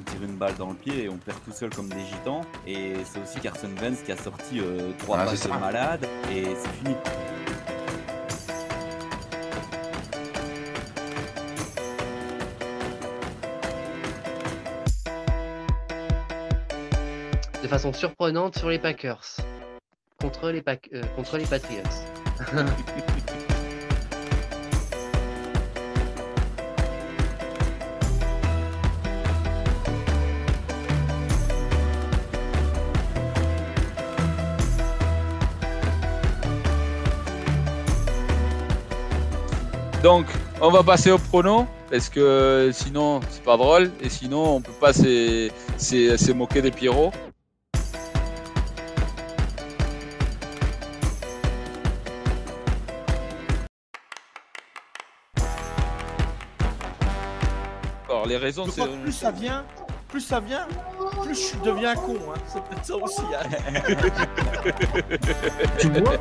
se tire une balle dans le pied et on perd tout seul comme des gitans. Et c'est aussi Carson Wentz qui a sorti euh, trois Ah, passes de malade et c'est fini. De façon surprenante sur les Packers. Contre les, Pac- euh, contre les Patriots. Donc, on va passer au prono, parce que sinon, c'est pas drôle, et sinon, on peut pas se se- se moquer des Pierrots. Alors, les raisons, c'est. plus ça vient, plus ça vient, plus je deviens con. Hein. C'est peut-être ça aussi. hein. Tu vois?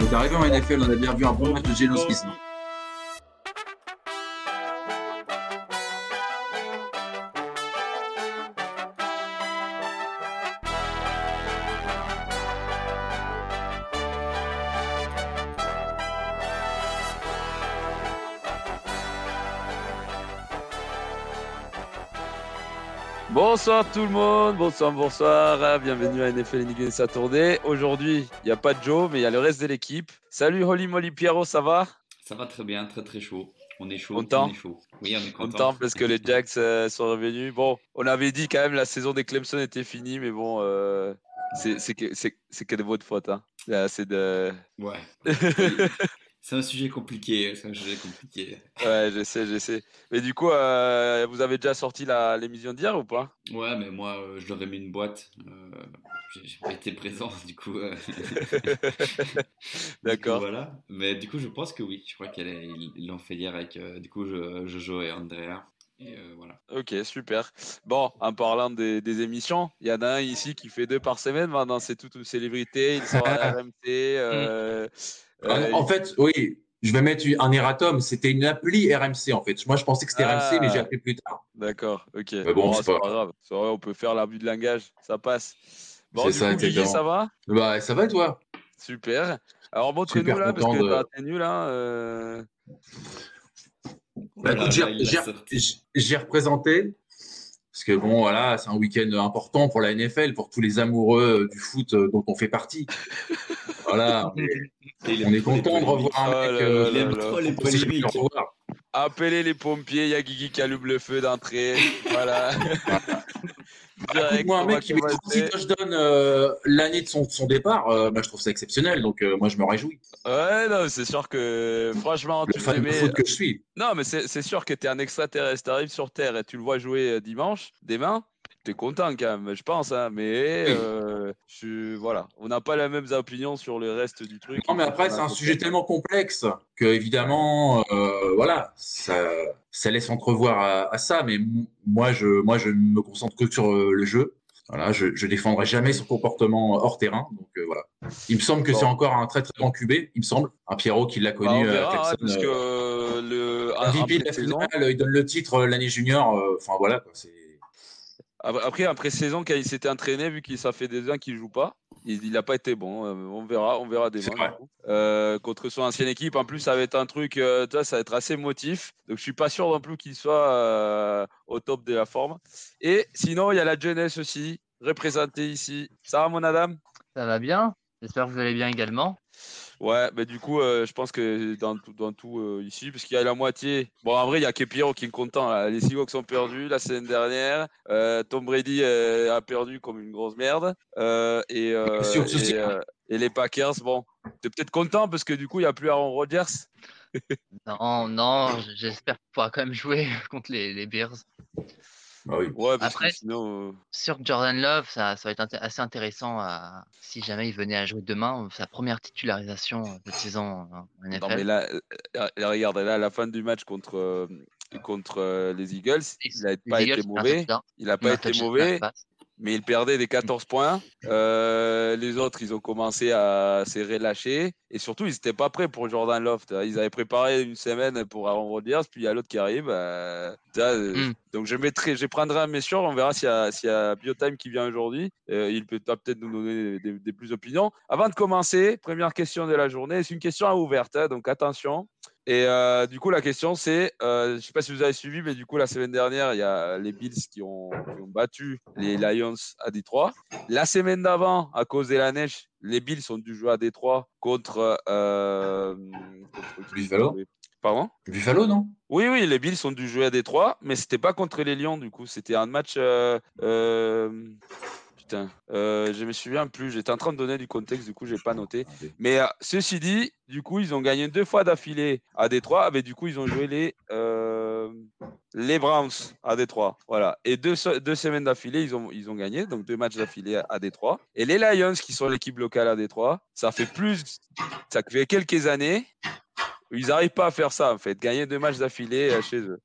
Ouais. peux arriver en NFL, on a bien vu un bon match de Geno Smith. Bonsoir tout le monde, bonsoir, bonsoir, ah, bienvenue à NFL et sa tournée. Aujourd'hui, il n'y a pas de Joe, mais il y a le reste de l'équipe. Salut Holly Molly Pierrot, ça va? Ça va très bien, très très chaud. On est chaud. Content? on est chaud. Oui, on est content. Content parce que les Jacks euh, sont revenus. Bon, on avait dit quand même la saison des Clemson était finie, mais bon, euh, c'est que, de votre faute. Hein. C'est de... Ouais. C'est un sujet compliqué. C'est un sujet compliqué. Ouais, je sais, je sais. Mais du coup, euh, vous avez déjà sorti l'émission d'hier ou pas? Ouais, mais moi, euh, je leur ai mis une boîte. Euh, j'ai pas été présent, du coup. euh, du coup, D'accord. Voilà. Mais du coup, je pense que oui. Je crois qu'ils l'ont fait hier avec, euh, du coup, je- Jojo et Andrea. Et euh, voilà. Ok, super. Bon, en parlant des, des émissions, il y en a un ici qui fait deux par semaine. Maintenant, c'est toute une célébrité. Il sort à RMC. euh, euh, En fait, oui, je vais mettre un erratum. C'était une appli RMC en fait. Moi, je pensais que c'était Ah. RMC, mais j'ai appris plus tard. D'accord, ok. Mais bon, c'est c'est pas- pas grave. C'est vrai, on peut faire l'abus de langage, ça passe. Bon, C'est ça, coup, exactement. ça va? Bah, ça va toi? Super. Alors, montre-nous Super là, parce content que de- t'as- t'es nul là. euh, Bah, Voilà, j'ai- J'ai représenté. Parce que bon, voilà, c'est un week-end important pour la NFL, pour tous les amoureux du foot euh, dont on fait partie. Voilà, on est, on content de revoir un mec. euh, les Appelez les pompiers, il y a Guigui qui allume le feu d'entrée. voilà. Direct, Moi, un mec qui met 36 commencer. touchdowns euh, l'année de son, son départ, euh, bah, je trouve ça exceptionnel. Donc, euh, moi, je me réjouis. Ouais, non, c'est sûr que franchement, Le tu fan de foot que je suis. Non, mais c'est sûr que tu es un extraterrestre. Tu arrives sur Terre et tu le vois jouer euh, dimanche, demain. Es content quand même, je pense. hein, mais euh, je- voilà, on n'a pas la même opinion sur le reste du truc. Non, mais après, c'est un sujet tellement complexe que, évidemment, euh, voilà, ça, ça laisse entrevoir à, à ça. Mais moi, je, moi, je me concentre que sur euh, le jeu. Voilà, je, défendrai jamais son comportement hors terrain. Donc, euh, voilà. Il me semble que Bon. c'est encore un très, très bon QB, il me semble. Un Pierrot qui l'a Bah, connu on euh, verra, parce que euh, euh, le MVP de la finale, il donne le titre euh, l'année junior. euh, Enfin, voilà, c'est. Après, après saison, quand il s'était entraîné, vu qu'il ça fait des ans qu'il joue pas, il n'a pas été bon. euh, On verra, on verra coup. Euh, contre son ancienne équipe, en plus, ça va être un truc, euh, tu vois, ça va être assez motif. Donc, je suis pas sûr non plus qu'il soit euh, au top de la forme. Et sinon, il y a la jeunesse aussi, représentée ici. Ça va, mon Adam Ça va bien J'espère que vous allez bien également. Ouais, bah du coup, euh, je pense que dans tout, dans tout euh, ici, parce qu'il y a la moitié. Bon, en vrai, il y a Kepiro qui est content. là. Les Seahawks ont perdu la semaine dernière. Euh, Tom Brady a perdu comme une grosse merde. Et, Les Seahawks aussi. et, et les Packers, bon, t'es peut-être content parce que du coup, il n'y a plus Aaron Rodgers. Non, non, j'espère pouvoir quand même jouer contre les, les Bears. Bah oui. Ouais, parce Après- que sinon. euh, Sur Jordan Love, ça, ça va être inté- assez intéressant à- si jamais il venait à jouer demain, sa première titularisation de saison en NFL. Non, mais là, euh, euh, regarde, là, à la fin du match contre, euh, contre euh, les Eagles, il n'a pas Eagles, été mauvais. Il n'a pas été mauvais. Mais ils perdaient des 14 points. Euh, les autres, ils ont commencé à se relâcher. Et surtout, ils n'étaient pas prêts pour Jordan Loft. Ils avaient préparé une semaine pour Aaron Rodgers, puis il y a l'autre qui arrive. euh, Mm. Donc, je, mettrai, je prendrai un messieurs. On verra s'il y, y a Biotime qui vient aujourd'hui. Euh, il peut peut-être nous donner des, des plus opinions. Avant de commencer, première question de la journée. C'est une question à ouverte, hein, donc attention. Et euh, du coup, la question, c'est, euh, je ne sais pas si vous avez suivi, mais du coup, la semaine dernière, il y a les Bills qui ont, qui ont battu les Lions à Détroit. La semaine d'avant, à cause de la neige, les Bills ont dû jouer à Détroit contre. euh, contre- Buffalo Pardon? Buffalo, non? Oui, oui, les Bills ont dû jouer à Détroit, mais c'était pas contre les Lions, du coup. C'était un match. Putain, euh, je me souviens plus. J'étais en train de donner du contexte, du coup, j'ai pas noté. Mais euh, ceci dit, du coup, ils ont gagné deux fois d'affilée à Détroit. Mais du coup, ils ont joué les, euh, les Browns à Détroit. Voilà. Et deux, deux semaines d'affilée, ils ont, ils ont gagné. Donc, deux matchs d'affilée à, à Détroit. Et les Lions, qui sont l'équipe locale à Détroit, ça fait plus. Ça fait quelques années. Ils n'arrivent pas à faire ça, en fait. Gagner deux matchs d'affilée euh, chez eux.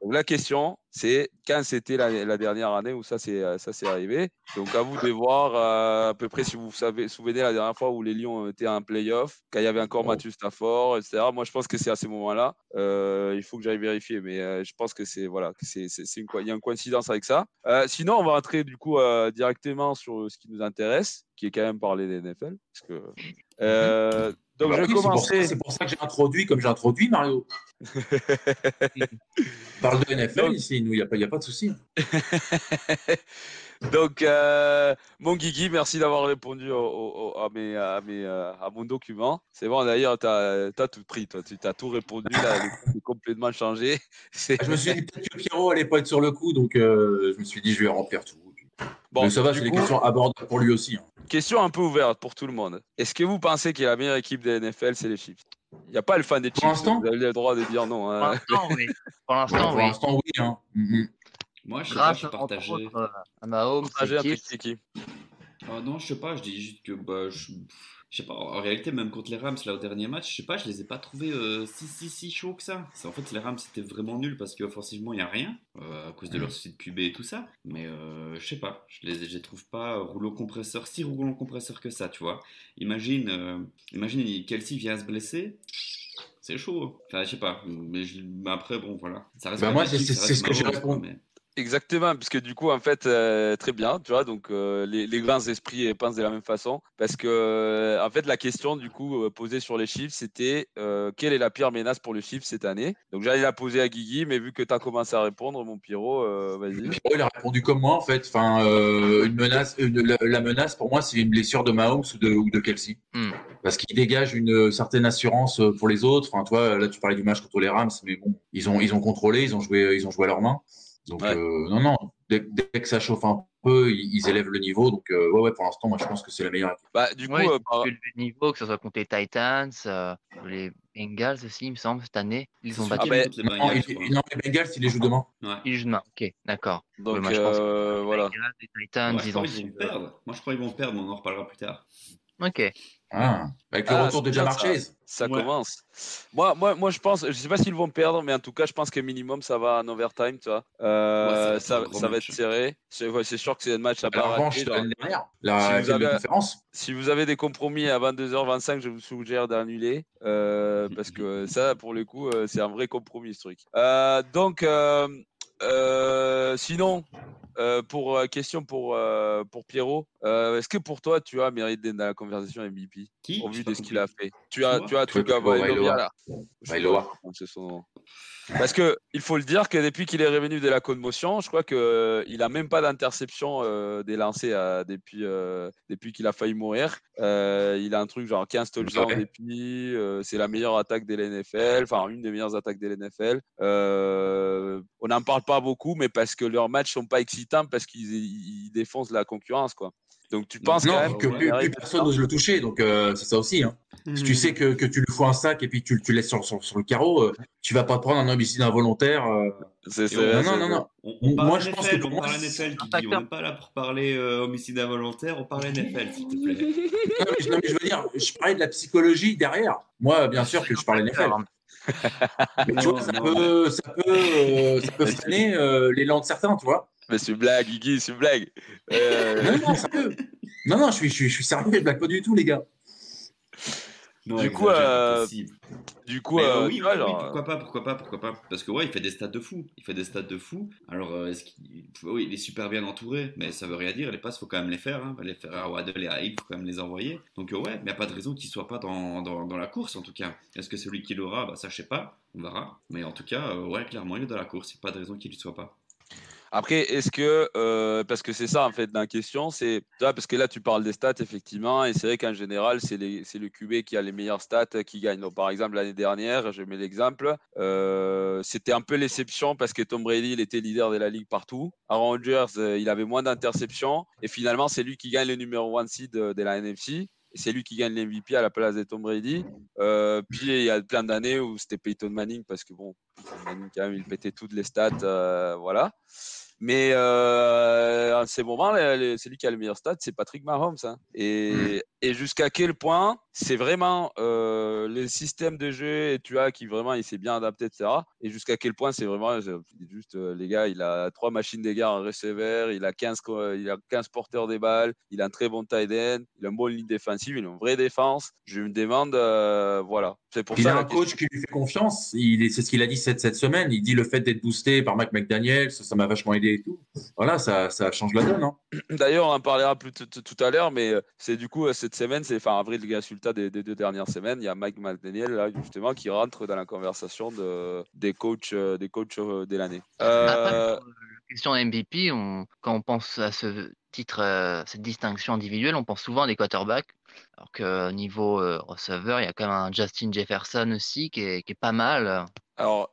Donc, la question, c'est quand c'était la, la dernière année où ça s'est ça s'est arrivé. Donc, à vous de voir euh, à peu près si vous vous savez, souvenez la dernière fois où les Lions étaient en playoff, quand il y avait encore Oh. Mathieu Stafford, etc. Moi, je pense que c'est à ces moments-là. Euh, il faut que j'aille vérifier, mais euh, je pense que c'est voilà, c'est c'est- c'est une, il y a une coïncidence avec ça. Euh, sinon, on va rentrer du coup euh, directement sur ce qui nous intéresse, qui est quand même parler des NFL. Parce que, euh, donc, Bah je vais oui, c'est pour ça- commencer. C'est pour, ça que j'ai introduit comme j'ai introduit Mario. On parle de NFL Donc- ici, nous, il n'y a, pas- y a pas de souci. Donc, euh, mon Guigui, merci d'avoir répondu au- au- au- à, mes, à, mes, euh, à mon document. C'est bon, d'ailleurs, tu as, tout pris, toi. Tu as tout répondu. Là, le complètement changé. Ah, Je me suis dit peut-être que Pierrot allait pas être sur le coup, donc euh, je me suis dit je vais remplir tout. Bon, Mais ça va, du c'est des coup, questions abordables pour lui aussi. hein. question un peu ouverte pour tout le monde. Est-ce que vous pensez que la meilleure équipe de NFL, c'est les Chiefs? Il n'y a pas le fan des Pour Chiefs. l'instant Vous avez le droit de dire non. Pour hein. l'instant, oui. Pour l'instant, pour oui. Hein. Moi, je sais pas, je suis partagé. autres, euh, Mahomes, un truc, c'est qui Ah non, je sais pas, je dis juste que bah, je, je sais pas, en réalité, même contre les Rams, là, au dernier match, je sais pas, je les ai pas trouvés euh, si, si, si chauds que ça. En fait, les Rams, c'était vraiment nul parce qu'offensivement, il n'y a rien, euh, à cause de leur souci de QB et tout ça. Mais euh, je sais pas, je les, je les trouve pas rouleau compresseur, si rouleau compresseur que ça, tu vois. Imagine, imagine Kelsey vient se blesser. C'est chaud. Enfin, je sais pas. Mais, je- après, bon, voilà. Ça reste Bah, moi, c'est- ce que quoi, répondu. mais- Exactement, puisque du coup, en fait, euh, très bien, tu vois, donc euh, les, les grands esprits euh, pensent de la même façon, parce que, euh, en fait, la question, du coup, euh, posée sur les chiffres, c'était euh, quelle est la pire menace pour le chiffre cette année? Donc, j'allais la poser à Guigui, mais vu que tu as commencé à répondre, mon Pierrot, euh, vas-y. Pierrot, il a répondu comme moi, en fait. Enfin, euh, une menace, une- la, la menace, pour moi, c'est une blessure de Mahomes ou de, ou de Kelsey. Hmm. Parce qu'il dégage une certaine assurance pour les autres. Enfin, toi, là, tu parlais du match contre les Rams, mais bon, ils ont, ils ont contrôlé, ils ont joué, ils ont joué à leurs mains. Donc, Ouais. euh, non, non, dès, dès que ça chauffe un peu, ils, ils élèvent le niveau. Donc, euh, ouais, ouais, pour l'instant, moi, je pense que c'est la meilleure équipe. Bah, du coup, euh, par- le niveau, que ce soit contre les Titans, euh, les Bengals aussi, il me semble, cette année. Ils ont battu. Ah contre les Non, Bengals, il- non, les Bengals, ils les jouent demain. Ouais. Ils jouent demain. Ok, d'accord. donc, Ouais, moi, je pense que les voilà. Bengals, les Titans, ils ont. qu'ils vont perdre. Moi, je crois qu'ils vont perdre, mais on en reparlera plus tard. Ok. Ah, avec le Ah, retour de c'est bien, Jamar ça. Chase. Ça Ouais. commence. Moi, moi, moi, je pense, je sais pas s'ils vont perdre, mais en tout cas, je pense que minimum, ça va en overtime, tu vois. Euh, Ouais, ça va être ça, va match. être serré. C'est ouais, sûr que c'est un match à La pas revanche l'année dernière. Si La vous avez- la conférence. Si vous avez des compromis à 22h25, je vous suggère d'annuler. euh, parce que ça, pour le coup, euh, c'est un vrai compromis, ce truc. Euh, donc, euh, sinon, euh, pour euh, question pour, euh, pour Pierrot, euh, est-ce que pour toi, tu as mérite d'être dans la conversation MVP Qui? au vu de ce qu'il a fait? Tu as, tu as Vailoa, Vailoa. là. Son. Parce que il faut le dire que depuis qu'il est revenu de la commotion, je crois que euh, il a même pas d'interception euh, des lancers euh, depuis euh, depuis qu'il a failli mourir. Euh, il a un truc genre 15 touchdowns Ouais. depuis. euh, c'est la meilleure attaque de l'NFL, enfin une des meilleures attaques de l'NFL. Euh, on n'en parle pas beaucoup, mais parce que leurs matchs sont pas excitants parce qu'ils ils défoncent la concurrence quoi. Donc tu penses Non, quand même que plus, plus personne n'ose le toucher, donc euh, c'est ça aussi. Hein. Si tu sais que, que tu lui fous un sac et puis tu, tu le laisses sur, sur, sur le carreau, euh, tu vas pas prendre un homicide involontaire. euh. C'est- Non, non, non, non. On, on parle Moi, je pense que pour on moi, parle NFL. On n'est pas là pour parler euh, homicide involontaire, on parle NFL, s'il te plaît. Non, mais, je- non, mais je veux dire, je parlais de la psychologie derrière. Moi, bien sûr que je parle NFL. Mais tu vois, ça peut, ça peut, euh, ça peut freiner euh, l'élan de certains, tu vois. Mais c'est une blague, Guigui, c'est une blague. Euh, Non, non, sérieux. Non, non, je suis, je suis, je suis sérieux, je blague pas du tout, les gars. Non, Du coup, euh, du coup, euh, euh, oui, pourquoi pas, pourquoi pas, pourquoi pas. Parce que ouais, il fait des stats de fou. Il fait des stats de fou. Alors, euh, est-ce qu'il... Oui, il est super bien entouré, mais ça veut rien dire. Les passes, faut quand même les faire. Hein. Les faire à Waddle et à Hill, faut quand même les envoyer. Donc euh, ouais, mais il n'y a pas de raison qu'il soit pas dans, dans, dans la course, en tout cas. Est-ce que celui qui l'aura, bah, ça je sais pas. On verra. Mais en tout cas, euh, ouais, clairement, il est dans la course. Il n'y a pas de raison qu'il ne soit pas. Après, est-ce que, euh, parce que c'est ça en fait la question, c'est, parce que là tu parles des stats effectivement, et c'est vrai qu'en général c'est le QB qui a les meilleures stats qui gagne. Donc par exemple l'année dernière, je mets l'exemple, euh, c'était un peu l'exception parce que Tom Brady il était leader de la ligue partout. Aaron Rodgers euh, il avait moins d'interceptions, et finalement c'est lui qui gagne le numéro 1 seed de la NFC. C'est lui qui gagne l'MVP à la place de Tom Brady. Euh, puis il y a plein d'années où c'était Peyton Manning parce que bon, Manning quand même il pétait toutes les stats, euh, voilà. Mais euh, en ces moments, le- celui qui a le meilleur stade, c'est Patrick Mahomes. hein. Et, et jusqu'à quel point c'est vraiment euh, le système de jeu et tu as qui vraiment il s'est bien adapté, etc. Et jusqu'à quel point c'est vraiment c'est juste euh, les gars, il a trois machines d'égards en receveur, il a 15 co- il a 15 porteurs des balles, il a un très bon tight end, il a une bonne ligne défensive, il a une vraie défense. Je me demande, euh, voilà. C'est pour Il ça a un coach qui lui fait confiance. Il est- C'est ce qu'il a dit cette, cette semaine. Il dit le fait d'être boosté par Mike McDaniel, ça m'a vachement aidé et tout. Voilà, ça, ça change la donne. Hein. D'ailleurs, on en parlera plus tout à l'heure, mais euh, c'est du coup euh, cette semaine, c'est enfin avril, le résultat des, des deux dernières semaines. Il y a Mike McDaniel là justement qui rentre dans la conversation de, des coachs, euh, des coachs euh, de l'année. Euh, la question MVP, on- quand on pense à ce titre, euh, cette distinction individuelle, on pense souvent à des quarterbacks. Alors qu'au niveau euh, receveur, il y a quand même un Justin Jefferson aussi qui est, qui est pas mal. alors,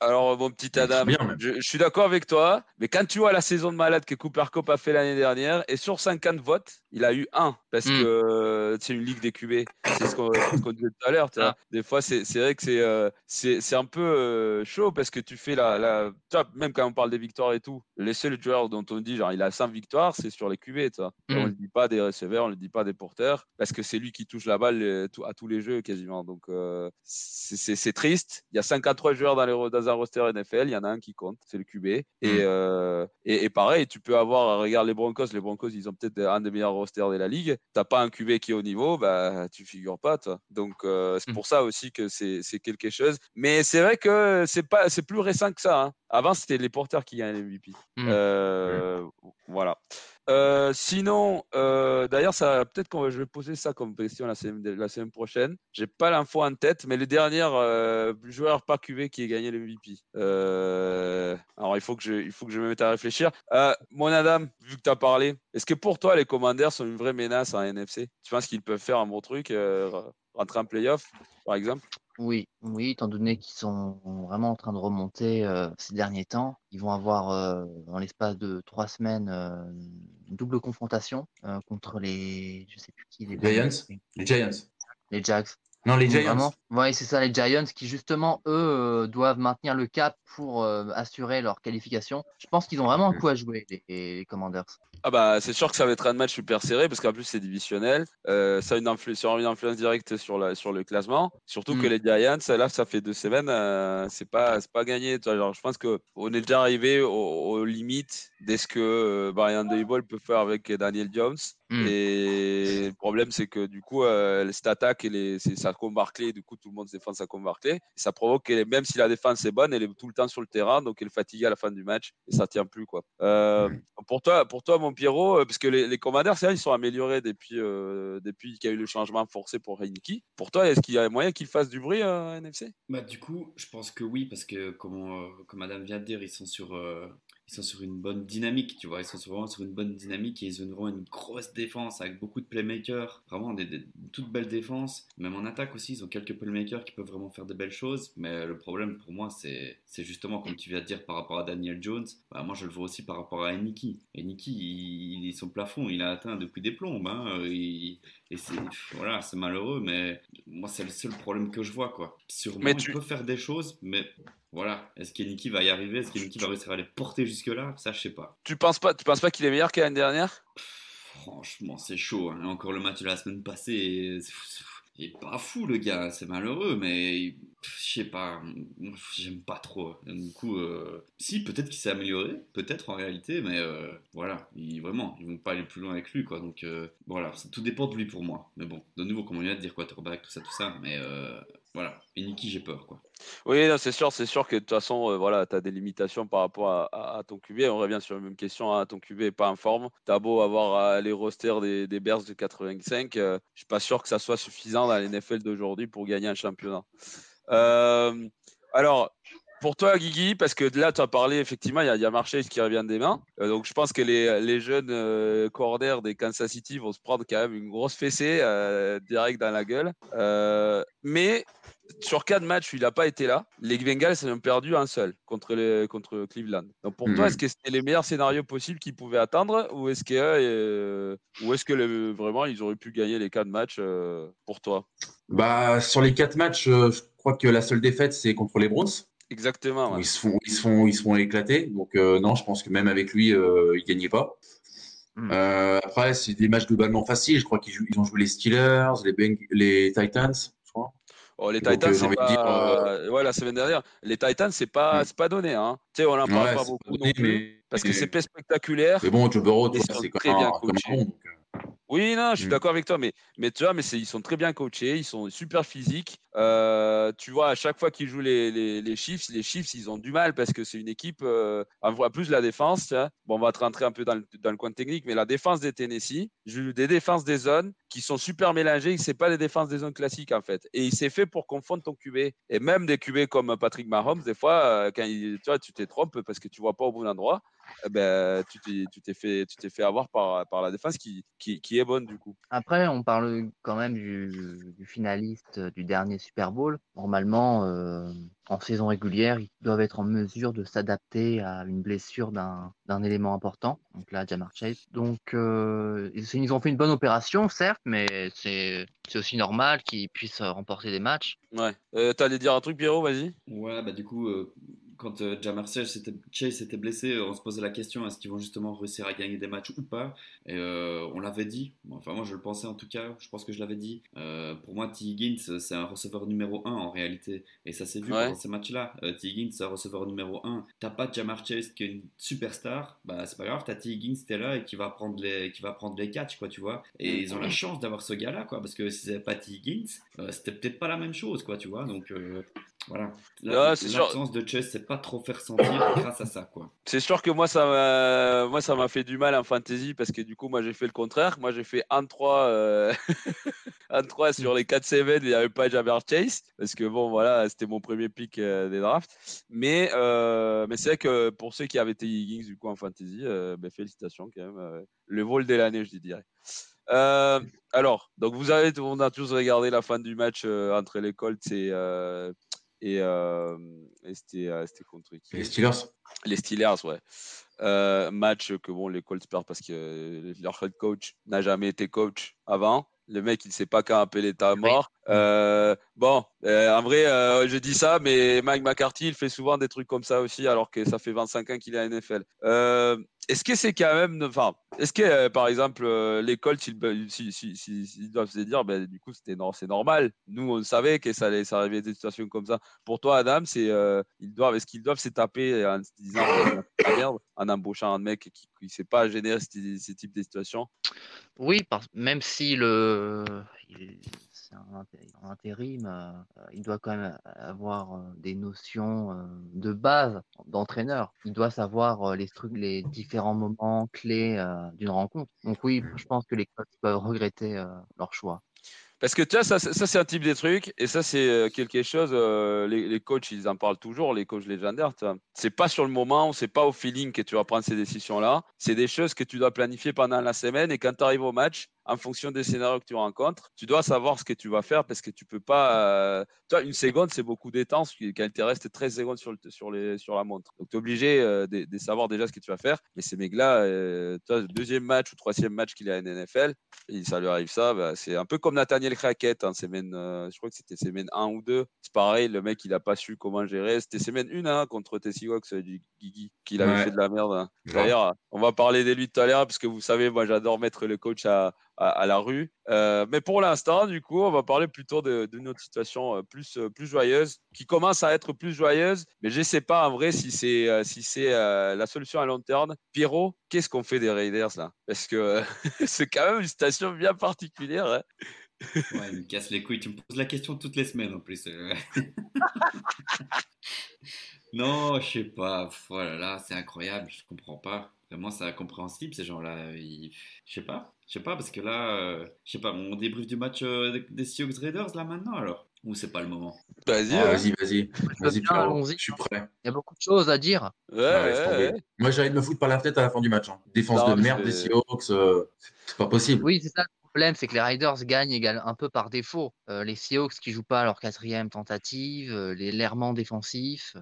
alors mon petit Adam, bien, je, je suis d'accord avec toi, mais quand tu vois la saison de malade que Cooper Cup a fait l'année dernière, et sur 50 votes, il a eu un parce Mm. que euh, c'est une ligue des QB. C'est ce qu'on disait tout à l'heure. Ah. Des fois, c'est c'est vrai que c'est euh, c'est c'est un peu euh, chaud parce que tu fais la, même quand on parle des victoires et tout, les seuls joueurs dont on dit genre il a 5 victoires, c'est sur les QB. tu vois. Et On ne le dit pas des receveurs, on ne le dit pas des porteurs parce que c'est lui qui touche la balle à tous les jeux quasiment. Donc euh, c'est triste. Il y a 53 joueurs dans, les, dans un roster NFL, il y en a un qui compte, c'est le QB. Et, Mm. euh, et, et pareil, tu peux avoir, regarde les Broncos, les Broncos, ils ont peut-être un des meilleurs rosters de la ligue. T'as pas un QB qui est au niveau, bah tu figures pas, toi. Donc euh, c'est Mm. pour ça aussi que c'est quelque chose. Mais c'est vrai que c'est pas, c'est plus récent que ça. hein. Avant, c'était les porteurs qui gagnaient l'MVP. Mm. Euh, Voilà. Euh, sinon, euh, d'ailleurs, ça peut-être va- je vais poser ça comme question la semaine, la semaine prochaine. J'ai pas l'info en tête, mais les derniers euh, joueurs pas QV qui aient gagné le MVP. Alors, il faut que je, il faut que je me mette à réfléchir. Mon Adam, vu que tu as parlé, est-ce que pour toi les Commanders sont une vraie menace en NFC Tu penses qu'ils peuvent faire un bon truc, euh, rentrer en playoff, par exemple? Oui, oui, étant donné qu'ils sont vraiment en train de remonter euh, ces derniers temps, ils vont avoir euh, dans l'espace de trois semaines euh, une double confrontation euh, contre les, je sais plus qui, les Giants? Les Giants. les Jags. Non, les Giants. Vraiment, ouais, c'est ça, les Giants qui justement, eux, euh, doivent maintenir le cap pour euh, assurer leur qualification. Je pense qu'ils ont vraiment un coup à jouer, les, les Commanders. Ah bah c'est sûr que ça va être un match super serré parce qu'en plus c'est divisionnel. Euh, ça a une, influ- une influence directe sur, la, sur le classement. Surtout que Mm. les Giants, là ça fait deux semaines, euh, c'est pas, c'est pas gagné. Je pense qu'on est déjà arrivé aux, aux limites de ce que euh, Brian Daboll peut faire avec Daniel Jones. Mm. Et le problème c'est que du coup euh, cette attaque et les, c'est ça comme Barclay, du coup tout le monde se défend sa comme Barclay. Ça provoque que même si la défense est bonne, elle est tout le temps sur le terrain, donc elle est fatiguée à la fin du match et ça tient plus quoi. Euh, pour toi, pour toi, mon Pierrot, euh, parce que les, les Commanders, c'est vrai, ils sont améliorés depuis, euh, depuis qu'il y a eu le changement forcé pour Heineke. Pour toi, est-ce qu'il y a moyen qu'ils fassent du bruit à NFC Bah, du coup, je pense que oui, parce que comme, comme Madame vient de dire, ils sont sur, euh, ils sont sur une bonne dynamique, tu vois. Ils sont vraiment sur une bonne dynamique et ils ont vraiment une grosse défense avec beaucoup de playmakers, vraiment des, des- toutes belles défenses. Même en attaque aussi, ils ont quelques playmakers qui peuvent vraiment faire de belles choses. Mais le problème pour moi, c'est justement, comme tu viens de dire, par rapport à Daniel Jones, bah, moi je le vois aussi par rapport à Eniki. Eniki, il, il- son plafond, il a atteint depuis des plombes. hein. Il- et c'est voilà, malheureux, mais moi c'est le seul problème que je vois quoi. Sûrement, Mais il tu- peut faire des choses, mais voilà, est-ce qu'Eniki va y arriver? Est-ce qu'Eniki va réussir à les porter jusque là Ça, je sais pas. Tu penses pas, tu penses pas qu'il est meilleur qu'à l'année dernière? Franchement, c'est chaud. hein. Encore le match de la semaine passée, il est pas fou le gars, c'est malheureux, mais je sais pas, j'aime pas trop. Du coup, euh, si, peut-être qu'il s'est amélioré, peut-être en réalité, mais euh, voilà, il, vraiment, ils vont pas aller plus loin avec lui, quoi. Donc euh, voilà, tout dépend de lui pour moi. Mais bon, de nouveau, comme on vient de dire quarterback, tout ça, tout ça, mais voilà. Et Niki, j'ai peur, quoi. Oui, c'est sûr, c'est sûr que de toute façon, voilà, tu as des limitations par rapport à, ton QB. On revient sur la même question, hein, ton QB n'est pas en forme. Tu as beau avoir les rosters des, des de 85, je suis pas sûr que ça soit suffisant dans les NFL d'aujourd'hui pour gagner un championnat. Euh, alors, pour toi, Guigui, parce que là, tu as parlé, effectivement, il y, a Marchais qui revient des mains. Euh, donc, je pense que les, les jeunes euh, corners des Kansas City vont se prendre quand même une grosse fessée euh, direct dans la gueule. mais sur quatre matchs, il n'a pas été là. Les Bengals ont perdu un seul contre, les, contre Cleveland. Donc, pour toi, mhm. est-ce que c'était les meilleurs scénarios possibles qu'ils pouvaient attendre ou est-ce que, ou est-ce que vraiment ils auraient pu gagner les quatre matchs pour toi? Bah, Sur les quatre matchs, je crois que la seule défaite, c'est contre les Browns. Exactement. Ils, se font, ils, se font, ils se font éclater. Donc, euh, non, je pense que même avec lui, euh, il ne gagnait pas. Hmm. Euh, après, c'est des matchs globalement faciles. Je crois qu'ils ils ont joué les Steelers, les, les Titans, je crois. Oh, les Titans, c'est pas... ouais, la semaine dernière. Les Titans, c'est pas, hmm. pas donné. Hein. Tu sais, on n'en parle pas beaucoup non plus. Mais... Parce que c'est pas spectaculaire. Mais bon, Joe Burrow, c'est quand même un, bon. Donc... Oui, non, je suis mm. d'accord avec toi, mais, mais tu vois, mais ils sont très bien coachés, ils sont super physiques. Euh, tu vois, à chaque fois qu'ils jouent les, les, les, Chiefs, les Chiefs, ils ont du mal parce que c'est une équipe, euh, on voit plus la défense. Bon, on va te rentrer un peu dans le, dans le, coin technique, mais la défense des Tennessee, des défenses des zones qui sont super mélangées. C'est pas des défenses des zones classiques en fait. Et il s'est fait pour confondre ton QB. Et même des QB comme Patrick Mahomes, des fois, euh, quand il, tu tu t'es trompé parce que tu vois pas au bon endroit. Eh ben, tu t'es fait, tu t'es fait avoir par, par la défense qui, qui, est bonne du coup. Après, on parle quand même du, du finaliste du dernier Super Bowl. Normalement, euh, en saison régulière, ils doivent être en mesure de s'adapter à une blessure d'un élément important. Donc là, Jamar Chase. Donc, euh, ils ont fait une bonne opération, certes, mais c'est aussi normal qu'ils puissent remporter des matchs. Ouais. Euh, T'allais dire un truc, Pierrot, vas-y. Ouais, bah du coup, euh, quand euh, Jamar Chase s'était blessé, euh, on se posait la question est-ce qu'ils vont justement réussir à gagner des matchs ou pas? Et euh, on l'avait dit, enfin moi je le pensais en tout cas, je pense que je l'avais dit. pour moi, T. Higgins, c'est un receveur numéro 1 en réalité. Et ça s'est vu dans ces matchs-là. T. Higgins, c'est un receveur numéro 1. T'as pas Jamar Chase qui est une superstar, bah c'est pas grave, t'as T. Higgins, t'es là et qui va prendre les, qui va prendre les catchs, quoi, tu vois. Et ils ont la chance d'avoir ce gars-là, quoi, parce que si c'était pas T. Higgins, c'était peut-être pas la même chose, quoi, tu vois. Donc voilà. L'absence de Chase, c'est pas trop faire sentir grâce à ça, quoi. C'est sûr que moi, ça m'a, moi, ça m'a fait du mal en fantasy parce que du coup, moi, j'ai fait le contraire. Moi, j'ai fait 1-3, euh... 3 sur les 4 7 il n'y avait pas Jabber Chase parce que bon, voilà, c'était mon premier pick euh, des drafts. Mais, euh, mais c'est vrai que pour ceux qui avaient été Higgins du coup en fantasy, euh, ben, félicitations quand même. le vol de l'année, je dirais. alors, donc vous avez, on a tous regardé la fin du match entre les Colts et, et, euh, c'était contre qui? Les Steelers. Les Steelers, ouais. Euh, match que bon, les Colts perdent parce que leur head coach n'a jamais été coach avant. Le mec, il ne sait pas quand appeler ta mort. Euh, bon, euh, en vrai, euh, je dis ça, mais Mike McCarthy, il fait souvent des trucs comme ça aussi, alors que ça fait 25 ans qu'il est à NFL. Est-ce que c'est quand même, enfin, est-ce que par exemple les Colts, ils, doivent se dire, ben, du coup, c'est normal. Nous, on savait que ça allait s'arriver des situations comme ça. Pour toi, Adam, c'est, ils doivent, est-ce qu'ils doivent se taper en se disant, merde, en embauchant un mec qui ne sait pas générer ce, type de situation Oui, même si le c'est un, intérim, euh, il doit quand même avoir euh, des notions euh, de base d'entraîneur. Il doit savoir les, trucs, différents moments clés d'une rencontre. Donc oui, je pense que les coachs peuvent regretter leur choix. Parce que tu vois, ça, c'est un type de truc, et ça, c'est quelque chose, les, les, coachs, ils en parlent toujours, les coachs légendaires. C'est pas sur le moment, c'est pas au feeling que tu vas prendre ces décisions-là. C'est des choses que tu dois planifier pendant la semaine, et quand tu arrives au match, en fonction des scénarios que tu rencontres, tu dois savoir ce que tu vas faire parce que tu peux pas. Euh, toi, une seconde, c'est beaucoup d'étang quand il te reste 13 secondes sur, le, sur, les, sur la montre. Donc, tu es obligé euh, de, savoir déjà ce que tu vas faire. Mais ces mecs-là, euh, toi, deuxième match ou troisième match qu'il a à NFL, et ça lui arrive ça, bah, c'est un peu comme Nathaniel Crackett, hein, semaine, je crois que c'était semaine 1 ou 2. C'est pareil, le mec, il a pas su comment gérer. C'était semaine 1 hein, contre Tessie Seahawks du Guigui, qu'il avait fait de la merde. Hein. D'ailleurs, on va parler de lui tout à l'heure parce que vous savez, moi, j'adore mettre le coach à à, à la rue. Euh, mais pour l'instant, du coup, on va parler plutôt de- d'une autre situation euh, plus, euh, plus joyeuse, qui commence à être plus joyeuse, mais je ne sais pas en vrai si c'est si c'est euh, la solution à long terme. Pierrot, qu'est-ce qu'on fait des Raiders là? Parce que c'est quand même une situation bien particulière. hein. Ouais, il me casse les couilles. Tu me poses la question toutes les semaines en plus. non, je sais pas. Pff, Oh là, c'est incroyable. Je comprends pas. Vraiment, c'est incompréhensible ces gens-là. Ils- Je sais pas. Je sais pas parce que là, euh, je sais pas. On débrief du match euh, des- Seahawks Raiders là maintenant alors? Ou c'est pas le moment? Vas-y. Ah, ouais. Vas-y, vas-y. Vas-y, allons-y. Je suis prêt. Il y a beaucoup de choses à dire. Ouais, Ah, ouais, ouais. Moi, j'arrête de me foutre par la tête à la fin du match. hein. Défense Non, de merde des Seahawks, euh, c'est pas possible. Oui, c'est ça le problème, c'est que les Riders gagnent égal- un peu par défaut. Euh, les Seahawks qui jouent pas à leur quatrième tentative, euh, les l'errement défensif,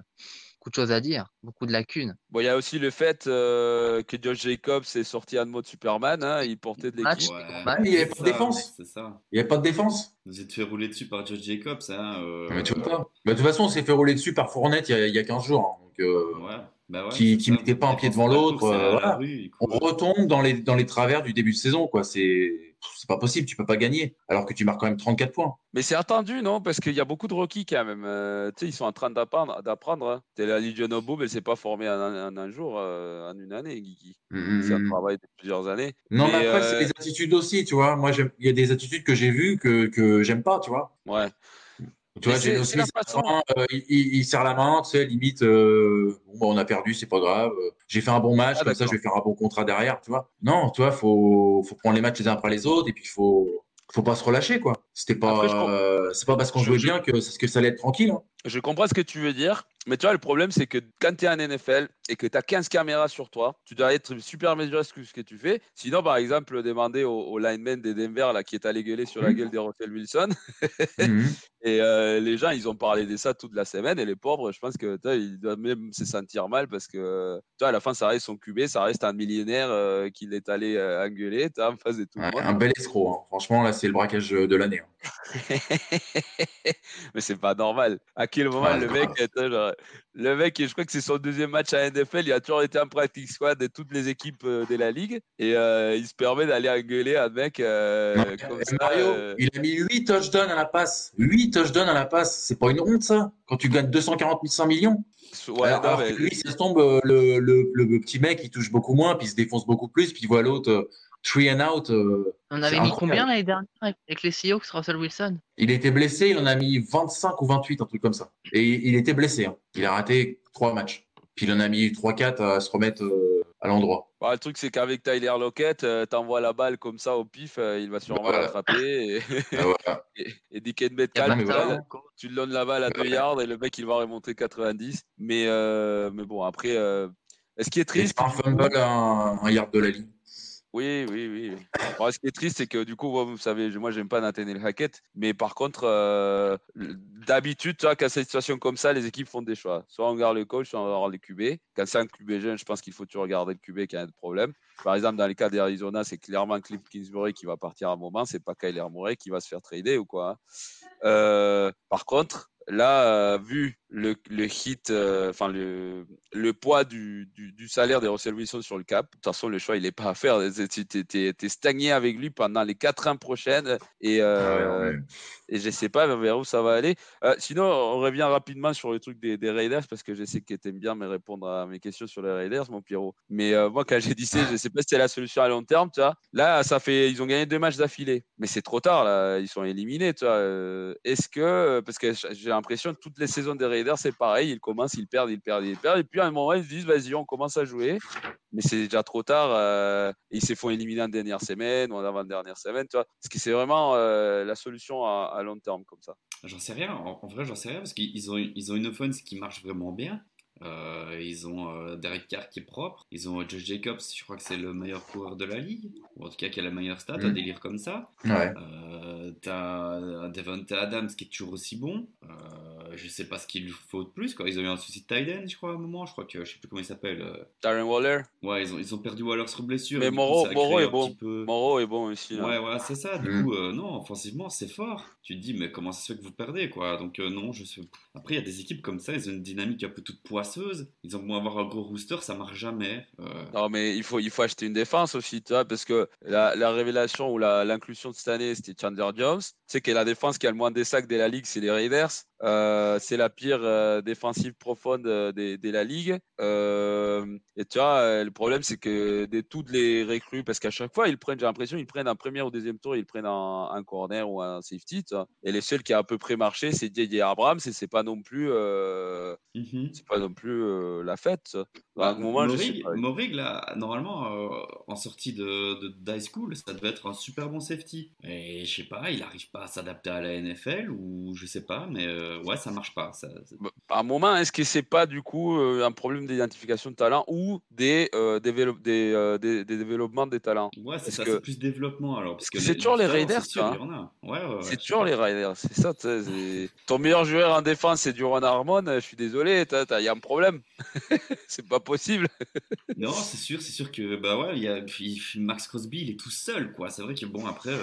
beaucoup de choses à dire, beaucoup de lacunes. Bon, il y a aussi le fait euh, que Josh Jacobs est sorti en mode Superman. hein, il portait de l'équipe. Ouais. il y avait pas de défense. C'est ça. Il n'y avait pas de défense. Vous êtes fait rouler dessus par Josh Jacobs. Hein, euh, Mais tu vois pas. Bah, de toute façon, on s'est fait rouler dessus par Fournette il y a, il y a 15 jours. hein. Donc, euh, Ouais, bah ouais, Qui- ça. mettait pas un pied devant l'autre, euh, voilà. on retombe dans les, dans les travers du début de saison. quoi. C'est c'est pas possible. Tu peux pas gagner. Alors que tu marques quand même 34 points. Mais c'est attendu, non? Parce qu'il y a beaucoup de rookies quand même. Euh, tu sais, ils sont en train d'apprendre. d'apprendre hein. T'es la of Boom, elle s'est pas formée en, un- en un jour, euh, en une année, Guigui. C'est un travail de plusieurs années. Non, mais, Mais, après, euh, c'est les attitudes aussi, tu vois. Moi, il y a des attitudes que j'ai vues que, que j'aime pas, tu vois. Ouais. Tu vois, Geno Smith, euh, il, serre la main, tu sais, limite, euh, bon, bah, on a perdu, c'est pas grave. euh, J'ai fait un bon match, Ah, comme ça, je vais faire un bon contrat derrière, tu vois. Non, tu vois, faut, faut prendre les matchs les uns après les autres, et puis faut, faut pas se relâcher, quoi. C'était pas, c'est pas parce qu'on jouait bien que que ça allait être tranquille. hein. Je comprends ce que tu veux dire, mais tu vois, le problème, c'est que quand tu es en NFL et que tu as 15 caméras sur toi, tu dois être super mesuré sur ce que tu fais. Sinon, par exemple, demander au, au lineman des Denver là, qui est allé gueuler sur la Mhm. gueule de Russell Wilson. Mhm. Et euh, les gens, ils ont parlé de ça toute la semaine. Et les pauvres, je pense que ils doivent même se sentir mal parce que tu vois, à la fin, ça reste son QB, ça reste un millionnaire euh, qu'il est allé euh, engueuler tu en face de tout Ouais, le monde. un bel escroc, hein. franchement, là, c'est le braquage de l'année. hein. mais c'est pas normal. À quel moment Ouais, le mec, genre, le mec, je crois que c'est son deuxième match à NFL, il a toujours été en practice squad de toutes les équipes euh, de la ligue et euh, il se permet d'aller engueuler un mec euh, Non, comme ça. Mario, euh, il a mis 8 touchdowns à la passe. 8 touchdowns à la passe. C'est pas une honte, ça, quand tu gagnes 240 500 millions. ouais, alors, non, alors mais- que lui, ça se tombe, le, le, le petit mec, il touche beaucoup moins, puis il se défonce beaucoup plus, puis il voit l'autre, three and out. euh, On avait mis combien l'année dernière avec les Seahawks, Russell Wilson? Il était blessé, il en a mis 25 ou 28, un truc comme ça. Et il était blessé. hein. Il a raté 3 matchs. Puis il en a mis 3-4 à se remettre euh, à l'endroit. Bah, le truc, c'est qu'avec Tyler Lockett, euh, t'envoies la balle comme ça au pif, euh, il va sûrement Voilà. l'attraper. Et, Ah, voilà. et, et Metcalf, voilà. tu le donnes la balle à 2 Ouais. yards et le mec, il va remonter 90. Mais, euh, mais bon, après, euh, ce qui est triste? un fumble à un, un yard de la ligne. Oui, oui, oui. Bon, ce qui est triste, c'est que du coup, vous savez, moi, j'aime pas Nathaniel Hackett, mais par contre, euh, d'habitude, quand c'est une situation comme ça, les équipes font des choix. Soit on garde le coach, soit on garde les QB. Quand c'est un QB jeune, je pense qu'il faut toujours regarder le QB qui a un problème. Par exemple, dans les cas d'Arizona, c'est clairement Cliff Kingsbury qui va partir à un moment, c'est pas Kyler Murray qui va se faire trader ou quoi. hein. Euh, par contre, là, euh, vu le, le hit, euh, enfin le, le poids du, du, du salaire de Russell Wilson sur le cap, de toute façon, le choix, il n'est pas à faire. Tu es, stagné avec lui pendant les 4 ans prochaines et, euh, Ouais, ouais. et je sais pas vers où ça va aller. Euh, sinon, on revient rapidement sur le truc des, des Raiders parce que je sais que tu aimes bien me répondre à mes questions sur les Raiders, mon Pierrot. Mais moi, quand j'ai dit ça, je sais pas si c'est la solution à long terme, tu vois. Là, ça fait, ils ont gagné deux matchs d'affilée, mais c'est trop tard, là. Ils sont éliminés, Est-ce que, parce que j'ai l'impression que toutes les saisons des Raiders, c'est pareil, ils commencent, ils perdent, ils perdent, ils perdent, et puis à un moment, ils se disent, vas-y, on commence à jouer, mais c'est déjà trop tard. euh, ils se font éliminer en dernière semaine ou en avant-dernière semaine, tu vois. C'est vraiment euh, la solution à, long terme comme ça. J'en sais rien, en, en vrai j'en sais rien parce qu'ils ont, ils ont une offense qui marche vraiment bien. Euh, ils ont euh, Derek Carr qui est propre. Ils ont euh, Josh Jacobs, je crois que c'est le meilleur coureur de la ligue. Ou en tout cas qui a la meilleure stat, un Mm. délire comme ça. Ouais. Euh, T'as Devonta Adams qui est toujours aussi bon. Euh, je sais pas ce qu'il lui faut de plus. Quoi. Ils ont eu un souci de tight end, je crois, à un moment. Je crois que je sais plus comment il s'appelle. euh, Darren Waller Ouais, ils ont, ils ont perdu Waller sur blessure. Mais Moreau- Moreau est bon. peu- Moreau est bon aussi. là. Ouais, ouais, c'est ça. Du Mm. coup, euh, non, offensivement, c'est fort. Tu te dis, mais comment ça se fait que vous perdez, quoi? Donc, euh, non, je sais. Après, il y a des équipes comme ça, ils ont une dynamique un peu toute Ils ont beau avoir un gros rooster, ça marche jamais. Euh, Non, mais il faut, il faut acheter une défense aussi, tu vois, parce que la, la révélation ou l'inclusion de cette année, c'était Chandler Jones. Tu sais que la défense qui a le moins des sacs de la ligue, c'est les Raiders. Euh, c'est la pire euh, défensive profonde euh, de, la ligue. Et tu vois, le problème, c'est que de toutes les recrues, parce qu'à chaque fois, ils prennent, j'ai l'impression, ils prennent un premier ou deuxième tour, ils prennent un, un corner ou un safety. tu vois. Et les seuls qui a à peu près marché, c'est J.J. Abrams, et c'est pas non plus, mhm. c'est pas non plus la fête. Bah, à un moment, je sais Morig, là, normalement, en sortie de, de, d'high school, ça devait être un super bon safety. Et je sais pas, il arrive pas à s'adapter à la NFL ou je sais pas, mais euh, ouais, ça marche pas. Ça, À un moment, est-ce que c'est pas du coup euh, un problème d'identification de talent ou des, euh, développe- des, euh, des, des développements des talents? Ouais, c'est Parce ça, que- c'est plus développement alors. Parce que c'est toujours les Raiders, ouais, ouais, C'est toujours les Raiders, c'est ça. tu Ton meilleur joueur en défense, c'est Duron Harmon. Je suis désolé, il y a un problème. c'est pas possible. Non, c'est sûr, c'est sûr que bah ouais, y a puis Max Crosby, il est tout seul quoi. C'est vrai que bon après,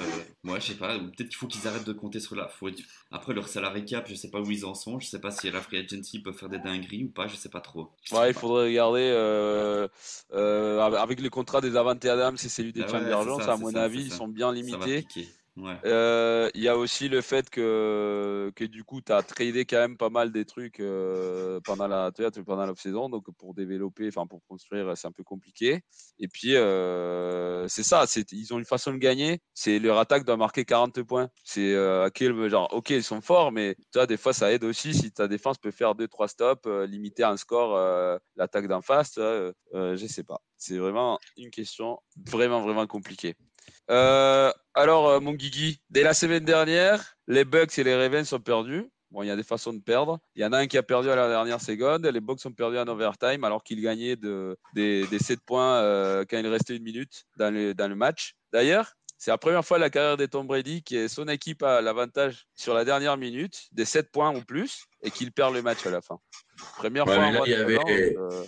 moi je sais pas, peut-être qu'il faut qu'ils arrêtent de compter sur. Faut... Après leur salarié cap, je sais pas où ils en sont. Je sais pas si la free agency peut faire des dingueries ou pas. Je sais pas trop. Ouais, il faudrait regarder euh, euh, avec les contrats des Avante Adams et celui des Ah ouais, ça, À mon ça, avis, ils sont bien limités. Euh, Il y a aussi le fait que, du coup, tu as tradé quand même pas mal des trucs euh, pendant la pendant l'off-saison. Donc, pour développer, enfin, pour construire, c'est un peu compliqué. Et puis, euh, c'est ça. Ils ont une façon de gagner. C'est leur attaque doit marquer 40 points. C'est à quel genre, ok, ils sont forts, mais tu vois, des fois, ça aide aussi si ta défense peut faire 2-3 stops, limiter un score l'attaque d'en face. je sais pas. C'est vraiment une question vraiment, vraiment compliquée. Euh, alors, euh, mon Guigui, dès la semaine dernière, les Bucks et les Ravens sont perdus. Bon, il y a des façons de perdre. Il y en a un qui a perdu à la dernière seconde. Les Bucks ont perdu en overtime alors qu'ils gagnaient de, des, des 7 points euh, quand il restait une minute dans le, dans le match. D'ailleurs, c'est la première fois de la carrière de Tom Brady que son équipe a l'avantage sur la dernière minute des 7 points ou plus et qu'il perd le match à la fin. Première Ouais, fois là, il y avait- euh,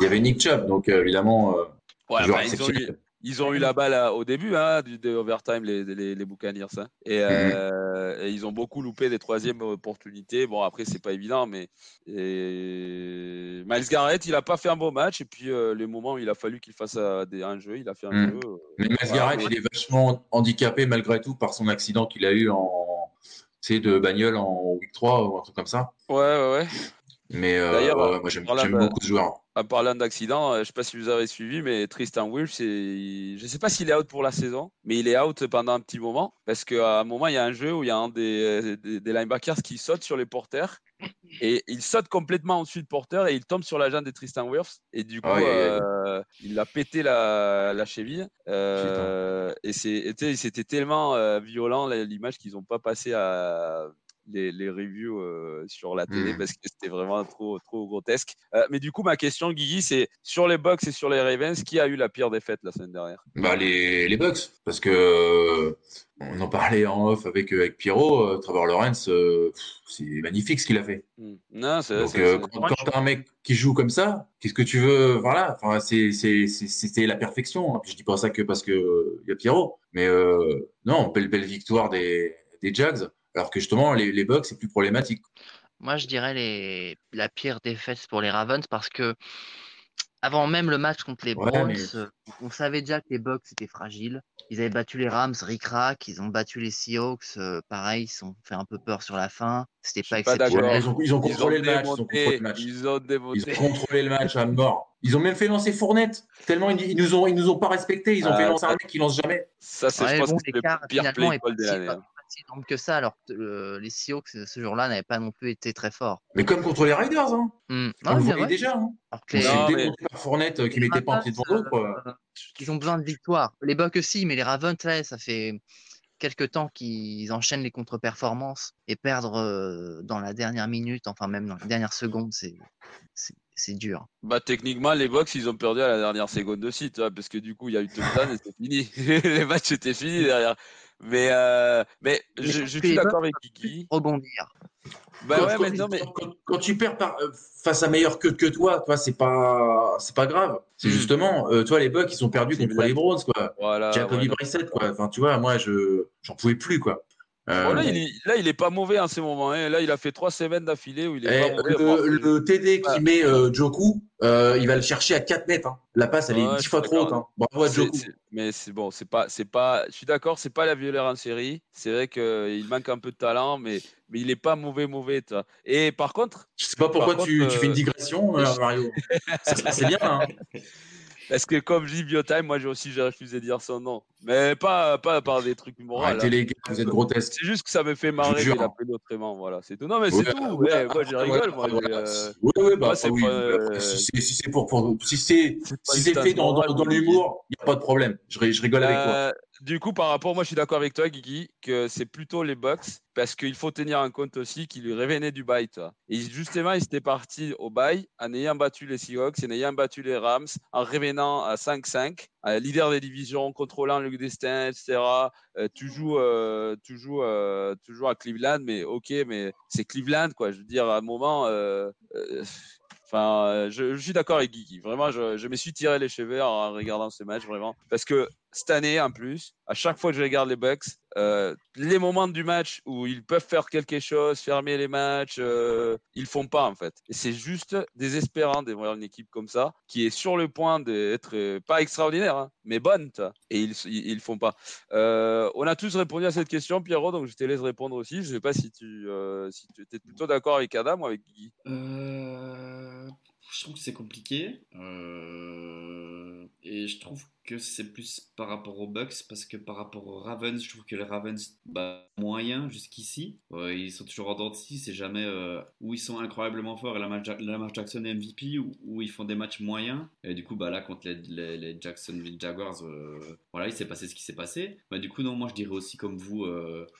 Il y avait Nick Chubb, donc évidemment, euh, Ouais, bah, ils, ont eu, exceptionnel. Ils ont eu la balle à- au début hein, du de overtime, les, les, les Buccaneers. hein. Et, euh, et ils ont beaucoup loupé des troisièmes opportunités. Bon, après, c'est pas évident, mais et... Miles Garrett, il a pas fait un bon match. Et puis, euh, les moments où il a fallu qu'il fasse euh, des, un jeu, il a fait un Mm. jeu. euh, Mais Miles Voilà, Garrett, ouais. il est vachement handicapé malgré tout par son accident qu'il a eu en sais, de bagnole en week 3 ou un truc comme ça. Ouais, ouais, ouais. Mais euh, D'ailleurs, ouais, moi j'aime beaucoup ce joueur. En parlant d'accident, euh, je ne sais pas si vous avez suivi, mais Tristan c'est- je ne sais pas s'il est out pour la saison, mais il est out pendant un petit moment parce qu'à un moment, il y a un jeu où il y a un des, des, des linebackers qui saute sur les porteurs et il saute complètement au-dessus du porteur et il tombe sur la jambe de Tristan Wirfs et du coup, euh, il a pété la, la cheville. Euh, et c'est- c'était tellement euh, violent l'image qu'ils n'ont pas passé à les, les reviews euh, sur la télé Mm. parce que c'était vraiment trop, trop grotesque. Euh, mais du coup, ma question, Guigui, c'est sur les Bucks et sur les Ravens, qui a eu la pire défaite la semaine dernière? Bah, les, les Bucks, parce que euh, on en parlait en off avec, avec Pierrot, Trevor Lawrence, euh, c'est magnifique ce qu'il a fait. Hmm. Non, c'est Donc c'est- quand, quand t'as un mec qui joue comme ça, qu'est-ce que tu veux Voilà, enfin c'est c'est c'est c'était la perfection. hein. Je dis pas ça que parce que euh, y a Pierrot, mais non, belle belle victoire des des Jags, alors que justement les les Bucks c'est plus problématique. Moi, je dirais les... la pire défaite pour les Ravens parce que avant même le match contre les Ouais, Browns, mais- euh, on savait déjà que les Bucks étaient fragiles. Ils avaient battu les Rams, ric-rac, ils ont battu les Seahawks, euh, pareil, ils se sont fait un peu peur sur la fin. C'était pas exceptionnel. Ils ont ils ont Ils ont contrôlé le match, ils ont contrôlé le match. ils ont Ils démonté. ont contrôlé le match à mort. Ils ont même fait lancer Fournette. Tellement ils, ils nous ont ils nous ont pas respecté. Ils ont Ah, fait lancer un mec qui lance jamais. Ça, c'est, Ouais, je pense bon, que c'est le pire play de l'année. Si énorme que ça, alors que euh, les Seahawks ce jour-là n'avaient pas non plus été très forts. Mais comme contre les Raiders, hein. Le c'est voyait vrai. déjà. Hein. Alors que On les- s'est Non, mais- démonté par Fournette euh, qui mettait pas un pied devant l'autre. euh, ils ont besoin de victoire. Les Bucks aussi, mais les Ravens, là, ça fait quelques temps qu'ils enchaînent les contre-performances et perdre euh, dans la dernière minute, enfin même dans la dernière seconde, c'est c'est- dur. Bah, techniquement, les Bucks, ils ont perdu à la dernière seconde aussi, tu vois, parce que du coup, il y a eu touchdown et c'est fini. les matchs étaient finis derrière. Mais, euh, mais Mais je, suis d'accord avec Kiki. Rebondir. Bah quand, ouais, quand- mais non, mais. quand- quand tu perds par- euh, face à meilleur que, que toi, toi c'est pas c'est pas grave. C'est Hmm. justement, euh, toi les Bucks ils ont perdu contre les Browns quoi. Voilà. Jacoby ouais. Brissett quoi. Enfin tu vois, moi je j'en pouvais plus quoi. Euh, Bon, là, il est, là, il est pas mauvais en ce moment. Hein. Là, il a fait trois semaines d'affilée où il est eh, pas mauvais. le, TD qui Ouais. met euh, Joku, euh, il va le chercher à 4 mètres. hein. La passe elle Ouais, est je 10 suis fois trop haute. hein. Bravo à Joku. mais c'est bon, c'est pas, c'est pas. Je suis d'accord, c'est pas la violeur en série. C'est vrai qu'il manque un peu de talent, mais, mais il est pas mauvais, mauvais. Et par contre, Je sais pas pourquoi tu, fais une euh, digression, euh, Mario. C'est c'est bien. Parce que comme je dis Biotime, moi j'ai aussi j'ai refusé de dire son nom. Mais pas, pas par des trucs moraux. Arrêtez les gars, vous êtes grotesques. C'est juste que ça me fait marrer qu'il autrement. Voilà, c'est tout. Non, mais c'est tout. ouais, moi je rigole. moi, Oui, oui, bah, euh, Si c'est pour, si c'est fait dans, l'humour, il n'y a pas de problème. Je, ri- je rigole avec toi. Du coup, par rapport, moi je suis d'accord avec toi, Guigui, que c'est plutôt les Bucks, parce qu'il faut tenir en compte aussi qu'ils lui revenaient du bail. tu vois. Et justement, ils étaient partis au bail en ayant battu les Seahawks, en ayant battu les Rams, en revenant à 5-5, euh, leader des divisions, contrôlant le destin, etc. Euh, euh, euh, à Cleveland, mais ok, mais c'est Cleveland, quoi. Je veux dire, à un moment. Euh, je, suis d'accord avec Guigui. Vraiment, je, je me suis tiré les cheveux en regardant ce match, vraiment. Parce que cette année, en plus, à chaque fois que je regarde les Bucks, euh, les moments du match où ils peuvent faire quelque chose, fermer les matchs, euh, ils font pas, en fait. C'est juste désespérant de voir une équipe comme ça, qui est sur le point d'être euh, pas extraordinaire, hein, mais bonne. Et ils, ils, font pas. Euh, on a tous répondu à cette question, Pierrot, donc je te laisse répondre aussi. Je sais pas si tu, si tu étais plutôt d'accord avec Adam ou avec Guigui? Je trouve que c'est compliqué. Euh, et je trouve que c'est plus par rapport aux Bucks parce que par rapport aux Ravens, je trouve que les Ravens, bah, moyen jusqu'ici. Ils sont toujours en dents de c'est jamais euh, où ils sont incroyablement forts et Ja- Lamar Jackson est MVP où ils font des matchs moyens. Et du coup, bah, là, contre les, Jacksonville Jaguars, euh, voilà, il s'est passé ce qui s'est passé. Bah, du coup, non, moi je dirais aussi comme vous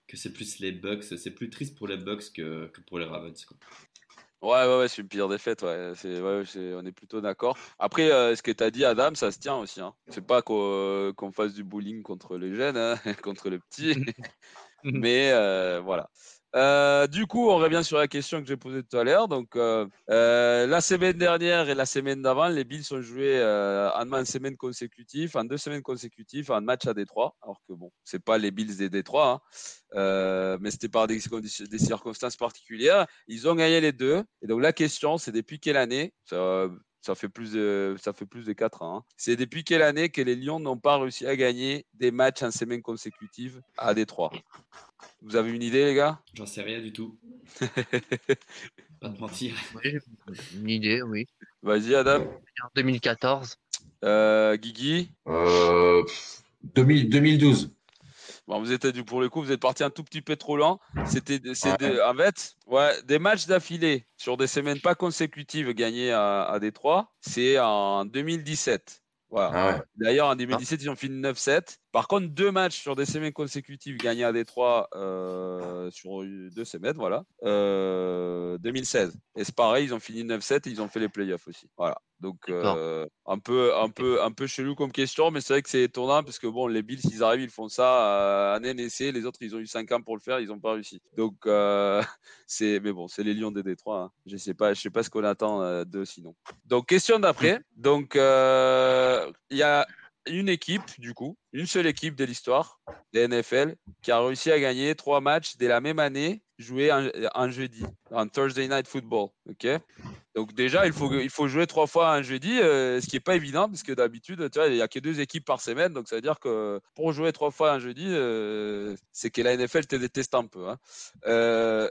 que c'est plus les Bucks, c'est plus triste pour les Bucks que, pour les Ravens. Ouais, ouais, ouais, c'est une pire défaite. Ouais. C'est, ouais, c'est- on est plutôt d'accord. Après, euh, ce que tu as dit, Adam, ça se tient aussi. Hein. C'est pas qu'on, euh, qu'on fasse du bullying contre les jeunes, hein, contre les petits. Mais euh, voilà. Euh, du coup, on revient sur la question que j'ai posée tout à l'heure. Donc, euh, euh, la semaine dernière et la semaine d'avant, les Bills ont joué en une semaine consécutive, en deux semaines consécutives, en match à Détroit. Alors que bon, c'est pas les Bills des Détroit, hein. Mais c'était par des, des circonstances particulières. Ils ont gagné les deux. Et donc, la question, c'est depuis quelle année ça, fait plus de, ça fait plus de 4 ans. hein. C'est depuis quelle année que les Lions n'ont pas réussi à gagner des matchs en semaine consécutive à Détroit? Vous avez une idée, les gars? J'en sais rien du tout. Pas de mentir. Oui, une idée, oui. Vas-y, Adam. En 2014. Euh, Guigui? Euh, pff, 2000 2012. Bon, vous pour le coup, vous êtes parti un tout petit peu trop lent. C'était, Ouais. des- en fait, ouais, des matchs d'affilée sur des semaines pas consécutives gagnés à, à Détroit. C'est en 2017. Voilà. Ah ouais. D'ailleurs, en 2017, ils ont fini 9-7. Par contre, deux matchs sur des semaines consécutives gagnés à Détroit euh, sur deux semaines, voilà. Euh, 2016. Et c'est pareil, ils ont fini 9-7 et ils ont fait les playoffs aussi. Voilà. Donc, euh, un, peu, un, peu, un peu chelou comme question, mais c'est vrai que c'est étonnant parce que bon, les Bills, ils arrivent, ils font ça à un essai. Les autres, ils ont eu 5 ans pour le faire, ils n'ont pas réussi. Donc, euh, c'est, mais bon, c'est les Lions des Détroit. hein. Je sais pas, je sais pas ce qu'on attend euh, d'eux sinon. Donc, question d'après. Donc, euh, il y a une équipe, du coup, une seule équipe de l'histoire des NFL qui a réussi à gagner trois matchs dès la même année, joués en jeudi, en Thursday Night Football. ok? Donc déjà, il faut, il faut jouer trois fois un jeudi, euh, ce qui n'est pas évident, parce que d'habitude, tu vois, il n'y a que deux équipes par semaine. Donc ça veut dire que pour jouer trois fois un jeudi, euh, c'est que la NFL te déteste un peu. hein. Euh,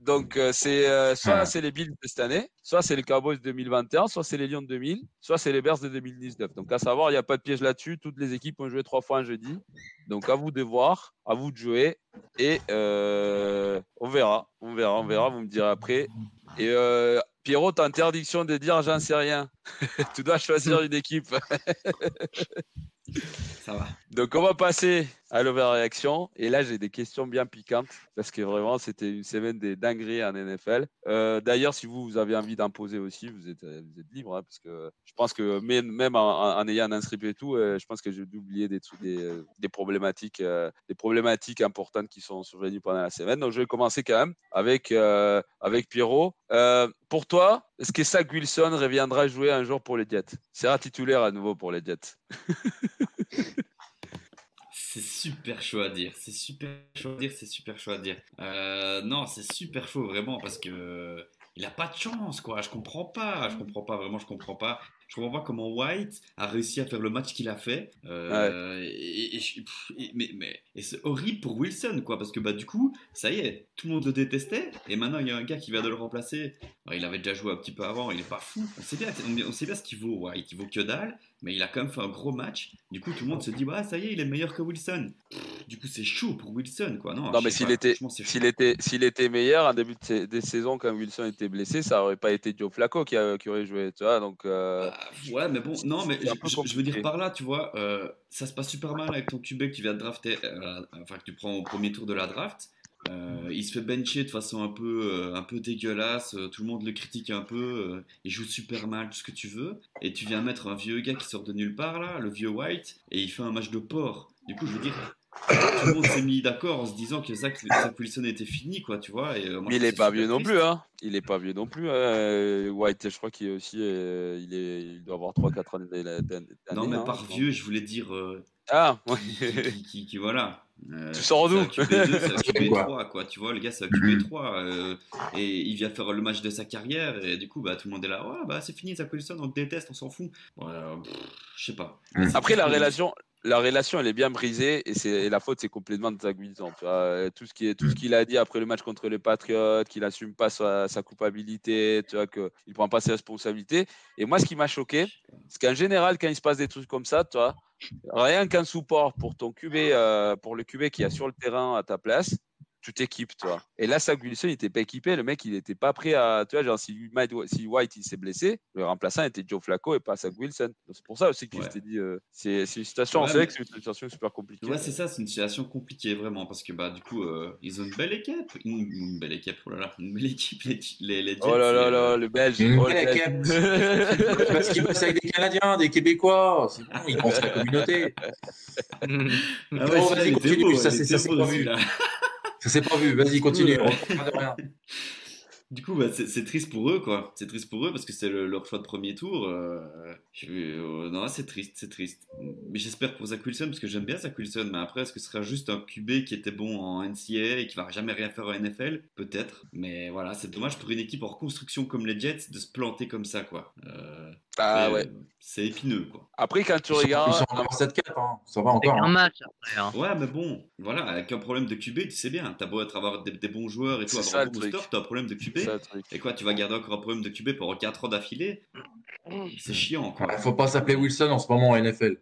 donc c'est soit c'est les Bills de cette année, soit c'est les Cowboys 2021, soit c'est les Lions de 2000, soit c'est les Bears de 2019. Donc à savoir, il n'y a pas de piège là-dessus. Toutes les équipes ont joué trois fois un jeudi. Donc à vous de voir, à vous de jouer. Et on verra, on verra, on verra, vous me direz après. Et euh, Pierrot, interdiction de dire j'en sais rien. tu dois choisir une équipe. Ça va. Donc, on va passer à l'overreaction. Et là, j'ai des questions bien piquantes parce que vraiment, c'était une semaine des dingueries en NFL. Euh, D'ailleurs, si vous, vous avez envie d'en poser aussi, vous êtes, vous êtes libre hein, parce que je pense que même, même en, en ayant un inscrit et tout, euh, je pense que j'ai oublié des, des, des problématiques, euh, des problématiques importantes qui sont survenues pendant la semaine. Donc, je vais commencer quand même avec, avec Pierrot. Pour toi, est-ce que Zach Wilson reviendra jouer un jour pour les Jets? Sera titulaire à nouveau pour les Jets C'est super chaud à dire. C'est super chaud à dire. C'est super chaud à dire. Euh, non, c'est super chaud vraiment parce que il a pas de chance quoi. Je comprends pas. Je comprends pas vraiment. Je comprends pas. Je comprends pas comment White a réussi à faire le match qu'il a fait. Euh, et, et- et- pff, et- mais mais et c'est horrible pour Wilson quoi parce que bah du coup ça y est tout le monde le détestait et maintenant il y a un gars qui vient de le remplacer. Alors, il avait déjà joué un petit peu avant. Il est pas fou. On sait bien. On sait bien ce qu'il vaut White. Il vaut que dalle. Mais il a quand même fait un gros match. Du coup, tout le monde se dit, ouais, ça y est, il est meilleur que Wilson. Pff, Du coup, c'est chaud pour Wilson, quoi. Non, Non, mais s'il était, s'il était, s'il était meilleur en début de, sa- des saisons quand Wilson était blessé, ça aurait pas été Joe Flacco qui, a- qui aurait joué, tu vois. Donc, euh, Ah, ouais, mais bon, non, mais un je, veux dire par là, tu vois, euh, ça se passe super mal avec ton QB que tu viens de drafter, euh, enfin que tu prends au premier tour de la draft. Euh, il se fait bencher de façon un peu, euh, un peu dégueulasse, euh, tout le monde le critique un peu, euh, il joue super mal, tout ce que tu veux, et tu viens mettre un vieux gars qui sort de nulle part là, le vieux White, et il fait un match de porc. Du coup, je veux dire, tout le monde s'est mis d'accord en se disant que Zach, Zach Wilson était fini, quoi, tu vois. Et, moi, mais il est pas vieux non plus, hein. Il est pas vieux non plus. hein. White, je crois qu'il est aussi, il est, il doit avoir 3-4 années d'année. Non, mais hein, par vieux, je voulais dire. Ah, ouais. qui, qui- qui- qui- voilà. Euh, Tu sors d'où c'est un QB2, c'est un C'est QB3, quoi quoi. Tu vois, le gars, c'est un QB3. euh, et il vient faire le match de sa carrière. Et du coup, bah, tout le monde est là. Ouais, bah, c'est fini, Zach Wilson, on te déteste, on s'en fout. Voilà, pff, je sais pas. Mm. Après, la relation, la relation, elle est bien brisée et, c'est, la faute, c'est complètement de. Euh, Tout ce qui est, tout ce qu'il a dit après le match contre les Patriots, qu'il n'assume pas sa, sa culpabilité, tu vois, qu'il ne prend pas ses responsabilités. Et moi, ce qui m'a choqué, c'est qu'en général, quand il se passe des trucs comme ça, tu vois, rien qu'un support pour ton QB, euh, pour le QB qui est sur le terrain à ta place, tu t'équipes, tu vois. Et là, Zach Wilson, il n'était pas équipé. Le mec, il n'était pas prêt à. Tu vois, genre, si, Mike- si White il s'est blessé, le remplaçant était Joe Flacco et pas Zach Wilson. C'est pour ça aussi que Ouais. je t'ai dit. euh, c'est c'est une situation, Ouais, c'est vrai mais- que c'est une situation super compliquée. Ouais, c'est ça, c'est une situation compliquée vraiment parce que bah du coup euh, ils ont une belle équipe, une, une belle équipe, oh là là, une belle équipe les, les, les Jets. Oh là et, là euh, là, le Belge. Une oh, belle. Parce qu'ils bossent avec des Canadiens, des Québécois. C'est bon, ils pensent à la communauté. Ah Bon, celui-là, vas-y, il était continue, beau, ça, c'est- était ça, c'est beau, pas vu. celui-là. Ça s'est pas vu. Vas-y, continue. On de rien. Du coup, bah, c'est triste pour eux, quoi. C'est triste pour eux parce que c'est le- leur choix de premier tour. euh, je- euh, non, c'est triste, c'est triste. Mais j'espère pour Zach Wilson parce que j'aime bien Zach Wilson. Mais après, est-ce que ce sera juste un QB qui était bon en NCAA et qui va jamais rien faire en NFL Peut-être. Mais voilà, c'est dommage pour une équipe en reconstruction comme les Jets de se planter comme ça, quoi. Euh, Ah mais, ouais. C'est épineux, quoi. Après, quand tu Ils sont, regardes. ils sont encore 7-4. Hein. Ça va encore. un hein. match après. hein. Ouais, mais bon, voilà, avec un problème de QB, tu sais bien. T'as beau être avoir des, des bons joueurs et tout, avoir un bon booster, t'as un problème de QB. Ça, truc. Et quoi, tu vas garder encore un problème de QB pendant 4 ans d'affilée? C'est chiant, quoi. Il faut pas s'appeler Wilson en ce moment en NFL.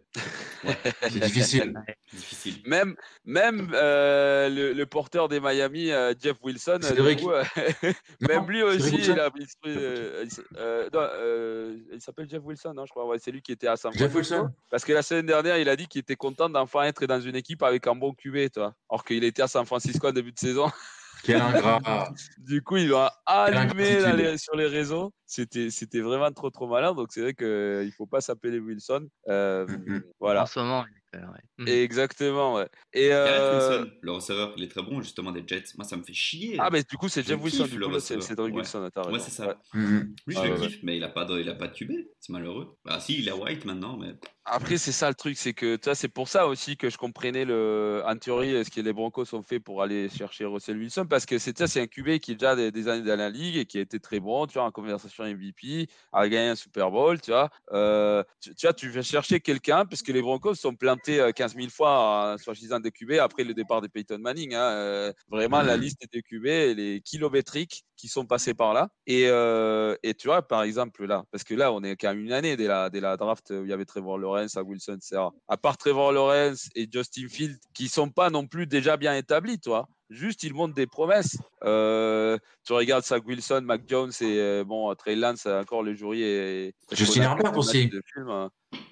C'est difficile. Difficile. Même, même euh, le, le porteur des Miami, euh, Jeff Wilson, coup, euh, même Non, lui aussi, Wilson. il a euh, il se- euh, non, euh, il s'appelle Jeff Wilson, non, je crois. Ouais, c'est lui qui était à San Jeff Francisco. Wilson. Parce que la semaine dernière, il a dit qu'il était content d'enfin être dans une équipe avec un bon QB, toi. Alors qu'il était à San Francisco en début de saison. Quel ingrat. Du coup, il a allumé ingratitude. dans les- sur les réseaux. C'était, c'était vraiment trop, trop malin. Donc, c'est vrai qu'il ne faut pas s'appeler Wilson. Euh, Mhm. voilà. En ce moment, il est- ouais. Mhm. Exactement, ouais. Et, Garrett euh, Wilson, le receveur, il est très bon, justement, des Jets. Moi, ça me fait chier. Ah, mais du coup, c'est Je Jeff Wilson. Du le coup, c'est Ouais. Wilson. Ouais, c'est ça. Ouais. Lui, je Ah, le ouais, kiffe, mais il a pas de, il a pas de QB. C'est malheureux. Bah, si, il a White maintenant, mais. Après, c'est ça le truc, c'est que tu vois, c'est pour ça aussi que je comprenais le, en théorie ce que les Broncos ont fait pour aller chercher Russell Wilson, parce que c'est ça, c'est un QB qui est déjà des, des années dans la ligue et qui a été très bon, tu vois, en conversation MVP, a gagné un Super Bowl, tu vois. Euh, tu, tu vois, tu viens chercher quelqu'un, parce que les Broncos sont plantés euh, 15 000 fois en choisissant des QB après le départ de Peyton Manning. hein. Euh, vraiment, la liste des QB, elle est kilométrique qui sont passés par là. Et, euh, et tu vois, par exemple, là, parce que là, on est qu'à une année dès la, dès la draft où il y avait Trevor Lawrence, à Wilson, etc. À part Trevor Lawrence et Justin Field, qui sont pas non plus déjà bien établis, toi. Juste, ils montrent des promesses. Euh, tu regardes Zach Wilson, Mac Jones et euh, bon, Trey Lance, encore le jury est. Justin Herbert aussi. hein.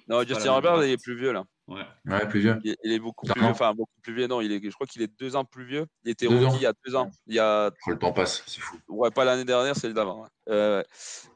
Non, Justin Herbert, il est plus vieux là. Ouais. Ouais, plus vieux. Il, il est beaucoup plus vieux. Enfin, beaucoup plus vieux. Non, il est, je crois qu'il est deux ans plus vieux. Il était rookie il y a deux ans. Il y a Oh, Le temps passe, c'est fou. Ouais, pas l'année dernière, c'est le d'avant. ouais. Euh,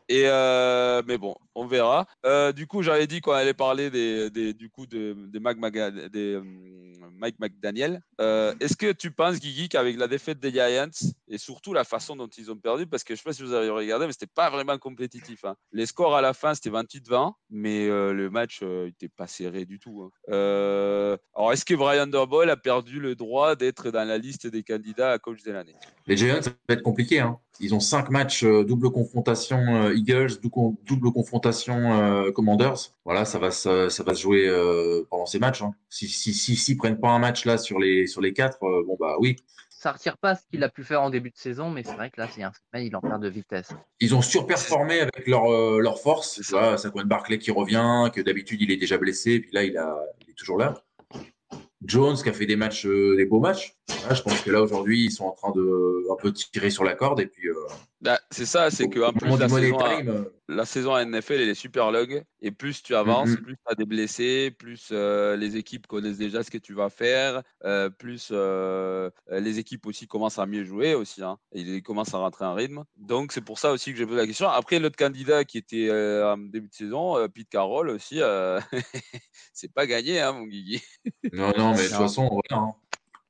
et euh, mais bon, on verra. Euh, du coup, j'avais dit qu'on allait parler du coup de, hum, Mike McDaniel. Euh, Est-ce que tu penses, Guigui, qu'avec la défaite des Giants et surtout la façon dont ils ont perdu, parce que je sais pas si vous avez regardé, mais c'était pas vraiment compétitif. hein. Les scores à la fin, c'était 28-20, mais euh, le match euh, était pas serré du tout. hein. Euh, alors, est-ce que Brian Daboll a perdu le droit d'être dans la liste des candidats à coach de l'année? Les Giants, ça va être compliqué. Hein. Ils ont cinq matchs, euh, double confrontation euh, Eagles, dou- double confrontation euh, Commanders. Voilà, ça va, se- ça, va se jouer pendant ces matchs. Hein. Si, si, si, s'ils prennent pas un match là sur les, sur les quatre, bon bah oui. Ça retire pas ce qu'il a pu faire en début de saison, mais c'est vrai que là, c'est un semaine, il en perd de vitesse. Ils ont surperformé avec leur, euh, leur force. Ça. Saquon Barclay qui revient, que d'habitude il est déjà blessé, puis là il, a, il est toujours là. Jones qui a fait des matchs, euh, des beaux matchs. Je pense que là aujourd'hui ils sont en train de un peu tirer sur la corde et puis euh, Bah, c'est ça, c'est que plus la saison, la saison à NFL elle est super longue et plus tu avances, Mhm. plus tu as des blessés, plus euh, les équipes connaissent déjà ce que tu vas faire, euh, plus euh, les équipes aussi commencent à mieux jouer aussi, hein, et ils commencent à rentrer en rythme. Donc c'est pour ça aussi que j'ai posé la question. Après l'autre candidat qui était euh, en début de saison, euh, Pete Carroll aussi, euh, c'est pas gagné hein, mon Guigui. Non, non, mais de toute façon, voilà. hein.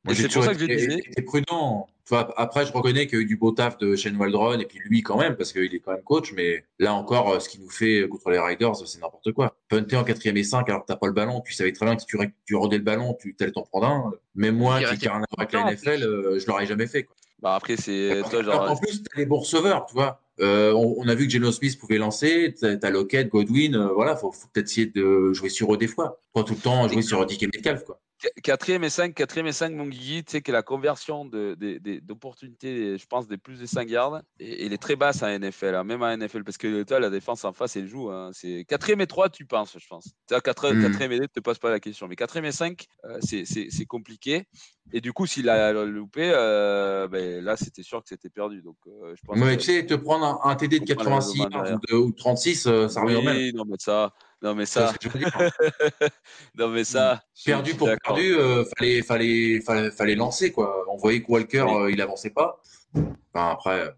Et c'est pour ça que je disais- été prudent. Enfin, après, je reconnais qu'il y a eu du beau taf de Shane Waldron et puis lui quand même, parce qu'il est quand même coach. Mais là encore, euh, ce qu'il nous fait contre les Riders, c'est n'importe quoi. Punter en quatrième et 5 alors que t'as pas le ballon, tu savais très bien que si tu, tu rodais le ballon, tu allais t'en prendre un. Même moi, qui restait qui a rien à voir avec la NFL, euh, je l'aurais jamais fait. Quoi. Bah après c'est toi En genre plus, t'as les bons receveurs, tu vois. Euh, on, on a vu que Geno Smith pouvait lancer, t'as Lockett, Godwin, euh, voilà, faut, faut peut-être essayer de jouer sur eux des fois. Pas tout le temps jouer sur DK Metcalf, quoi. Qu- Quatrième et 5, quatrième et 5, mon Guigui, tu sais que la conversion de- de- de- d'opportunités, je pense, des plus de 5 yards, et- elle est très basse à NFL, hein, même à NFL, parce que toi, la défense en face, elle joue. hein, c'est quatrième et 3, tu penses, je pense. Tu quatrième, quatrième et 2, te pose pas la question. Mais quatrième et 5, euh, c'est- compliqué. Et du coup, s'il a loupé, euh, ben, là, c'était sûr que c'était perdu. Donc, euh, je pense Mais que- tu sais, te prendre un, un TD de Faut pas la 86 demander yards derrière. ou, de- ou de 36, euh, ça revient au même. Oui, non, mais ça, non, mais ça, dire. non, mais ça, je perdu pour perdu, euh, fallait, fallait, fallait, fallait lancer quoi. On voyait que Walker, Oui. euh, il avançait pas. Enfin, après,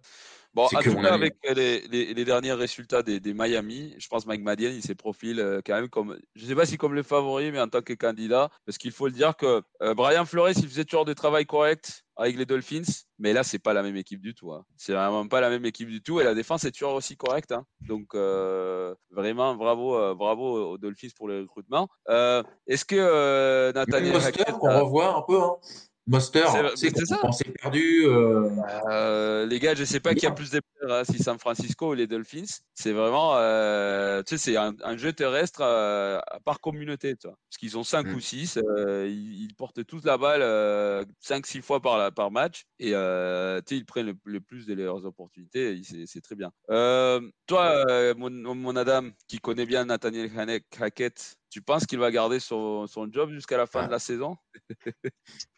Bon, en tout cas, avec les, les- les derniers résultats des, des Miami, je pense que Mike Madian, il s'est profile euh, quand même comme, je ne sais pas si comme le favori, mais en tant que candidat, parce qu'il faut le dire que euh, Brian Flores, il faisait toujours du travail correct avec les Dolphins, mais là, c'est pas la même équipe du tout. hein. C'est vraiment pas la même équipe du tout, et la défense est toujours aussi correcte. hein. Donc, euh, vraiment, bravo, euh, bravo aux Dolphins pour le recrutement. Euh, Est-ce que euh, Nathaniel Hackett qu'on a- revoit un peu. Hein. Monster, C'est- qu'on ça. pensait perdu. euh, Euh, les gars, je sais pas qui a plus hein, si San Francisco ou les Dolphins. C'est vraiment, euh, tu sais, c'est un, un jeu terrestre euh, par communauté, tu vois. Parce qu'ils ont 5 Mm. ou 6, ils, ils portent tous la balle 5-6 fois par, la- par match et euh, tu sais, ils prennent le, le plus de leurs opportunités. C'est très bien. Euh, toi, euh, mon, mon Adam, qui connaît bien Nathaniel Hackett, tu penses qu'il va garder son, son job jusqu'à la fin Ah. de la saison?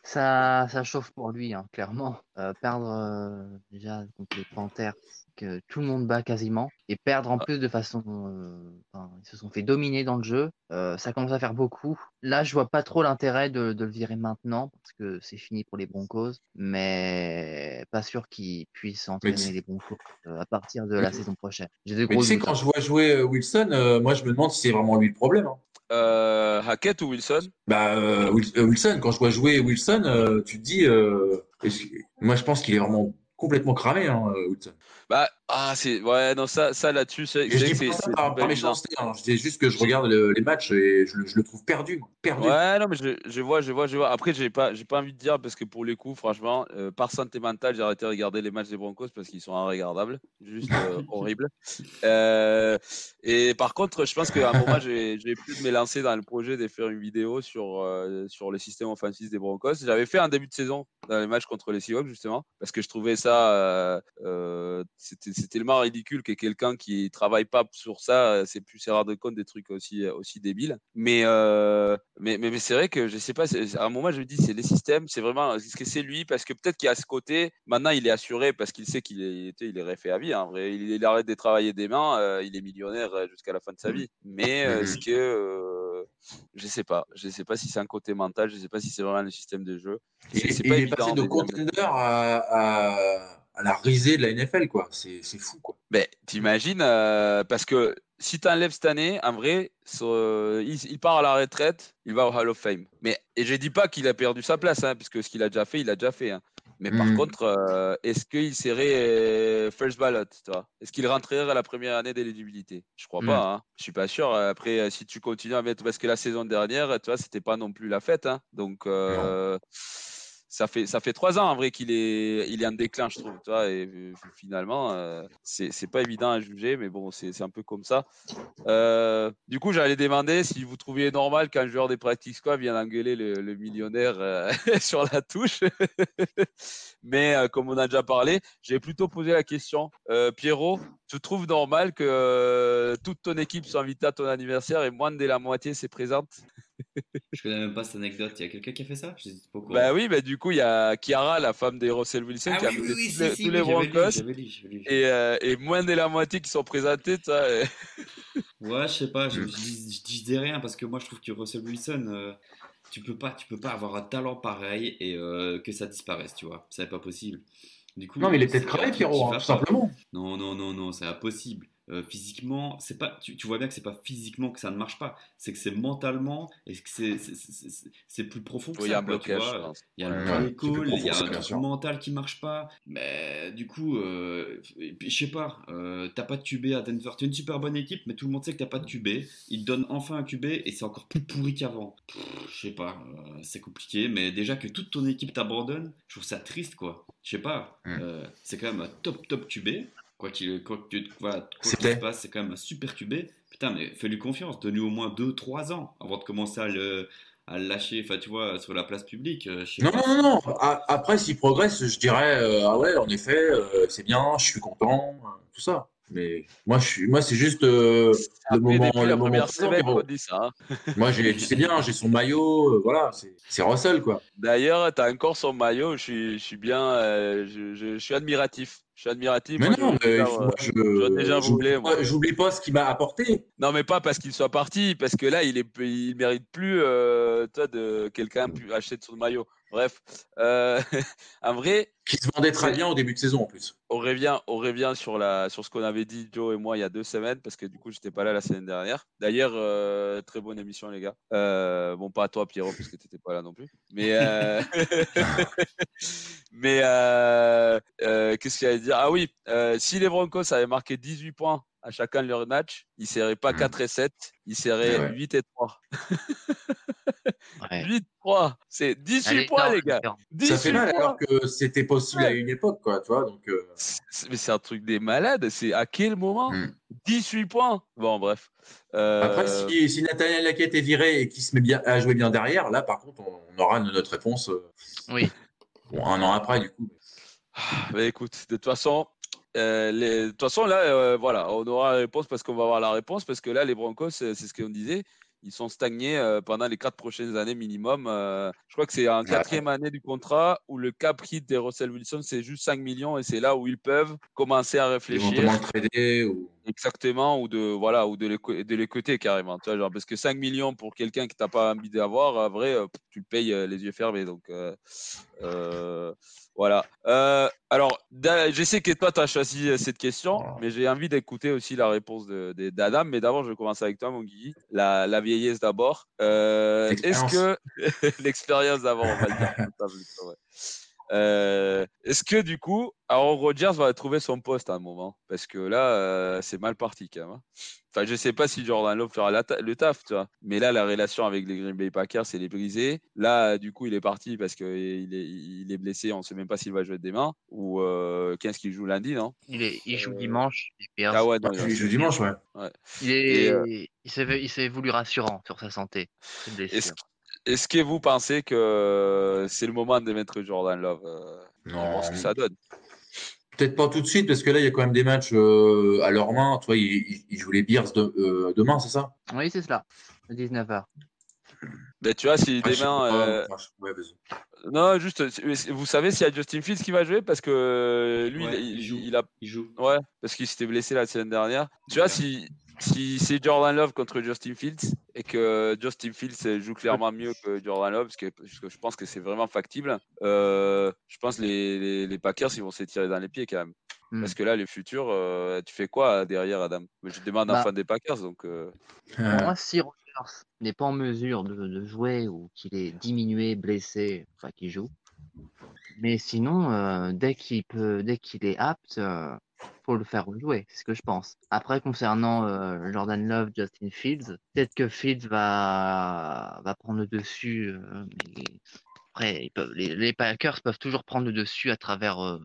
Ça, ça chauffe pour lui, hein, clairement. Euh, perdre euh, déjà contre les Panthers, que tout le monde bat quasiment, et perdre en Ah. plus de façon. euh, enfin, ils se sont fait dominer dans le jeu. euh, ça commence à faire beaucoup. Là, je vois pas trop l'intérêt de, de le virer maintenant, parce que c'est fini pour les Broncos, mais pas sûr qu'il puisse entraîner tu- les Broncos euh, à partir de la saison prochaine. J'ai tu sais, quand hein. je vois jouer Wilson, euh, moi je me demande si c'est vraiment lui le problème. hein. Euh, Hackett ou Wilson? Bah, euh, Wil- Wilson, quand je vois jouer Wilson, euh, tu te dis. euh, moi je pense qu'il est vraiment complètement cramé, hein, euh, Wilson. Bah, ah, c'est. Ouais, non, ça, ça là-dessus, c'est. Je dis pas ça par, méchanceté, hein. je dis juste que je regarde le- les matchs et je, le- je le trouve perdu. Ouais, non, mais je, je vois, je vois, je vois. Après, j'ai pas, j'ai pas envie de dire parce que pour les coups, franchement, euh, par santé mentale, j'ai arrêté de regarder les matchs des Broncos parce qu'ils sont irregardables, juste euh, horribles. Euh, et par contre, je pense qu'à un moment, j'ai j'ai pu me lancer dans le projet de faire une vidéo sur, euh, sur le système offensif des Broncos. J'avais fait un début de saison dans les matchs contre les Seahawks, justement, parce que je trouvais ça, c'était c'est tellement ridicule que quelqu'un qui travaille pas sur ça, euh, c'est plus rare de compte des trucs aussi, euh, aussi débiles. Mais, euh, mais, mais, mais c'est vrai que je sais pas, à un moment, je me dis, c'est les systèmes, c'est vraiment, est-ce que c'est lui? Parce que peut-être qu'il a ce côté, maintenant, il est assuré parce qu'il sait qu'il est, il est réfait à vie. hein, en vrai. Il, il arrête de travailler des mains, euh, il est millionnaire jusqu'à la fin de sa vie. Mais euh, est-ce que. euh, je sais pas. Je sais pas si c'est un côté mental, je sais pas si c'est vraiment le système de jeu. Il, C'est- est- c'est il pas est passé de contender à, à- à la risée de la NFL, quoi. C'est fou, quoi. Ben, t'imagines, euh, parce que si tu enlèves cette année, en vrai, euh, il, il part à la retraite, il va au Hall of Fame. Mais, et je dis pas qu'il a perdu sa place, hein, puisque ce qu'il a déjà fait, il a déjà fait. hein. Mais par Mhm. contre, euh, est-ce qu'il serait euh, first ballot tu vois? Est-ce qu'il rentrerait à la première année d'éligibilité? Je crois Mhm. pas. Hein. Je suis pas sûr. Après, si tu continues à mettre, parce que la saison dernière, tu vois, c'était pas non plus la fête. Hein. Donc, ça fait trois ans en vrai qu'il est il est en déclin, je trouve. Et euh, finalement, euh, c'est pas évident à juger, mais bon, c'est un peu comme ça. Euh, du coup, j'allais demander si vous trouviez normal qu'un joueur des practice squad vienne engueuler le, le millionnaire euh, sur la touche. Mais euh, comme on a déjà parlé, j'ai plutôt posé la question. Euh, Pierrot, tu trouves normal que euh, toute ton équipe soit invitée à ton anniversaire et moins de la moitié s'est présente? Je connais même pas cette anecdote. Il y a quelqu'un qui a fait ça? Je sais pas au courant. Bah oui, bah du coup, il y a Kiara, la femme des Russell Wilson, Ah qui a invité oui, oui, tous si, les, si, tous oui, les j'avais lu, Broncos. lu, lu. Et, et moins de la moitié qui sont présentés, Ouais, je sais pas, je, je dis, je disais rien parce que moi je trouve que Russell Wilson, euh, tu peux pas, tu peux pas avoir un talent pareil et euh, que ça disparaisse, tu vois. C'est pas possible. Du coup, Non, mais il est peut-être crevé, Pierrot, hein, tout simplement. Non, non, non, non, c'est impossible. Euh, physiquement, c'est pas, tu, tu vois bien que c'est pas physiquement que ça ne marche pas, c'est que c'est mentalement et que c'est, plus profond que Oui, il y a ça. un quoi, tu blocage, pense. Il y a le Ouais, call, il y a ça, un truc mental qui marche pas. Mais du coup, euh, je sais pas, euh, t'as pas de QB à Denver. T'es une super bonne équipe, mais tout le monde sait que t'as pas de QB. Ils te donnent enfin un QB et c'est encore plus pourri qu'avant. Je sais pas, euh, c'est compliqué, mais déjà que toute ton équipe t'abandonne, je trouve ça triste quoi. Je sais pas, Mm. euh, c'est quand même un top top QB. Quoi qu'il quoi que- voilà, quoi qu'il C'était. se passe, c'est quand même un super QB. Putain, mais fais-lui confiance, donne-lui au moins 2-3 ans avant de commencer à le, à le lâcher, enfin tu vois, sur la place publique. euh, Non, non, non, non. Après, s'il progresse, je dirais, euh, ah ouais, en effet, euh, c'est bien, je suis content, tout ça. Mais moi, je suis, moi, c'est juste euh, le moment, le la moment première semaine dit ça. hein. Moi, j'ai, tu sais bien, j'ai son maillot, euh, voilà, c'est, c'est Russell, quoi. D'ailleurs, tu as encore son maillot, je suis, je suis bien, euh, je, je- je suis admiratif. Je suis admiratif. Mais moi, non, je- moi, je, déjà j'oublie voulu, pas, j'oublie pas ce qu'il m'a apporté. Non, mais pas parce qu'il soit parti, parce que là, il est, il mérite plus, euh, toi, de quelqu'un pu acheter de son maillot. Bref, euh, en vrai, Qui se vendait très bien au début de saison, en plus. on revient, on revient sur, la, sur ce qu'on avait dit, Joe et moi, il y a deux semaines, parce que du coup, j'étais pas là la semaine dernière. D'ailleurs, euh, très bonne émission, les gars. Euh, bon, pas à toi, Pierrot, parce que tu n'étais pas là non plus. Mais, euh, mais qu'est-ce qu'il y a à dire? Ah oui, si les Broncos avaient marqué 18 points à chacun de leurs matchs, ils ne seraient pas Mhm. 4 et 7, ils seraient Ouais. 8 et 3. Ouais. 8 3, c'est 18 Elle est points, énorme, les gars. différence. 18 Ça fait mal, points. alors que c'était possible à une époque, quoi, tu vois, donc, euh, C'est- Mais c'est un truc des malades. C'est à quel moment Hmm. 18 points? Bon, bref. Euh, Après, si, si Nathaniel Laquette est viré et qu'il se met bien à jouer bien derrière, là, par contre, on, on aura notre réponse euh, Oui. bon, un an après, du coup. bah, écoute, de toute façon, euh, les- de toute façon, là, euh, voilà, on aura la réponse parce qu'on va avoir la réponse parce que là, les Broncos, euh, c'est ce qu'on disait. Ils sont stagnés euh, pendant les quatre prochaines années minimum. Je crois que c'est en quatrième année du contrat où le cap hit des Russell Wilson, c'est juste 5 millions et c'est là où ils peuvent commencer à réfléchir. Ou. Exactement, ou de voilà, ou de les, co- de les coter carrément. Tu vois, genre, parce que 5 millions pour quelqu'un que tu n'as pas envie d'avoir, en vrai, euh, tu le payes euh, les yeux fermés. Donc euh, euh, voilà. Euh, alors, je sais que toi, tu as choisi cette question, mais j'ai envie d'écouter aussi la réponse d'Adam. Mais d'abord, je vais commencer avec toi, mon Guigui. La, la vieillesse d'abord. Est-ce que l'expérience d'abord, on va le dire Euh, Est-ce que du coup, Aaron Rodgers va trouver son poste à un moment? Parce que là, euh, c'est mal parti quand même. hein. Enfin, je sais pas si Jordan Love fera la ta- le taf, tu vois. Mais là, la relation avec les Green Bay Packers, elle est brisée. Là, du coup, il est parti parce qu'il est, il est blessé. On ne sait même pas s'il va jouer demain. Ou euh, qu'est-ce qu'il joue lundi, non? Il, est, il joue Euh, dimanche. les. Ah ouais, non, il je- dimanche, ouais. Il est, Et, il s'est, voulu rassurant sur sa santé. Cette blessure. Est-ce est-ce que vous pensez que c'est le moment de mettre Jordan Love euh, et voir ce que Non. ça donne Peut-être pas tout de suite, parce que là, il y a quand même des matchs euh, à leur main. Tu vois, ils, ils- jouent les Bears de- euh, demain, c'est ça? Oui, c'est cela. À 19h. Ben, tu vois, si sais demain. pas. euh, Enfin, je- ouais, vas-y. Non, juste, vous savez s'il y a Justin Fields qui va jouer? Parce que euh, lui, Ouais, il, il joue. il a. Il joue. Ouais, parce qu'il s'était blessé la semaine dernière. Tu vois, si, si c'est Jordan Love contre Justin Fields et que Justin Fields joue clairement mieux que Jordan Love, parce que, parce que je pense que c'est vraiment factible, euh, je pense que les, les, les Packers ils vont s'étirer dans les pieds quand même. Hmm. Parce que là, les futurs, euh, tu fais quoi derrière, Adam? Je demande un Bah. fan des Packers, donc. euh, moi, si Rodgers n'est pas en mesure de, de jouer ou qu'il est diminué, blessé, enfin qu'il joue. Mais sinon, euh, dès qu'il peut, dès qu'il est apte, le faire jouer, c'est ce que je pense. Après, concernant euh, Jordan Love, Justin Fields, peut-être que Fields va, va prendre le dessus. euh, après, ils peuvent, les, les Packers peuvent toujours prendre le dessus à travers, euh,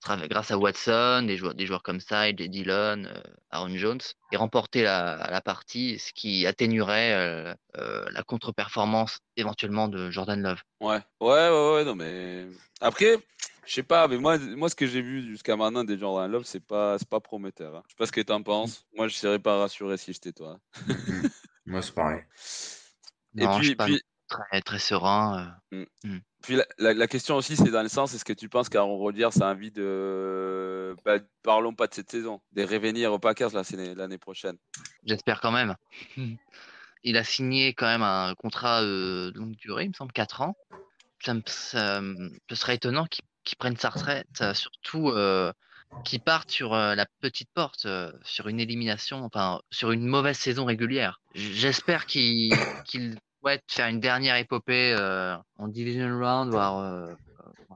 travers- grâce à Watson, des joueurs, des joueurs comme ça, et Dillon, euh, Aaron Jones, et remporter la, la partie, ce qui atténuerait euh, euh, la contre-performance éventuellement de Jordan Love. Ouais, ouais, ouais, ouais, non, mais après, je sais pas, mais moi, moi ce que j'ai vu jusqu'à maintenant des Jordan Love, c'est pas, c'est pas prometteur. hein. Je sais pas ce que t'en penses. Moi, je serais pas rassuré si j'étais toi. Moi, c'est pareil. Et Non, je puis, suis pas puis, très, très serein. euh. puis la, la- la question aussi, c'est dans le sens, est-ce que tu penses qu'Aaron Rodgers a envie de, bah, parlons pas de cette saison, de revenir aux Packers la l'année l'année prochaine? J'espère quand même. Il a signé quand même un contrat euh, de longue durée, il me semble 4 ans. Ça me, ça ce serait étonnant qu'il qu'il prenne sa retraite, euh, surtout euh, qu'il parte sur euh, la petite porte, euh, sur une élimination, enfin sur une mauvaise saison régulière. J'espère qu'il qu'il souhaite faire une dernière épopée euh, en division round, voire, euh,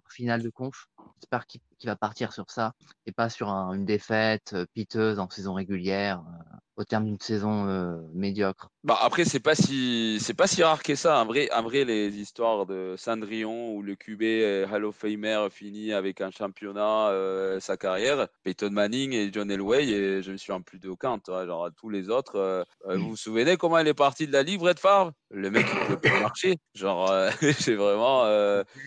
finale de conf. J'espère qu'il qu'il va partir sur ça et pas sur un- une défaite euh, piteuse en saison régulière euh, au terme d'une saison euh, médiocre. Bah après c'est pas si c'est pas si rare que ça. En vrai, en vrai les histoires de Cendrillon où le QB euh, Hall of Famer finit avec un championnat sa carrière, Peyton Manning et John Elway et je me suis en plus de aucun, genre tous les autres. euh, vous vous souvenez comment il est parti de la ligue, Brett Favre? Le mec il peut pas marcher. Genre c'est vraiment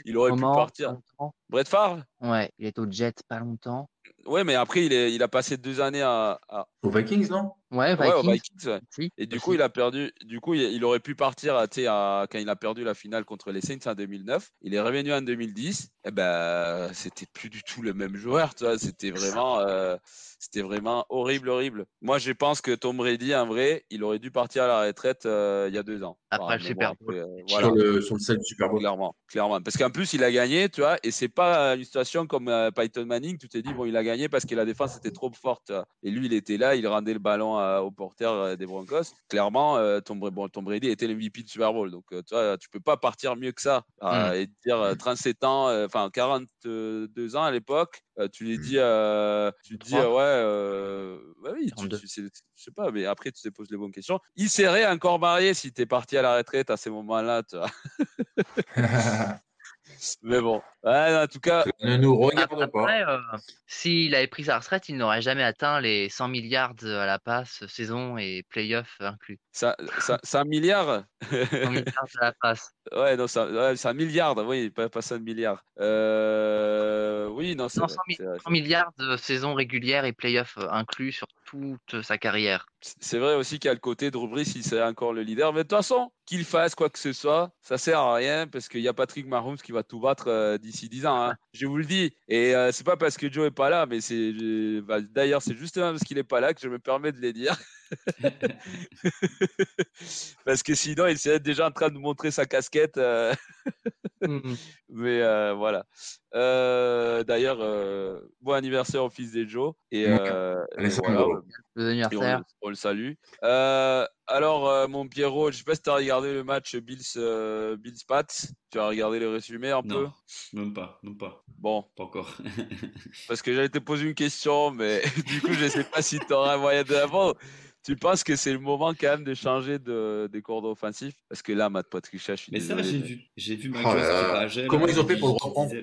il aurait pu Comment? partir. longtemps Brett Favre? Ouais, il est Jet pas longtemps. Ouais, mais après il est il a passé deux années à, à- Aux Vikings, non? Ouais, ouais, aux Vikings. Vikings. ouais. si, Et du aussi. coup, il a perdu. Du coup, il, il aurait pu partir à, quand il a perdu la finale contre les Saints en 2009. Il est revenu en 2010. Et ben, c'était plus du tout le même joueur. Tu vois, c'était vraiment, euh, c'était vraiment horrible, horrible. Moi, je pense que Tom Brady, en vrai, il aurait dû partir à la retraite euh, il y a deux ans. Après le Super Bowl. après, euh, voilà. sur, le, sur le set du Super Bowl. Clairement, clairement. Parce qu'en plus, il a gagné, tu vois, et c'est pas une situation comme euh, Peyton Manning, tu t'es dit, bon, il a gagné parce que la défense était trop forte. Et lui, il était là, il rendait le ballon à- au porteur euh, des Broncos. Clairement, euh, Tom, Bra- bon, Tom Brady était l'MVP de Super Bowl. Donc, euh, tu vois, tu peux pas partir mieux que ça. euh, Et te dire euh, 37 ans, enfin 42 ans à l'époque, tu lui dis, euh, tu dis, 43. ouais, bah oui, tu, 42. tu sais, je sais pas, mais après, tu te poses les bonnes questions. Il serait encore marié si tu es parti à la retraite à ces moments-là, tu vois. Mais bon, ouais, en tout cas, ne nous regarde pas. Euh, s'il avait pris sa retraite, il n'aurait jamais atteint les 100 milliards à la passe, saison et playoff inclus. ça, ça, c'est un milliard. 100 milliards à la passe. ouais, non, ça- ouais, c'est un milliard, oui, pas, pas 5 milliards. Euh, oui, non, c'est Non, vrai, 100 mi- c'est vrai. 100 milliards de saison régulière et playoff inclus sur toute sa carrière. C'est vrai aussi qu'il y a le côté de Rubris, il serait encore le leader. Mais de toute façon, qu'il fasse quoi que ce soit, ça sert à rien parce qu'il y a Patrick Mahomes qui va tout battre euh, d'ici 10 ans. hein. Je vous le dis. Et euh, c'est pas parce que Joe est pas là, mais c'est je- bah, d'ailleurs c'est justement parce qu'il est pas là que je me permets de les dire. parce que sinon, il serait déjà en train de montrer sa casquette. euh, Mhm. mais euh, voilà. Euh, D'ailleurs, euh, bon anniversaire au fils des Joe. Et, euh, et voilà, Le et on, anniversaire. le- on le salue. Euh, alors, euh, mon Pierrot, je sais pas si tu as regardé le match Bills, euh, Bills Pats. Tu as regardé le résumé un peu? Non, même pas, même pas, Bon, pas encore. parce que j'allais te poser une question, mais du coup, je sais pas si tu auras un moyen de l'avant. Tu penses que c'est le moment quand même de changer de, des cordons offensifs Parce que là, Matt Patricia, je suis Mais ça, désolé. j'ai mais- vu, j'ai vu Mac Oh Jones là qui là. rageait, Comment ils ont fait pour le reprendre?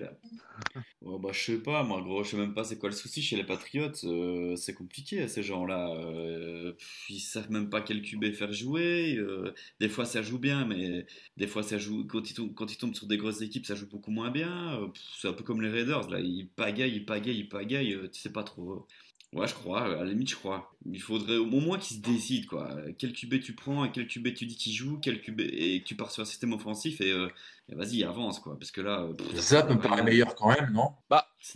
Ouais, bah, je sais pas, moi, gros, je sais même pas c'est quoi le souci chez les Patriots. euh, c'est compliqué, ces gens-là. Euh, ils savent même pas quel QB faire jouer. euh, des fois, ça joue bien, mais des fois, ça joue. Quand ils tombent, quand ils tombent sur des grosses équipes, ça joue beaucoup moins bien. Euh, c'est un peu comme les Raiders, là. Ils pagaillent, ils pagaillent, ils pagaillent. tu sais pas trop. Ouais, je crois, à la limite, je crois. Il faudrait au moins qu'ils se décident, quoi. Quel QB tu prends, et quel QB tu dis qu'il joue, quel QB, et que tu pars sur un système offensif, et, euh, et vas-y, avance, quoi. Parce que là. euh, pff, Ça me paraît meilleur quand même, non?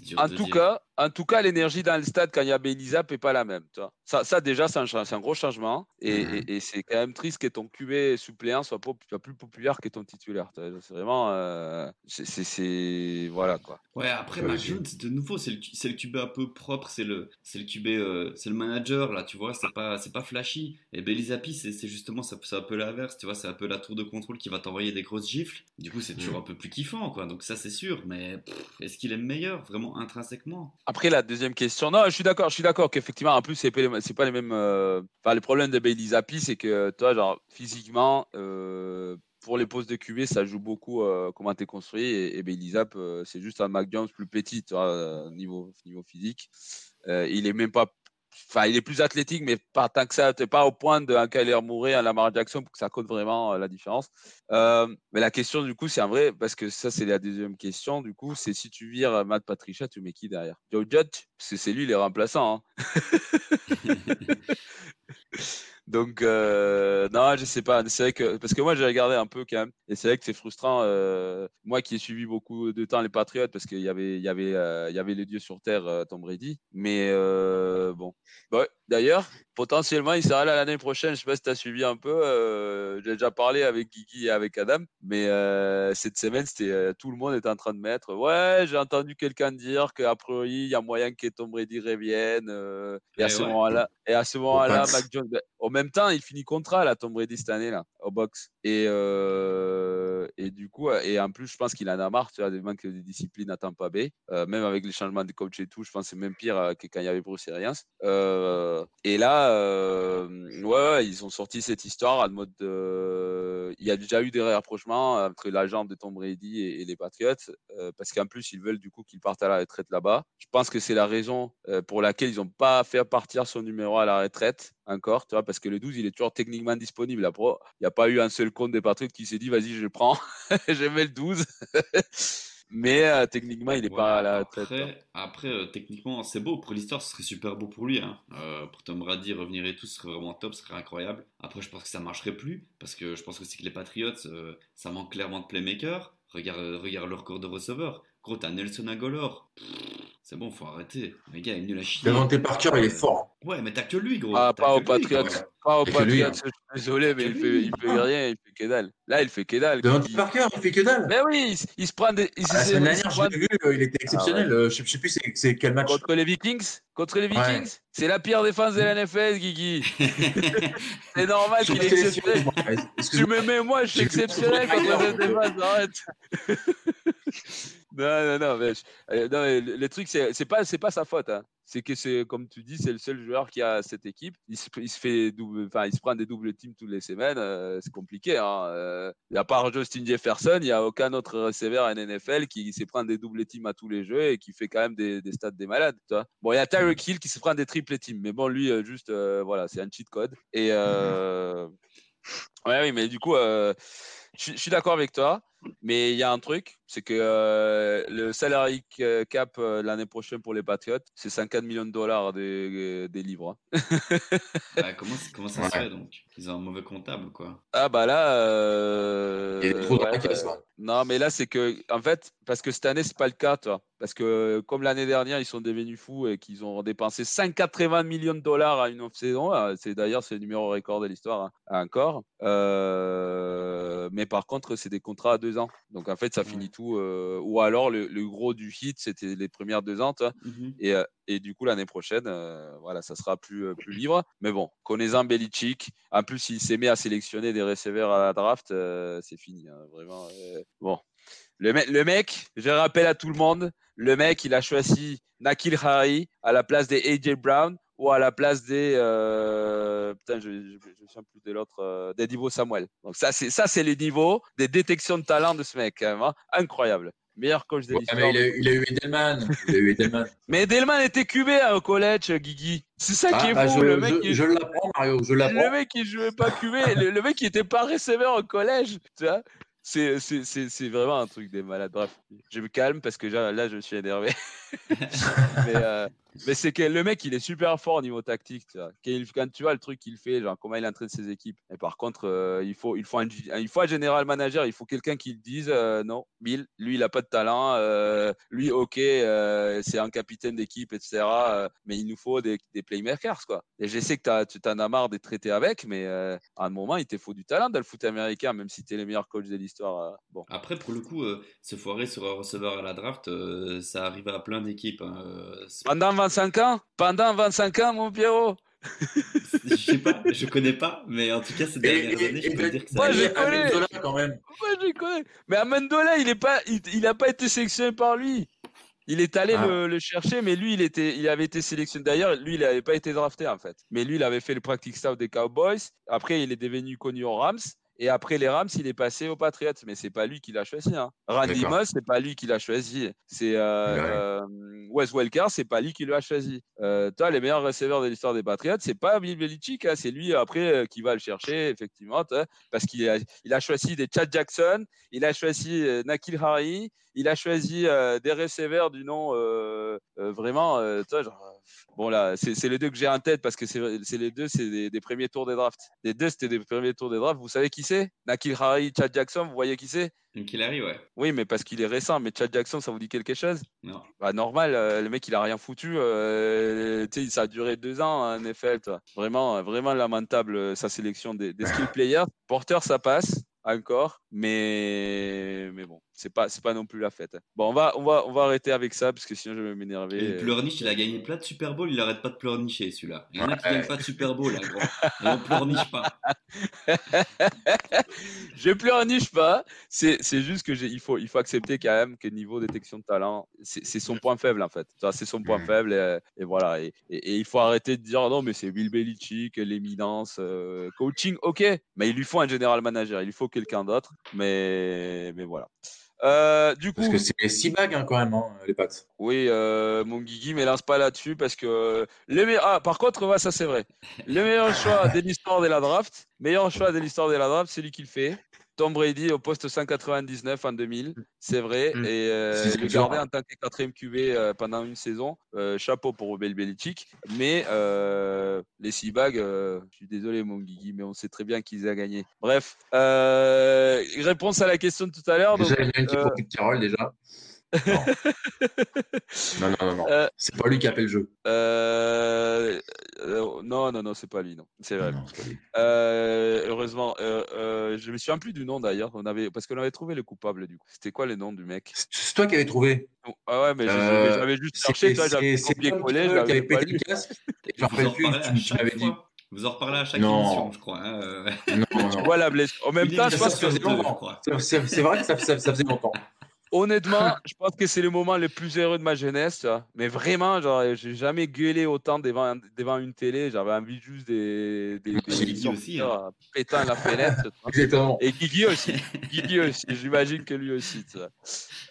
Dur En de tout dire. cas, en tout cas, l'énergie dans le stade quand il y a Belizap n'est pas la même. Tu vois. Ça, ça, déjà, c'est un, gros changement. Et, Mhm. et- et c'est quand même triste que ton QB suppléant soit, pas- plus populaire que ton titulaire. C'est vraiment. euh, c'est- Voilà quoi. Ouais, après, Jones, de nouveau, c'est le, le QB un peu propre, c'est le, c'est le QB, euh, c'est le manager, là, tu vois, c'est pas, c'est pas flashy. Et Belisapi, c'est c'est justement, ça- c'est un peu l'inverse, tu vois, c'est un peu la tour de contrôle qui va t'envoyer des grosses gifles. Du coup, c'est toujours un peu plus kiffant, quoi. Donc, ça, c'est sûr, mais est-ce qu'il est meilleur, vraiment intrinsèquement? Après, la deuxième question. Non, je suis d'accord. Je suis d'accord qu'effectivement, en plus, c'est pas, les- mêmes. euh, Enfin, le problème de Bailey Zappi, c'est que toi, genre, physiquement, euh, pour les postes de QB, ça joue beaucoup euh, comment tu es construit. Et, et Bailey Zapp, c'est juste un Mac Jones plus petit, niveau, niveau physique. Il est même pas. Enfin, il est plus athlétique, mais pas tant que ça. Tu pas au point d'un Kyler Murray à Lamar Jackson pour que ça compte vraiment euh, la différence. Euh, mais la question, du coup, c'est un vrai, parce que ça, c'est la deuxième question, du coup, c'est si tu vires Matt Patricia, tu mets qui derrière? Joe Judge? Parce que c'est lui les remplaçants. hein. Donc, euh, non, je sais pas. C'est vrai que, parce que moi, j'ai regardé un peu quand même, et c'est vrai que c'est frustrant. euh, moi qui ai suivi beaucoup de temps les Patriots, parce qu'il y avait, y avait, euh, il y avait les dieux sur terre, euh, Tom Brady. Mais bon. Ouais, D'ailleurs, potentiellement, il sera là l'année prochaine. Je sais pas si tu as suivi un peu. euh, j'ai déjà parlé avec Guigui et avec Adam, mais euh, cette semaine, c'était euh, tout le monde était en train de mettre. Ouais, j'ai entendu quelqu'un dire qu'a priori, il y a moyen que Tom Brady revienne. et à Eh ce ouais. moment-là, et à ce moment-là. Mac Jones. en même temps, il finit contrat là, Tom Brady cette année là, au box. Et et du coup, et en plus, je pense qu'il en a marre, tu vois, des manques de discipline à Tampa Bay. Même avec les changements de coach et tout, je pense que c'est même pire que quand il y avait Bruce Arians. Euh, et là, euh, ouais, ils ont sorti cette histoire en mode. euh, il y a déjà eu des rapprochements entre l'agent de Tom Brady et, les Patriots, euh, parce qu'en plus, ils veulent du coup qu'il parte à la retraite là-bas. Je pense que c'est la raison pour laquelle ils n'ont pas fait partir son numéro à la retraite encore, parce que le 12, il est toujours techniquement disponible. Après, il n'y a pas eu un seul compte des Patriots qui s'est dit, vas-y, je le prends, je mets le 12. Mais euh, techniquement, il n'est Ouais, pas à la retraite. quoi. Après, après euh, techniquement, c'est beau pour l'histoire, ce serait super beau pour lui. Hein. Euh, pour Tom Brady revenir et tout, ce serait vraiment top, ce serait incroyable. Après, je pense que ça marcherait plus parce que je pense aussi que les Patriots, ça manque clairement de playmaker. Regarde, regarde leur corps de receveur. Gros, t'as Nelson Aguilar. Pff, C'est bon, faut arrêter. Le gars, il est nul à chier. Devante Parker, il est Euh, fort. Ouais, mais t'as que lui, gros. Ah, pas Patriots. quoi. Pas lui, Patriots, hein. je suis désolé, mais il lui. fait, il fait rien, il fait que dalle. Là, il fait que dalle. Devante Il- Parker, il fait que dalle. Mais oui, il, se prend des. La semaine dernière, je l'ai vu, euh, il était exceptionnel. Euh, Je ne sais plus c'est quel match. Contre les Vikings? Contre les Ouais. Vikings? C'est la pire défense de la NFL, Guigui. C'est normal qu'il est exceptionnel. Tu me mets moi, je suis exceptionnel contre dire, défense, arrête. non, non, non, mais, je- euh, non, mais le, le truc, c'est c'est pas, c'est pas sa faute. hein. C'est que c'est, comme tu dis, c'est le seul joueur qui a cette équipe. Il se, il se fait double, enfin, il se prend des doubles teams toutes les semaines. euh, c'est compliqué. Hein. Euh, à part Justin Jefferson, il n'y a aucun autre receveur en NFL qui se prend des doubles teams à tous les jeux et qui fait quand même des, des stats des malades. Tu vois. Bon, il y a Tyreek Hill qui se prend des triple teams, mais bon, lui, euh, juste, voilà, c'est un cheat code. Et ouais, oui, mais du coup, je suis d'accord avec toi. Mais il y a un truc, c'est que euh, le salary ca- cap euh, l'année prochaine pour les Patriots, c'est 50 millions de dollars des, des livres. hein. Bah, comment, comment ça se Ouais. fait donc? Ils ont un mauvais comptable, quoi? Ah bah là, euh, Il y a des trous dans ouais, la caisse, bah, non mais là c'est que en fait parce que cette année c'est pas le cas, toi. Parce que comme l'année dernière ils sont devenus fous et qu'ils ont dépensé 180 millions de dollars à une off-saison, euh, c'est d'ailleurs c'est le numéro record de l'histoire hein, encore. Euh, mais par contre c'est des contrats à deux ans, donc en fait ça finit tout. euh, ou alors le, le gros du hit c'était les premières deux ans, toi. Mhm. Et, euh, et du coup, l'année prochaine, euh, voilà, ça sera plus, plus libre. Mais bon, connaissant Belichick, en plus, il s'est mis à sélectionner des receveurs à la draft, euh, c'est fini. hein, vraiment. bon. Le, me- le mec, je rappelle à tout le monde, le mec, il a choisi Nakil Harry à la place des AJ Brown ou à la place des. euh, putain, je ne me souviens plus de l'autre. euh, des Divo Samuel. Donc, ça, c'est ça, c'est les niveaux des détections de talent de ce mec, quand même. hein. Incroyable. meilleur coach de Ouais, mais il a, il a eu Edelman. Il a eu Edelman. Mais Delman était QB hein, au collège, Guigui. C'est ça qui est bah, fou. je le mec, je- il- je l'apprends, Mario. Je le l'apprends. mec qui jouait pas QB, le, le mec qui était pas receveur au collège, tu vois. C'est, c'est, c'est, c'est vraiment un truc des malades. Bref, je me calme parce que là, là, je suis énervé. mais, euh, mais c'est que le mec, il est super fort au niveau tactique. Tu vois. Quand, tu vois le truc qu'il fait, genre comment il entraîne ses équipes. Et par contre, euh, il, faut, il, faut un, il faut un général manager, il faut quelqu'un qui le dise euh, non, Bill, lui, il a pas de talent. euh, lui, ok, c'est un capitaine d'équipe, etc. mais il nous faut des, des playmakers, quoi. Et je sais que tu t'en as marre d'être traité avec, mais à un moment, il te faut du talent dans le foot américain, même si tu es le meilleur coach de l'histoire. bon. Après, pour le coup, se foirer sur un receveur à la draft, ça arrive à plein d'équipes. hein, Pendant 25 ans? Pendant 25 ans, mon Pierrot? Je sais pas, je connais pas, mais en tout cas, ces dernières et- années, et je peux de- dire que ça Moi, connais. Amendola, quand même. Connais. Mais Amendola, il n'a pas, il, il a pas été sélectionné par lui. Il est allé Ah. le, le chercher, mais lui, il, était, il avait été sélectionné. D'ailleurs, lui, il n'avait pas été drafté, en fait. Mais lui, il avait fait le practice staff des Cowboys. Après, il est devenu connu aux Rams. Et après les Rams, il est passé aux Patriots. Mais c'est pas lui qui l'a choisi. Hein. Randy. Moss, c'est pas lui qui l'a choisi. C'est euh, euh, Wes Welker, c'est pas lui qui l'a choisi. Euh, toi, les meilleurs receveurs de l'histoire des Patriots, c'est pas Bill Belichick. hein. C'est lui, après, euh, qui va le chercher, effectivement. Parce qu'il a, il a choisi des Chad Jackson, il a choisi Nakil Harry, il a choisi des receveurs du nom vraiment, genre, bon là, c'est les deux que j'ai en tête parce que c'est c'est les deux, c'est des, des premiers tours des drafts. Les deux, c'était des premiers tours des drafts. Vous savez qui c'est Nakil Harry, Chad Jackson, vous voyez qui c'est? Donc il arrive, ouais. Oui, mais parce qu'il est récent. Mais Chad Jackson, ça vous dit quelque chose? Non. bah, normal, euh, le mec il a rien foutu. euh, tu sais, ça a duré deux ans en NFL. toi. Vraiment, euh, vraiment lamentable euh, sa sélection des, des skill players. Porter, ça passe encore, mais mais bon, c'est pas c'est pas non plus la fête. hein. Bon, on va on va on va arrêter avec ça parce que sinon je vais m'énerver. Et euh. Pleurniche, il a gagné plein de Super Bowl, il arrête pas de pleurnicher celui-là. Il y en a qui gagnent pas de Super Bowl, là, gros. Et on pleurniche pas. je pleurniche pas. C'est juste que il faut il faut accepter quand même que niveau détection de talent, c'est son point faible en fait. C'est son point faible et, et voilà. Et, et- et il faut arrêter de dire non mais c'est Bill Belichick, l'éminence, euh, coaching, ok. Mais il lui faut un general manager, il lui faut quelqu'un d'autre. Mais mais voilà. Euh, du coup, Parce que c'est les six bagues, hein, quand même, hein, les pattes. oui, euh, mon Guigui, mais lance pas là-dessus parce que le meilleur. Ah, par contre, ouais, ça c'est vrai. Le meilleur choix de l'histoire de la draft, meilleur choix de l'histoire de la draft, c'est lui qui le fait. Tom Brady au poste 199 en 2000, c'est vrai. Mm. Et euh, le garder en tant que quatrième QB euh, pendant une saison, euh, chapeau pour Bill Belichick. Mais les six bagues, je suis désolé mon Guigui, mais on sait très bien qu'ils ont gagné. Bref, réponse à la question de tout à l'heure. donc, Déjà, il y a une qui Carole, déjà. Non. non, non, non, non. Euh, C'est pas lui qui a fait le jeu. Euh, euh, non, non, non, c'est pas lui, non. C'est vrai. Non, c'est pas lui. Euh, heureusement, euh, euh, je me souviens plus du nom d'ailleurs. On avait parce qu'on avait trouvé le coupable du coup. C'était quoi le nom du mec? C'est- C'est toi qui avais trouvé. Oh, Ah ouais, mais Euh, j'avais juste C'est cherché. Toi, j'avais c'est- c'est copié Tom collé, je Tuchel qui avait l'avais pas pété lu. le casque. Je Vous me en rappelle plus, tu, tu m'avais dit. Vous en reparlez à chaque Non. émission, je crois. hein, euh. Non, non. Voilà, Blaise. En même temps, je pense que ça sur faisait deux, longtemps. C'est- C'est c'est vrai que ça, ça- ça faisait longtemps. Honnêtement, je pense que c'est le moment le plus heureux de ma jeunesse. Mais vraiment, genre, j'ai jamais gueulé autant devant, devant une télé. J'avais envie juste des, des, des Guigui aussi, euh, pétant la fenêtre. Exactement. Et Guigui aussi. Guigui aussi. J'imagine que lui aussi.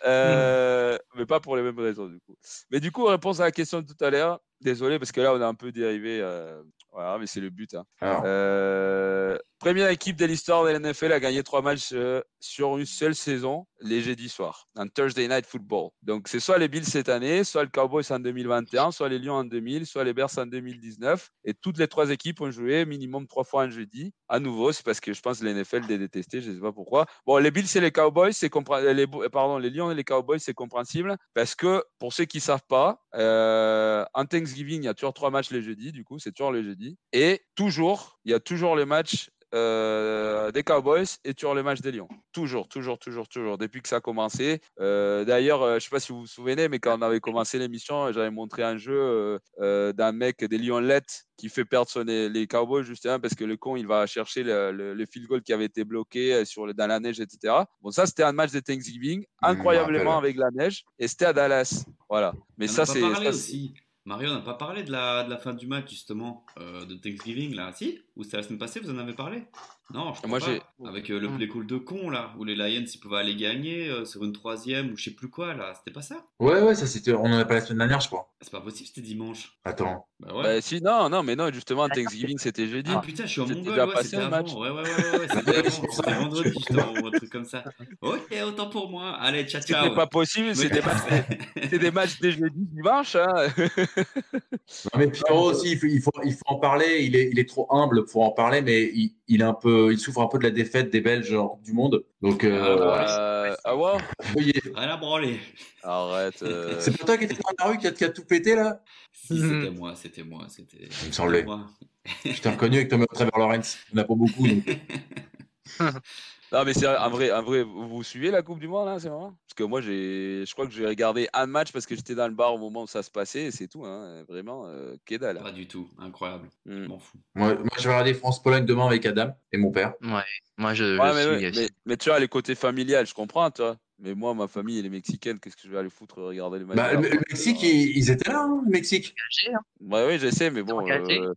Euh, mais pas pour les mêmes raisons, du coup. Mais du coup, réponse à la question de tout à l'heure. Désolé, parce que là, on a un peu dérivé. euh, Voilà, mais c'est le but. hein. Alors, Euh, première équipe de l'histoire de la NFL à gagner trois matchs euh, sur une seule saison, les jeudis soirs, en Thursday Night Football. Donc, c'est soit les Bills cette année, soit le Cowboys en 2021, soit les Lions en 2000, soit les Bears en 2019. Et toutes les trois équipes ont joué minimum trois fois un jeudi. À nouveau, c'est parce que je pense que l'NFL les détestait, je ne sais pas pourquoi. Bon, les Bills et les Cowboys, c'est compré- les, pardon, les Lions et les Cowboys, c'est compréhensible parce que pour ceux qui ne savent pas, euh, en Thanksgiving, il y a toujours trois matchs les jeudis, du coup, c'est toujours les jeudis. Et toujours, il y a toujours les matchs euh, des Cowboys et toujours les matchs des Lions. Toujours, toujours, toujours, toujours, depuis que ça a commencé. Euh, D'ailleurs, euh, je ne sais pas si vous vous souvenez, mais quand on avait commencé l'émission, j'avais montré un jeu euh, euh, d'un mec des Lionlets qui fait perdre son- les Cowboys justement parce que le con, il va chercher le, le- le field goal qui avait été bloqué sur le, dans la neige, etc. Bon, ça, c'était un match de Thanksgiving, me incroyablement avec la neige, et c'était à Dallas. Voilà. Mais on ça, n'a pas c'est. Mario, on n'a pas parlé de la, de la fin du match, justement, euh, de Thanksgiving, là. Si? Ou c'était la semaine passée, vous en avez parlé? Non, je crois Moi, pas. j'ai- Avec euh, le Hmm. play call de con, là, où les Lions, ils pouvaient aller gagner euh, sur une troisième ou je sais plus quoi, là. C'était pas ça? Ouais, ouais, ça c'était. On en a parlé la semaine dernière, je crois. C'est pas possible, c'était dimanche. Attends. Bah ouais. Bah, si, non, non, mais non, justement, Thanksgiving, c'était jeudi. Ah putain, je suis en C'était mongol, déjà ouais, passé, c'était le avant. match. Ouais, ouais, ouais, ouais, ouais, c'était. C'était vendredi, justement, ou un truc comme ça. Ok, autant pour moi. Allez, ciao, ciao. C'était pas possible, c'est des, matchs, c'est des matchs des jeudis, dimanche. Hein. Non, mais Pierrot aussi, il faut, il faut, il faut en parler. Il est, il est trop humble pour en parler, mais il, il est un peu, il souffre un peu de la défaite des Belges en Coupe du Monde. Donc, euh, Euh, ah ouais Rien à branler. Arrête. euh. c'est pas toi qui étais dans la rue qui a, qui a tout pété là? Si, c'était moi, c'était moi, c'était. Il me semblait. moi. Je t'ai reconnu avec Thomas Trevor Lawrence. Il n'y en a pas beaucoup. donc. Non, mais c'est un vrai, un vrai. Vous suivez la Coupe du Monde, là, c'est marrant? Parce que moi, j'ai, je crois que j'ai regardé un match parce que j'étais dans le bar au moment où ça se passait et c'est tout, hein. Vraiment, euh, que dalle. Pas du tout, incroyable. Mm. Je m'en fous. Moi, moi, je vais regarder France-Pologne demain avec Adam et mon père. Ouais, moi je, Ouais, je mais, suis ouais, mais, mais tu vois, les côtés familiales, je comprends, tu vois. Mais moi, ma famille, elle est mexicaine, qu'est-ce que je vais aller foutre regarder les matchs Bah, le, France, Mexique, euh, ils, ils étaient là, hein, le Mexique. Engagé, hein, Ouais, oui, je sais, mais bon. engagé, euh,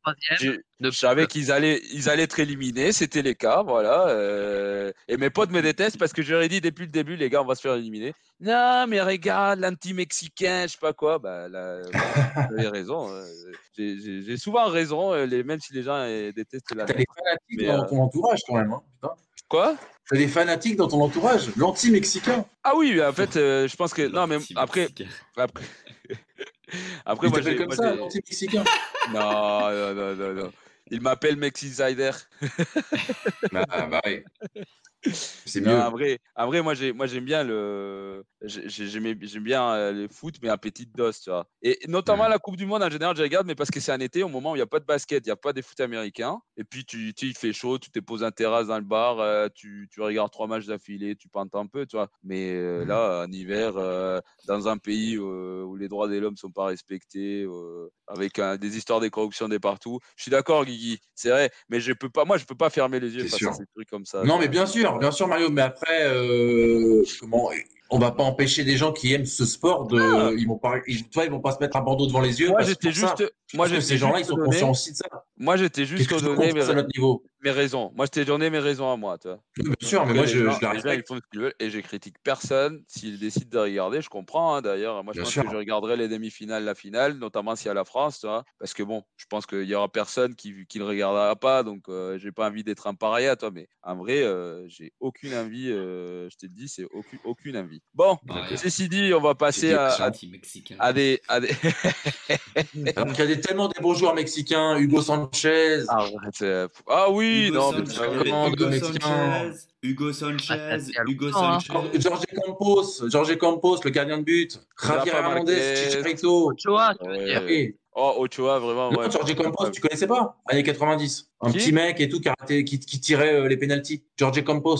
Je savais qu'ils allaient, ils allaient être éliminés, c'était les cas, voilà. euh, et mes potes me détestent parce que ai dit depuis le début, les gars, on va se faire éliminer. Non, mais regarde, l'anti-mexicain, je sais pas quoi. Bah, là, avez raison. euh, j'ai- souvent raison, les, même si les gens détestent la. T'as des fanatiques dans euh, ton entourage quand même. Hein, putain. Quoi? T'as des fanatiques dans ton entourage, l'anti-mexicain. Ah oui, en fait, euh, je pense que. Non, mais après. Après, après Il moi, j'ai. comme moi, ça, l'anti-mexicain. Non, non, non, non, non. Il m'appelle Mexizider. bah, bah ouais. C'est Non, mieux. en vrai, en vrai, moi, j'ai, moi, j'aime bien le, j'aime bien euh, le foot, mais à petite dose, tu vois. Et notamment Mhm. la Coupe du Monde en général, je regarde, mais parce que c'est en été, au moment où il n'y a pas de basket, il n'y a pas des foot américains. Et puis, tu, tu, il fait chaud, tu te poses en terrasse dans le bar, euh, tu, tu regardes trois matchs d'affilée, tu pentes un peu, tu vois. Mais euh, là, en hiver, euh, dans un pays euh, où les droits de l'homme sont pas respectés, avec un- des histoires de corruption de partout, je suis d'accord, Guigui, c'est vrai, mais je peux pas, moi, je peux pas fermer les yeux face sûr. à ces trucs comme ça. Non, mais bien sûr, bien sûr, Mario. Mais après, euh, comment on va pas empêcher des gens qui aiment ce sport de, Ah. ils vont pas, ils, toi, ils vont pas se mettre un bandeau devant les yeux. Moi, parce- j'étais ça. juste, moi, j'étais ces gens-là, ils sont conscients aussi de ça. Moi, j'étais juste veux donné fasse à notre niveau? Mes raisons. Moi, je t'ai donné mes raisons à moi, tu vois. Bien sûr, mais moi, je, gens- je la les gens, ils font ce qu'ils veulent et je critique personne. S'ils décident de regarder, je comprends. hein, D'ailleurs, moi, je Bien pense sûr. que je regarderai les demi-finales, la finale, notamment s'il y a la France, tu vois. Parce que bon, je pense qu'il y aura personne qui, qui ne regardera pas, donc euh, j'ai pas envie d'être un paria, toi. Mais en vrai, euh, j'ai aucune envie. euh, je te le dis, c'est aucune, aucune envie. Bon, Pareil. ceci dit, on va passer à, à, à des, à des... Alors qu'il y a des, tellement des beaux joueurs mexicains, Hugo Sanchez. ah, ah oui, Hugo non, mais Sanchez, vraiment, Hugo. Sanchez, Hugo Ah, Sanchez, Hugo hein. Sanchez. Jorge Campos, Jorge Campos, le gardien de but. Javier Hernandez. Chicharito. Ochoa, Ouais. Oh, Ochoa, vraiment. Non, ouais. Jorge Campos, tu connaissais pas? Années 90. Un Qui? petit mec et tout qui, arrêtait- qui, qui tirait euh, les pénalties. Jorge Campos.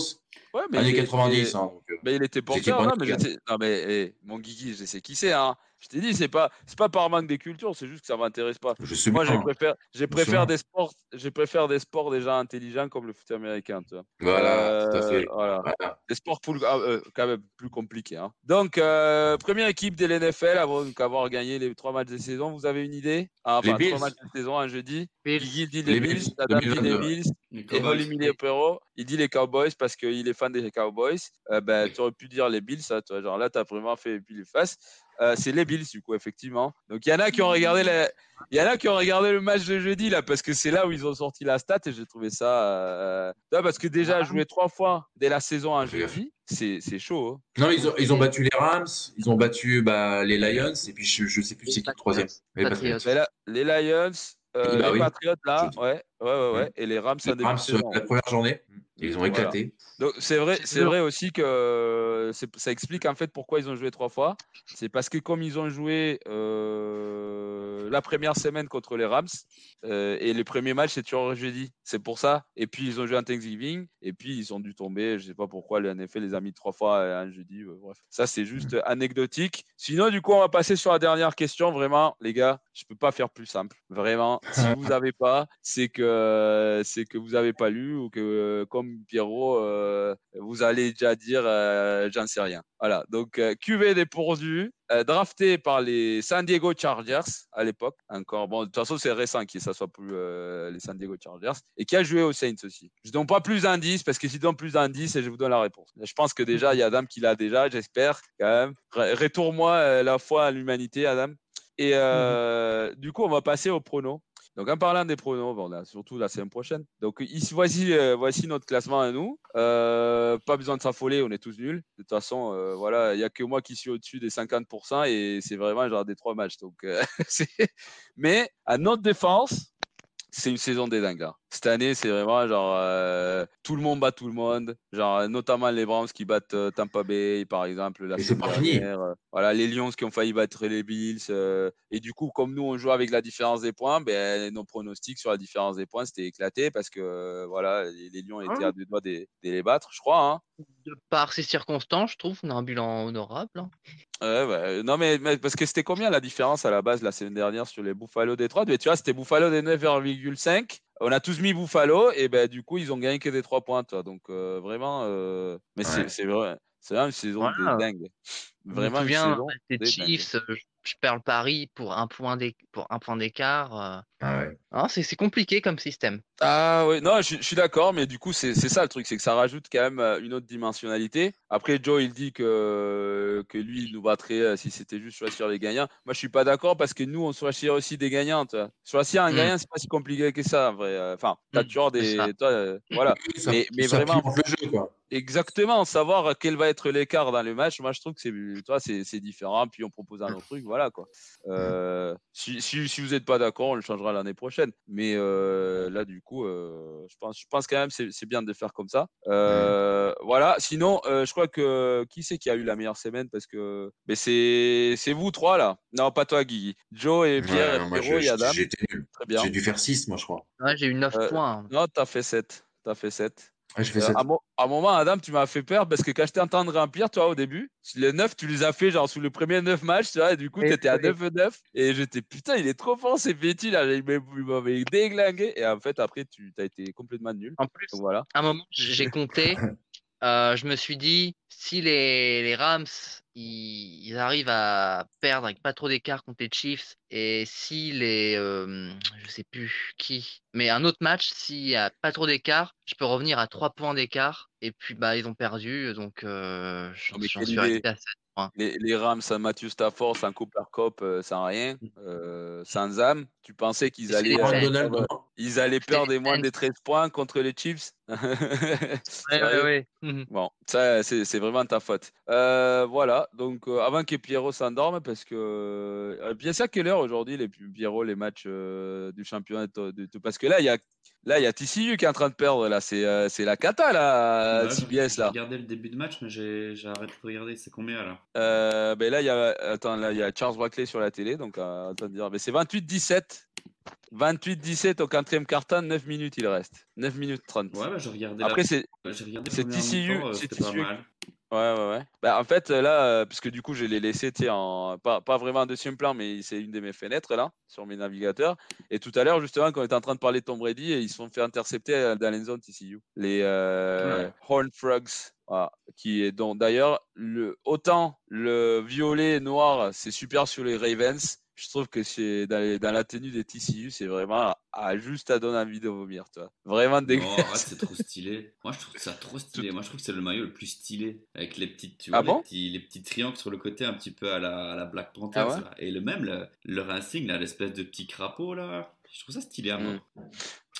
Ouais, mais Années il- 90. il- hein, donc, euh. Mais il était porteur, là, mais sais- Non, mais eh, mon Guigui, je sais qui c'est. Hein. Je t'ai dit, c'est pas, c'est pas par manque des cultures, c'est juste que ça m'intéresse pas. Je sais Moi, je préfère, préfère des sports, je préfère des sports déjà intelligents comme le foot américain, tu vois. Voilà, tout à Euh, fait. Voilà. Voilà. Des sports plus- ah, euh, quand même plus compliqués. hein. Donc, euh, première équipe de l'NFL avant d'avoir gagné les trois matchs de saison. Vous avez une idée? Ah, Les Enfin, Bills. trois matchs de saison un jeudi. Bills. Guigui dit les, Les Bills, Bills, Adam dit les 2022. Bills. Les il dit les Cowboys parce qu'il est fan des Cowboys. Euh, ben, tu aurais pu dire les Bills, ça, toi. Genre là, tu as vraiment fait puis les faces. Euh, c'est les Bills, du coup, effectivement. Donc, il y en a qui ont regardé la- il y en a qui ont regardé le match de jeudi, là, parce que c'est là où ils ont sorti la stat et j'ai trouvé ça. euh, parce que déjà, jouer trois fois dès la saison un jeudi, c'est c'est chaud. hein. Non, ils ont, ils ont battu les Rams, ils ont battu bah, les Lions, et puis je, je sais plus c'est qui le troisième. Les Patriots. Lions, euh, Bah les oui. Patriots, là, Je- ouais, ouais, ouais, ouais, et les Rams, Les Rams, la première journée, ils ont Voilà. éclaté. Donc c'est vrai, C'est vrai aussi que euh, ça explique en fait pourquoi ils ont joué trois fois. C'est parce que comme ils ont joué euh, la première semaine contre les Rams euh, et les premiers matchs c'est toujours jeudi, c'est pour ça. Et puis ils ont joué un Thanksgiving et puis ils ont dû tomber. Je sais pas pourquoi le NFL les a mis trois fois un jeudi. euh, bref, ça c'est juste anecdotique. Sinon du coup on va passer sur la dernière question. Vraiment les gars, je peux pas faire plus simple. Vraiment, si vous avez pas, c'est que c'est que vous avez pas lu ou que euh, comme Pierrot, euh, vous allez déjà dire euh, j'en sais rien. Voilà. Donc euh, QV dépourvu. euh, drafté par les San Diego Chargers à l'époque, encore. Bon, de toute façon, c'est récent qu'il ça soit plus euh, les San Diego Chargers et qui a joué aux Saints aussi. Je donne pas plus d'indices parce que si je donne plus d'indices, je vous donne la réponse. Je pense que déjà, il y a Adam qui l'a déjà, j'espère quand même. Retourne-moi euh, la foi à l'humanité, Adam. Et euh, du coup, on va passer au prono. Donc, en parlant des pronos, bon, là, surtout la semaine prochaine. Donc, ici, voici, euh, voici notre classement à nous. Euh, pas besoin de s'affoler, on est tous nuls. De toute façon, euh, voilà, il n'y a que moi qui suis au-dessus des 50% et c'est vraiment genre des trois matchs. Donc, euh, Mais à notre défense, c'est une saison des dingues. là. Cette année, c'est vraiment genre euh, tout le monde bat tout le monde. Genre notamment les Browns qui battent euh, Tampa Bay, par exemple. La c'est semaine pas fini. dernière. Euh, Voilà, les Lions qui ont failli battre les Bills. euh, et du coup, comme nous, on joue avec la différence des points, ben, nos pronostics sur la différence des points, c'était éclaté parce que euh, voilà, les, les Lions étaient à deux doigts de, de les battre, je crois. hein. De par ces circonstances, je trouve qu'on a un bilan honorable. hein. Ouais, ouais. Non, mais, mais parce que c'était combien la différence à la base la semaine dernière sur les Buffalo Détroit? Mais tu vois, c'était Buffalo des 9,5. On a tous mis Buffalo et ben du coup, ils ont gagné que des 3 points. toi. Donc euh, vraiment, euh, mais c'est Ouais. c'est vrai. C'est vraiment une saison Voilà. de dingue. Vraiment une souviens, saison les de dingue. Chiefs, euh, je, je perds le pari pour un point d'éc- pour un point d'écart. euh. Ah ouais. C'est c'est compliqué comme système. Ah oui, non, je, je suis d'accord, mais du coup, c'est c'est ça le truc, c'est que ça rajoute quand même euh, une autre dimensionnalité. Après, Joe, il dit que, que lui, il nous battrait euh, si c'était juste choisir les gagnants. Moi, je suis pas d'accord parce que nous, on choisirait aussi des gagnants. tu. Choisir un Mm. gagnant, c'est pas si compliqué que ça, en vrai. Enfin, t'as Mm, toujours des. toi, euh, voilà. Ça, Mais- mais ça vraiment- pimente le jeu, quoi. Exactement, savoir quel va être l'écart dans le match, moi je trouve que c'est toi c'est c'est différent, puis on propose un autre truc, voilà quoi. Euh, si, si, si vous n'êtes pas d'accord, on le changera l'année prochaine. Mais euh, là du coup, euh, je pense je pense quand même c'est c'est bien de le faire comme ça. Euh, Voilà. Sinon, euh, je crois que qui c'est qui a eu la meilleure semaine? Parce que mais c'est c'est vous trois là. Non pas toi Guigui, Joe et Pierre, Ouais, moi, Pierrot je- et Adam. j'ai été nul. Très bien. J'ai dû faire 6, moi, je crois. Ouais, j'ai eu 9 Euh, points. Non, t'as fait 7 T'as fait 7 Ouais, euh, 7. à, mo- à un moment, Adam, tu m'as fait peur parce que quand je t'ai entendu remplir, toi, au début, les 9, tu les as fait genre sous le premier 9 matchs, tu vois, et du coup, tu étais à oui. 9-9, et j'étais putain, il est trop fort, c'est petit, là, il m'a- il m'avait déglingué, et en fait, après, tu as été complètement nul. En plus, Donc voilà. à un moment, j'ai compté. euh, je me suis dit, si les, les Rams, ils, ils arrivent à perdre avec pas trop d'écart contre les Chiefs, et si les, euh, je sais plus qui, mais un autre match, s'il y a pas trop d'écart, je peux revenir à 3 points d'écart. Et puis, bah, ils ont perdu, donc euh, j'en suis resté à 7 Les, les Rams sans Matthew Stafford, sans Cooper Cup, euh, sans rien, euh, sans âme, tu pensais qu'ils allaient, euh. Donald, perdre- ils allaient des moins des 13 points contre les Chiefs? Ouais, ouais, ouais. Mhm. Bon, ça, c'est vraiment ta faute. Euh, voilà, donc euh, avant que Pierrot s'endorme, parce que. Euh, bien sûr, à quelle heure aujourd'hui, les Pierrot, les matchs euh, du championnat de, de- de- Parce que là, il y a. Là, il y a TCU qui est en train de perdre. Là, c'est euh, c'est la cata, là, Ouais, j'ai- CBS. J'ai Là. regardé le début de match, mais j'ai j'ai arrêté de regarder. C'est combien là Euh, ben là, il y a. Attends, là, il y a Charles Barkley sur la télé. Donc, euh, attends de dire. Mais c'est 28-17. 28-17 au quatrième quart-temps, 9 minutes il reste. 9 minutes 30. Ouais, bah, j'ai regardé. Après, la- c'est j'ai c'est la première TCU, euh, c'est TCU. Ouais, ouais, ouais. Bah, en fait, là, euh, puisque du coup, je l'ai laissé, tu sais, en... pas, pas vraiment en deuxième plan, mais c'est une de mes fenêtres, là, sur mes navigateurs. Et tout à l'heure, justement, quand on était en train de parler de Tom Brady, ils se sont fait intercepter euh, dans l'end zone TCU. Les euh, Ouais. Horned Frogs, voilà, qui est donc, d'ailleurs, le... autant le violet et noir, c'est super sur les Ravens, je trouve que c'est dans, les- dans la tenue des TCU, c'est vraiment à, juste à donner envie de vomir, toi. Vraiment dégueulasse. arrête, c'est trop stylé. Moi, je trouve ça trop stylé. Moi, je trouve que c'est le maillot le plus stylé. Avec les petites, tu vois, Ah les, bon? petits, les petits triangles sur le côté, un petit peu à la, à la Black Panther. Ah ouais? Et le même, le, leur insigne, là, l'espèce de petit crapaud, là. Je trouve ça stylé à Mm. mort.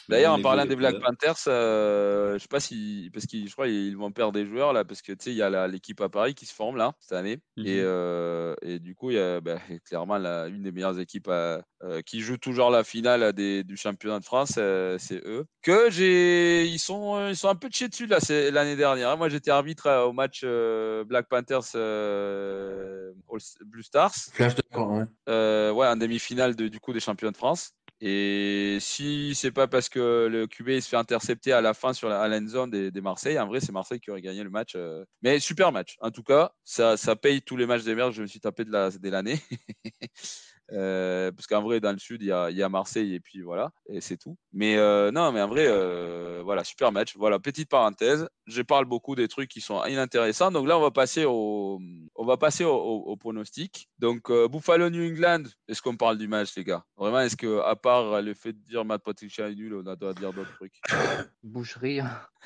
D'ailleurs, en parlant des Black. Panthers, euh, je sais pas si, parce qu'ils, je crois, ils vont perdre des joueurs là, parce que tu sais, il y a l'équipe à Paris qui se forme là cette année, et, Mhm. euh, et du coup, il y a bah, clairement la, une des meilleures équipes à- euh, qui joue toujours la finale des- du championnat de France, euh, c'est eux. Que j'ai, ils sont, euh, ils sont un peu de chez dessus là, c'est l'année dernière. hein. Moi, j'étais arbitre euh, au match euh, Black Panthers euh, All- Blue Stars. Flash d'accord, ouais. Euh, ouais, en demi-finale de- du coup des champions de France. Et si c'est pas parce que le QB se fait intercepter à la fin sur la zone des, des Marseille, en vrai c'est Marseille qui aurait gagné le match. euh. Mais super match. En tout cas, ça, ça paye tous les matchs des merdes je me suis tapé de la, de l'année. Euh, parce qu'en vrai, dans le sud, il y a, il y a Marseille et puis voilà, et c'est tout. Mais euh, non, mais en vrai, euh, voilà, super match. Voilà, petite parenthèse. Je parle beaucoup des trucs qui sont inintéressants. Donc là, on va passer au, on va passer au, au- au pronostic. Donc, euh, Buffalo New England, est-ce qu'on parle du match, les gars? Vraiment, est-ce que, à part le fait de dire Matt Patricia est nul, on a doit dire d'autres trucs? Boucherie,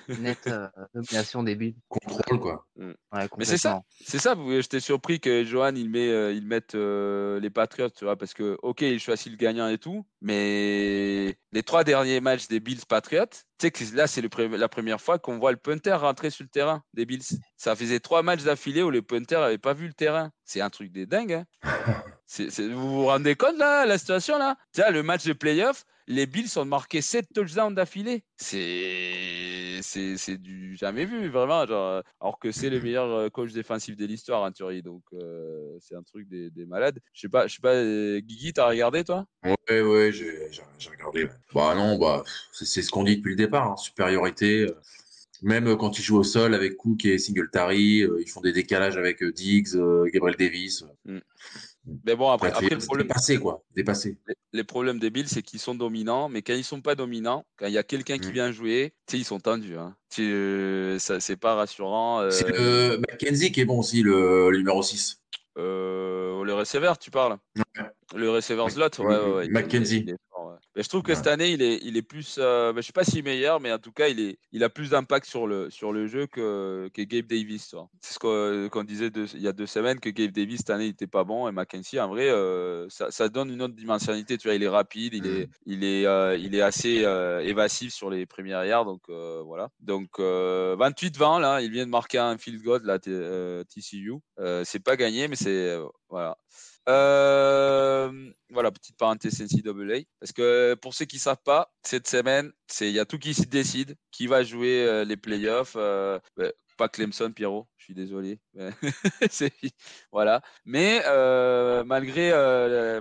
nette euh, domination des Bills. Contrôle, quoi. Ouais, Mais c'est ça, c'est ça. J'étais surpris que Johan il met, euh, il mette euh, les Patriots, tu vois, parce que ok, il choisit le gagnant et tout, mais les trois derniers matchs des Bills Patriots, tu sais que là c'est la première fois qu'on voit le punter rentrer sur le terrain des Bills. Ça faisait trois matchs d'affilée où le punter n'avait pas vu le terrain. C'est un truc des dingues. Hein. Vous vous rendez compte là, la situation là? Tiens, le match de playoff, les Bills ont marqué 7 touchdowns d'affilée. C'est c'est du jamais vu, vraiment. Alors que c'est le meilleur euh, coach défensif de l'histoire, en théorie. Donc, euh, c'est un truc des, des malades. Je sais pas, je sais pas, euh, Guigui, t'as regardé toi? Ouais, ouais, j'ai regardé. Bah non, bah, c'est c'est ce qu'on dit depuis le départ, hein, supériorité. euh, Même euh, quand ils jouent au sol avec Cook et Singletary, euh, ils font des décalages avec euh, Diggs, euh, Gabriel Davis. Mais bon, après, après le problème, dépassé, quoi. Dépassé. les, les problèmes des Bills, c'est qu'ils sont dominants, mais quand ils sont pas dominants, quand il y a quelqu'un qui Mm. vient jouer, ils sont tendus. Hein. Ça, c'est pas rassurant. C'est le McKenzie qui est bon aussi, le, le numéro 6. euh, le receveur, tu parles? Le receiver slot, ouais, ouais, ouais, il est- Mackenzie. il est fort, ouais. Mais je trouve que cette année, il est, il est plus. euh, bah, je sais pas s'il est meilleur, mais en tout cas, il, est, il a plus d'impact sur le, sur le jeu que, que Gabe Davis. C'est ce qu'on qu'on disait deux- il y a deux semaines, que Gabe Davis, cette année, il était pas bon. Et Mackenzie, en vrai, euh, ça, ça donne une autre dimensionnalité. Tu vois, il est rapide, il est, il est, euh, il est assez euh, évasif sur les premières yards. Donc, euh, voilà. Donc, euh, 28-20, là, il vient de marquer un field goal, là, euh, TCU. Euh, c'est pas gagné, mais c'est. euh, voilà. Euh, voilà, petite parenthèse NCAA. Parce que pour ceux qui ne savent pas, cette semaine, il y a tout qui se décide. Qui va jouer euh, les playoffs euh, Pas Clemson, Pierrot. Je suis désolé. Voilà. Mais malgré.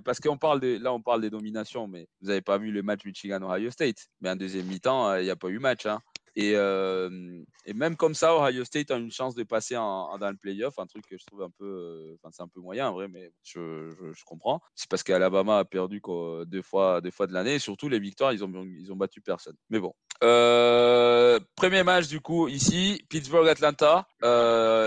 parce qu'on parle de, là, on parle des dominations, mais vous n'avez pas vu le match Michigan-Ohio State. Mais en deuxième mi-temps, il n'y a pas eu match. hein. Et, euh, et même comme ça, Ohio State a une chance de passer en, en- dans le playoff, un truc que je trouve un peu, euh, c'est un peu moyen en vrai, mais je, je- je comprends. C'est parce qu'Alabama a perdu quoi, deux fois, deux fois de l'année, et surtout les victoires, ils ont, ils ont battu personne. Mais bon. Euh, premier match du coup ici, Pittsburgh-Atlanta.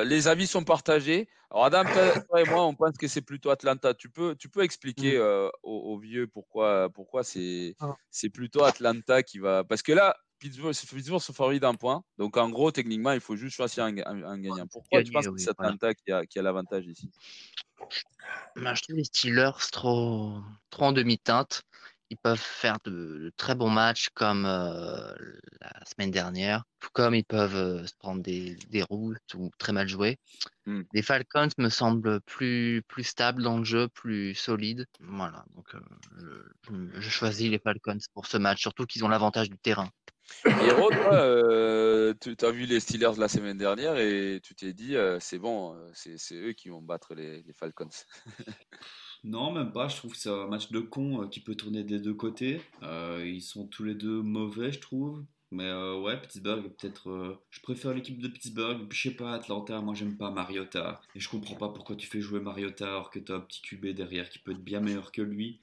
Les avis sont partagés. Alors Adam, toi, toi et moi, on pense que c'est plutôt Atlanta. Tu peux, tu peux expliquer aux, aux vieux pourquoi, pourquoi c'est, Ah. c'est plutôt Atlanta qui va, parce que là. Pittsburgh, Pittsburgh sont favoris d'un point. Donc, en gros, techniquement, il faut juste choisir un, un- un gagnant. Pourquoi tu penses que c'est voilà. Atlanta qui a, qui a l'avantage ici? Ben, je trouve les Steelers trop, trop en demi-teinte. Ils peuvent faire de, de très bons matchs comme euh, la semaine dernière, tout comme ils peuvent euh, se prendre des, des routes ou très mal jouer. Hmm. Les Falcons me semblent plus, plus stables dans le jeu, plus solides. Voilà, donc euh, je, je choisis les Falcons pour ce match, surtout qu'ils ont l'avantage du terrain. Hiro, toi, euh, tu as vu les Steelers la semaine dernière et tu t'es dit, euh, c'est bon, euh, c'est eux qui vont battre les, Falcons. Non, même pas. Je trouve que c'est un match de con qui peut tourner des deux côtés. Ils sont tous les deux mauvais, je trouve. Mais ouais, Pittsburgh, peut-être. je préfère l'équipe de Pittsburgh. Je sais pas, Atlanta, moi j'aime pas Mariota. Et je comprends pas pourquoi tu fais jouer Mariota alors que t'as un petit QB derrière qui peut être bien meilleur que lui.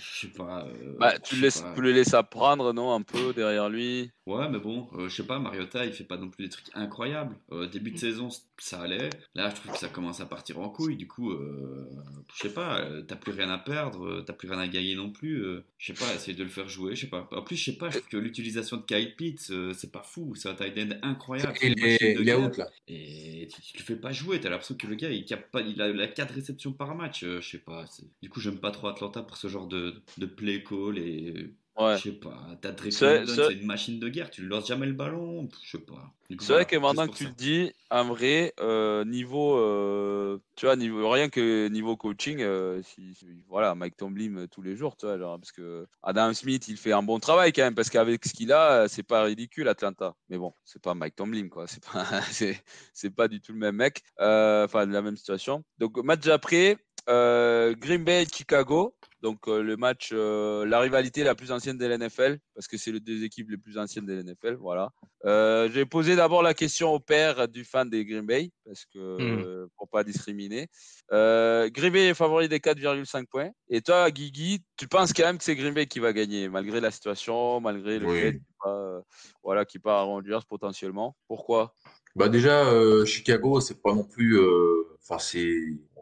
Je sais pas. euh, Bah, tu, le laisses, pas. tu le laisses apprendre, non, un peu derrière lui. Ouais, mais bon, euh, je sais pas, Mariota, il fait pas non plus des trucs incroyables. Euh, début de saison, c- ça allait. Là, je trouve que ça commence à partir en couille. Du coup, euh, je sais pas, t'as plus rien à perdre, t'as plus rien à gagner non plus. je sais pas, essaye de le faire jouer, je sais pas. En plus, je sais pas, je trouve que l'utilisation de Kyle Pitts, c'est pas fou. C'est un tight end incroyable. est guerre. out, là. Et tu, tu le fais pas jouer, t'as l'impression que le gars il, capte pas, il a, il a 4 réceptions par match, je sais pas. Du coup, j'aime pas trop Atlanta pour ce genre de, de play call et Ouais. je sais pas. T'as Drake C'est- une machine de guerre, tu lui lances jamais le ballon, je sais pas. C'est vrai que maintenant que tu pour le dis, en vrai, euh, niveau, euh, tu vois, niveau, rien que niveau coaching, euh, si, si- voilà, Mike Tomlin euh, tous les jours, tu vois, genre, parce que Adam Smith, il fait un bon travail quand même, parce qu'avec ce qu'il a, c'est pas ridicule Atlanta. Mais bon, c'est pas Mike Tomlin, quoi, c'est pas, c'est, c'est pas du tout le même mec, enfin, la même situation. Donc, match après, Green Bay, Chicago. Donc euh, le match, euh, la rivalité la plus ancienne de l'NFL, parce que c'est les deux équipes les plus anciennes de l'NFL, voilà. Euh, j'ai posé d'abord la question au père du fan des Green Bay, parce que euh, pour pas discriminer. Euh, Green Bay est favori des 4,5 points. Et toi, Guigui, tu penses quand même que c'est Green Bay qui va gagner, malgré la situation, malgré le Oui. fait qu'il euh, voilà, qu'il part à Rangers potentiellement. Pourquoi? Bah déjà, euh, Chicago, c'est pas non plus. euh, Enfin, c'est.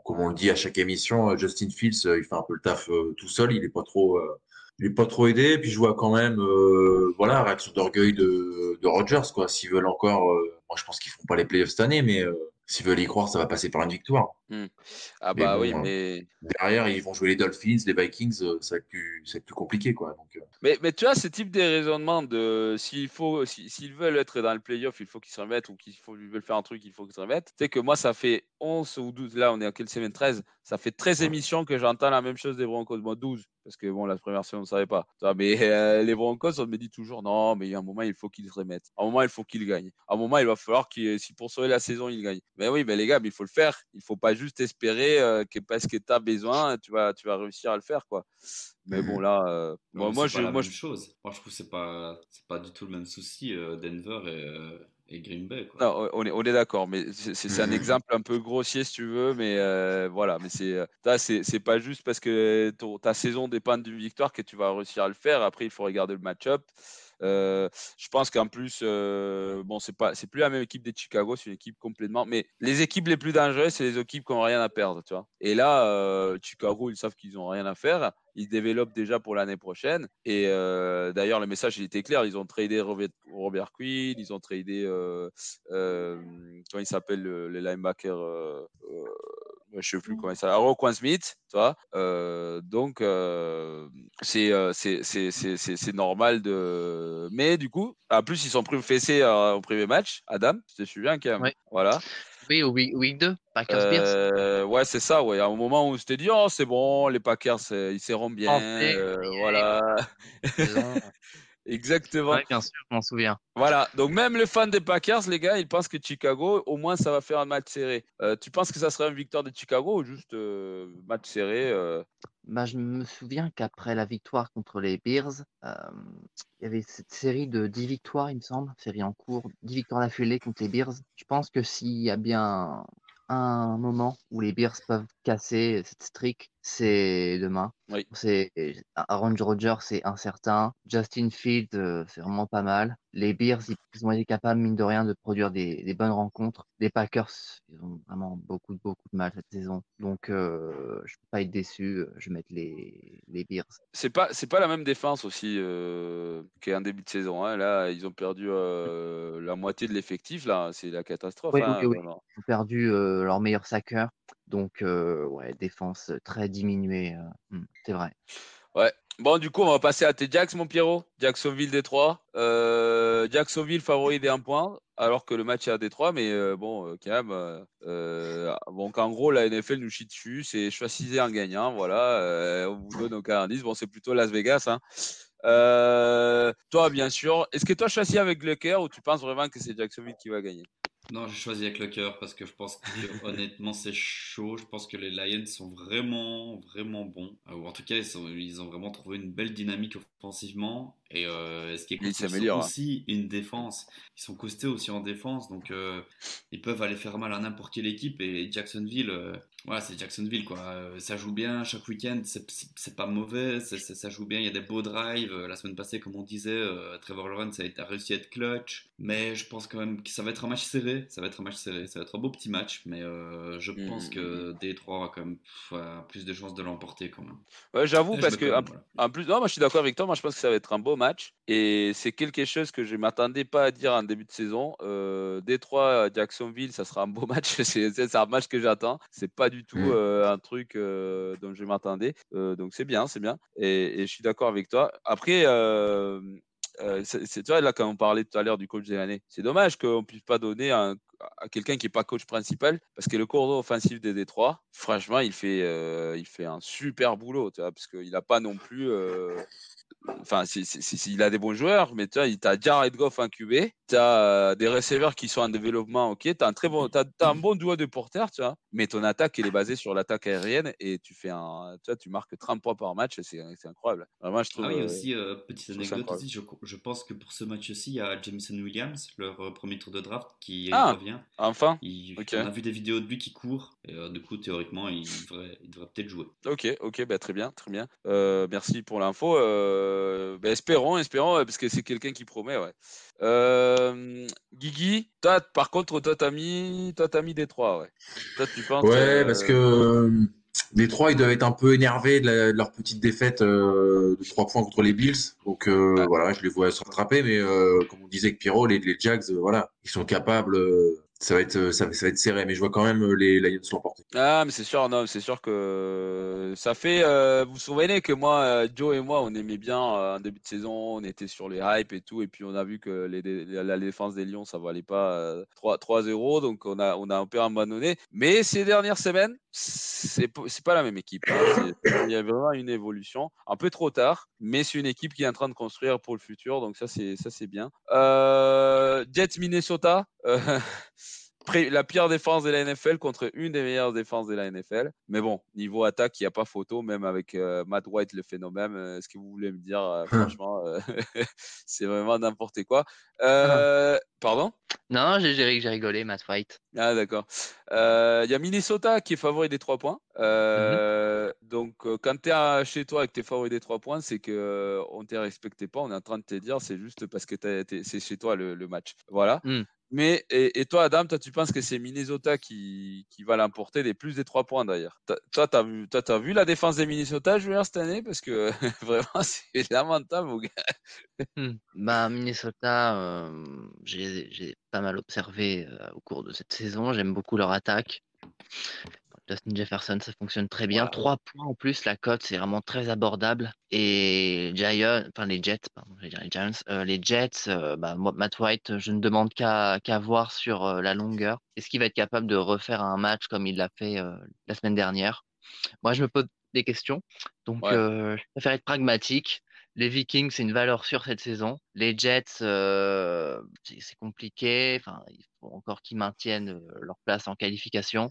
Comme on le dit à chaque émission, Justin Fields, euh, il fait un peu le taf euh, tout seul. Il est pas trop, il est pas trop aidé. Puis je vois quand même, euh, voilà, réaction d'orgueil de, de Rodgers, quoi. S'ils veulent encore, euh, moi je pense qu'ils feront pas les playoffs cette année, mais euh, s'ils veulent y croire, ça va passer par une victoire. Ah Mais bah bon, oui, mais Derrière, ils vont jouer les Dolphins, les Vikings, euh, ça va être plus, ça va être plus compliqué, quoi. Donc, euh, Mais, mais tu vois, ce type de raisonnement de s'il faut, si- s'ils veulent être dans le playoff, il faut qu'ils se remettent, ou qu'il faut, ils veulent faire un truc, il faut qu'ils se remettent. Tu sais que moi, ça fait 11 ou 12, là, on est en quelle semaine 13 Ça fait 13 émissions que j'entends la même chose des Broncos. Moi, 12, parce que bon, la première semaine, on ne savait pas. Tu vois, mais euh, les Broncos, on me dit toujours, non, mais il y a un moment, il faut qu'ils se remettent. À un moment, il faut qu'ils gagnent. À un moment, il va falloir qu'ils, si pour sauver la saison, ils gagnent. Mais oui, mais les gars, mais il faut le faire. Il faut pas juste espérer euh, que parce que tu as besoin, tu vas, tu vas réussir à le faire, quoi. Mais bon, là, euh, moi, je, moi, je- chose. Moi, je trouve que c'est pas, c'est pas du tout le même souci, euh, Denver et, et Green Bay. Quoi. Non, on est, on est d'accord, mais c'est un exemple un peu grossier si tu veux, mais euh, voilà, mais c'est c'est c'est pas juste parce que ton- ta saison dépend d'une victoire que tu vas réussir à le faire. Après, il faut regarder le match-up. Euh, je pense qu'en plus, euh, bon, c'est pas, c'est plus la même équipe des Chicago, c'est une équipe complètement. Mais les équipes les plus dangereuses, c'est les équipes qui n'ont rien à perdre, tu vois. Et là, euh, Chicago, ils savent qu'ils n'ont rien à faire. Ils développent déjà pour l'année prochaine. Et euh, d'ailleurs, le message il était clair. Ils ont tradé Robert, Quinn, ils ont tradé, comment il s'appelle le, le linebacker. Euh, je ne sais plus comment il s'appelle. Roquan Smith, tu vois. Euh, donc, euh, c'est euh, c'est- normal de. Mais du coup, en plus, ils sont pris fessés au premier match. Adam, tu te souviens quand même. Ouais. Voilà. Oui, au week, week 2, Packers Bears. Euh, ouais, c'est ça. Ouais. À un moment où je t'ai dit, oh, c'est bon, les Packers, ils seront bien. Euh, voilà. Exactement. Ouais, bien sûr, je m'en souviens. Voilà, donc même les fans des Packers, les gars, ils pensent que Chicago, au moins, ça va faire un match serré. Euh, tu penses que ça serait une victoire de Chicago ou juste euh, match serré euh, Bah, je me souviens qu'après la victoire contre les Bears, euh, il y avait cette série de 10 victoires, il me semble, série en cours, 10 victoires d'affilée contre les Bears. Je pense que s'il y a bien un moment où les Bears peuvent casser cette streak, c'est demain. Oui. C'est Aaron Rodgers, c'est incertain. Justin Fields, euh, c'est vraiment pas mal. Les Bears, ils, ont été capables, mine de rien, de produire des, des bonnes rencontres. Les Packers, ils ont vraiment beaucoup, beaucoup de mal cette saison. Donc, euh, je peux pas être déçu. Je vais mettre les, les Bears. C'est pas, c'est pas la même défense aussi euh, qu'un début de saison. hein. Là, ils ont perdu euh, la moitié de l'effectif. Là, c'est la catastrophe. Oui, hein, oui. Ils ont perdu euh, leur meilleur sacker. Donc, ouais, défense très diminuée. hmm, c'est vrai. Ouais. Bon, du coup, on va passer à tes Jacks, mon Pierrot. Jacksonville, Détroit. Euh, Jacksonville favori d'un point, alors que le match est à Détroit, mais bon, euh, quand même. donc, en gros, la NFL nous chie dessus. C'est choisissez un gagnant. Voilà. on vous donne aucun indice. Bon, c'est plutôt Las Vegas. Hein. Toi, bien sûr. Est-ce que toi, choisis avec le cœur ou tu penses vraiment que c'est Jacksonville qui va gagner? Non, j'ai choisi avec le cœur parce que je pense que honnêtement c'est chaud. Je pense que les Lions sont vraiment, vraiment bons. Euh, Ou en tout cas, ils, sont- ils ont vraiment trouvé une belle dynamique offensivement. Et euh, ce qui est cool, Ils c'est qu'ils s'améliorent, ont hein. aussi une défense. Ils sont costés aussi en défense, donc euh, ils peuvent aller faire mal à n'importe quelle équipe. Et Jacksonville, euh, voilà, c'est Jacksonville quoi. Euh, ça joue bien chaque week-end, c'est pas mauvais, ça joue bien. Il y a des beaux drives. Euh, La semaine passée, comme on disait, euh, Trevor Lawrence a, réussi à être clutch. Mais je pense quand même que ça va être un match serré. Ça va être un match serré. Ça va être un beau petit match. Mais je Mhm. pense que Détroit a quand même pff, a plus de chances de l'emporter quand même. Ouais, J'avoue, parce que en, voilà. plus, non, moi je suis d'accord avec toi. Moi je pense que ça va être un beau match. Et c'est quelque chose que je m'attendais pas à dire en début de saison. Détroit, Jacksonville, ça sera un beau match. C'est c'est un match que j'attends. C'est pas du tout Mm. euh, un truc euh, dont je m'attendais. Euh, donc c'est bien, c'est bien. Et, et je suis d'accord avec toi. Après, c'est vois, là, quand on parlait tout à l'heure du coach de l'année, c'est dommage qu'on puisse pas donner un- à quelqu'un qui n'est pas coach principal, parce que le cordon offensif des Détroit, franchement, il fait, euh, il fait un super boulot, tu vois, parce qu'il n'a pas non plus. euh, Enfin, il a des bons joueurs, mais tu as Jared Goff en QB, tu as des receveurs qui sont en développement, ok, tu as un très bon, un bon duo de porteurs, tu vois, mais ton attaque, elle est basée sur l'attaque aérienne et tu fais un, tu vois, tu marques 30 points par match, c'est incroyable. Vraiment, je trouve. Ah oui, euh, aussi, euh, petite anecdote aussi, je, je pense que pour ce match-ci, il y a Jameson Williams, leur euh, premier tour de draft, qui Ah. revient. Enfin, Il. On a vu des vidéos de lui qui court, et euh, du coup, théoriquement, il devrait, peut-être jouer. Ok, ok, bah, très bien, très bien. Euh, merci pour l'info. Euh, bah, espérons, espérons, euh, parce que c'est quelqu'un qui promet, ouais. Euh, Guigui, toi, par contre, toi, t'as mis, toi, t'as mis Détroit, ouais. Toi, tu penses. Ouais, euh, parce que euh, les trois, ils doivent être un peu énervés de, la- de leur petite défaite euh, de 3 points contre les Bills. Donc euh, Ouais. voilà, je les vois se rattraper. Mais euh, comme on disait avec Pierrot, les, les Jags, euh, voilà, ils sont capables. Euh, ça va être, va- ça va être serré. Mais je vois quand même euh, les Lions l'emporter. Ah, mais c'est sûr, non, c'est sûr que ça fait. euh, vous vous souvenez que moi, euh, Joe et moi, on aimait bien euh, en début de saison, on était sur les hype et tout, et puis on a vu que la, défense des Lions, ça valait pas euh, 3 3-0, donc on a, on a un peu abandonné. Mais ces dernières semaines, c'est pas la même équipe. hein. Il y a vraiment une évolution, un peu trop tard, mais c'est une équipe qui est en train de construire pour le futur, donc ça, c'est ça, c'est bien. Euh, Jets Minnesota. euh, la pire défense de la NFL contre une des meilleures défenses de la NFL. Mais bon, niveau attaque, il n'y a pas photo, même avec euh, Matt White, le phénomène. Euh, ce que vous voulez me dire, euh, franchement, c'est vraiment n'importe quoi. Euh, Pardon? Non, j'ai rigolé, Matt White. ah d'accord. Euh, Il y a Minnesota qui est favori des 3 points. Euh, Donc euh, quand tu es chez toi avec tes favoris des 3 points, c'est que euh, on ne te respecté pas. On est en train de te dire c'est juste parce que c'est chez toi le, le match. Voilà. Mm. Mais et, et toi Adam, toi tu penses que c'est Minnesota qui, qui va l'emporter des plus des 3 points d'ailleurs? Toi tu as vu la défense des Minnesota jouer cette année? Parce que vraiment c'est lamentable mon gars. Hmm. Bah, Minnesota, euh, j'ai j'ai pas mal observé euh, au cours de cette saison. J'aime beaucoup leur attaque. Justin Jefferson, ça fonctionne très bien. Trois points en plus, la cote, c'est vraiment très abordable. Et Giants, enfin les Jets, pardon, j'allais dire les Giants, euh, les Jets, euh, bah, Matt White, je ne demande qu'à voir sur euh, la longueur. Est-ce qu'il va être capable de refaire un match comme il l'a fait la semaine dernière? Moi, je me pose des questions. Donc, Ouais. je préfère être pragmatique. Les Vikings, c'est une valeur sûre cette saison. Les Jets, euh, c'est compliqué. Enfin, il faut encore qu'ils maintiennent euh, leur place en qualification.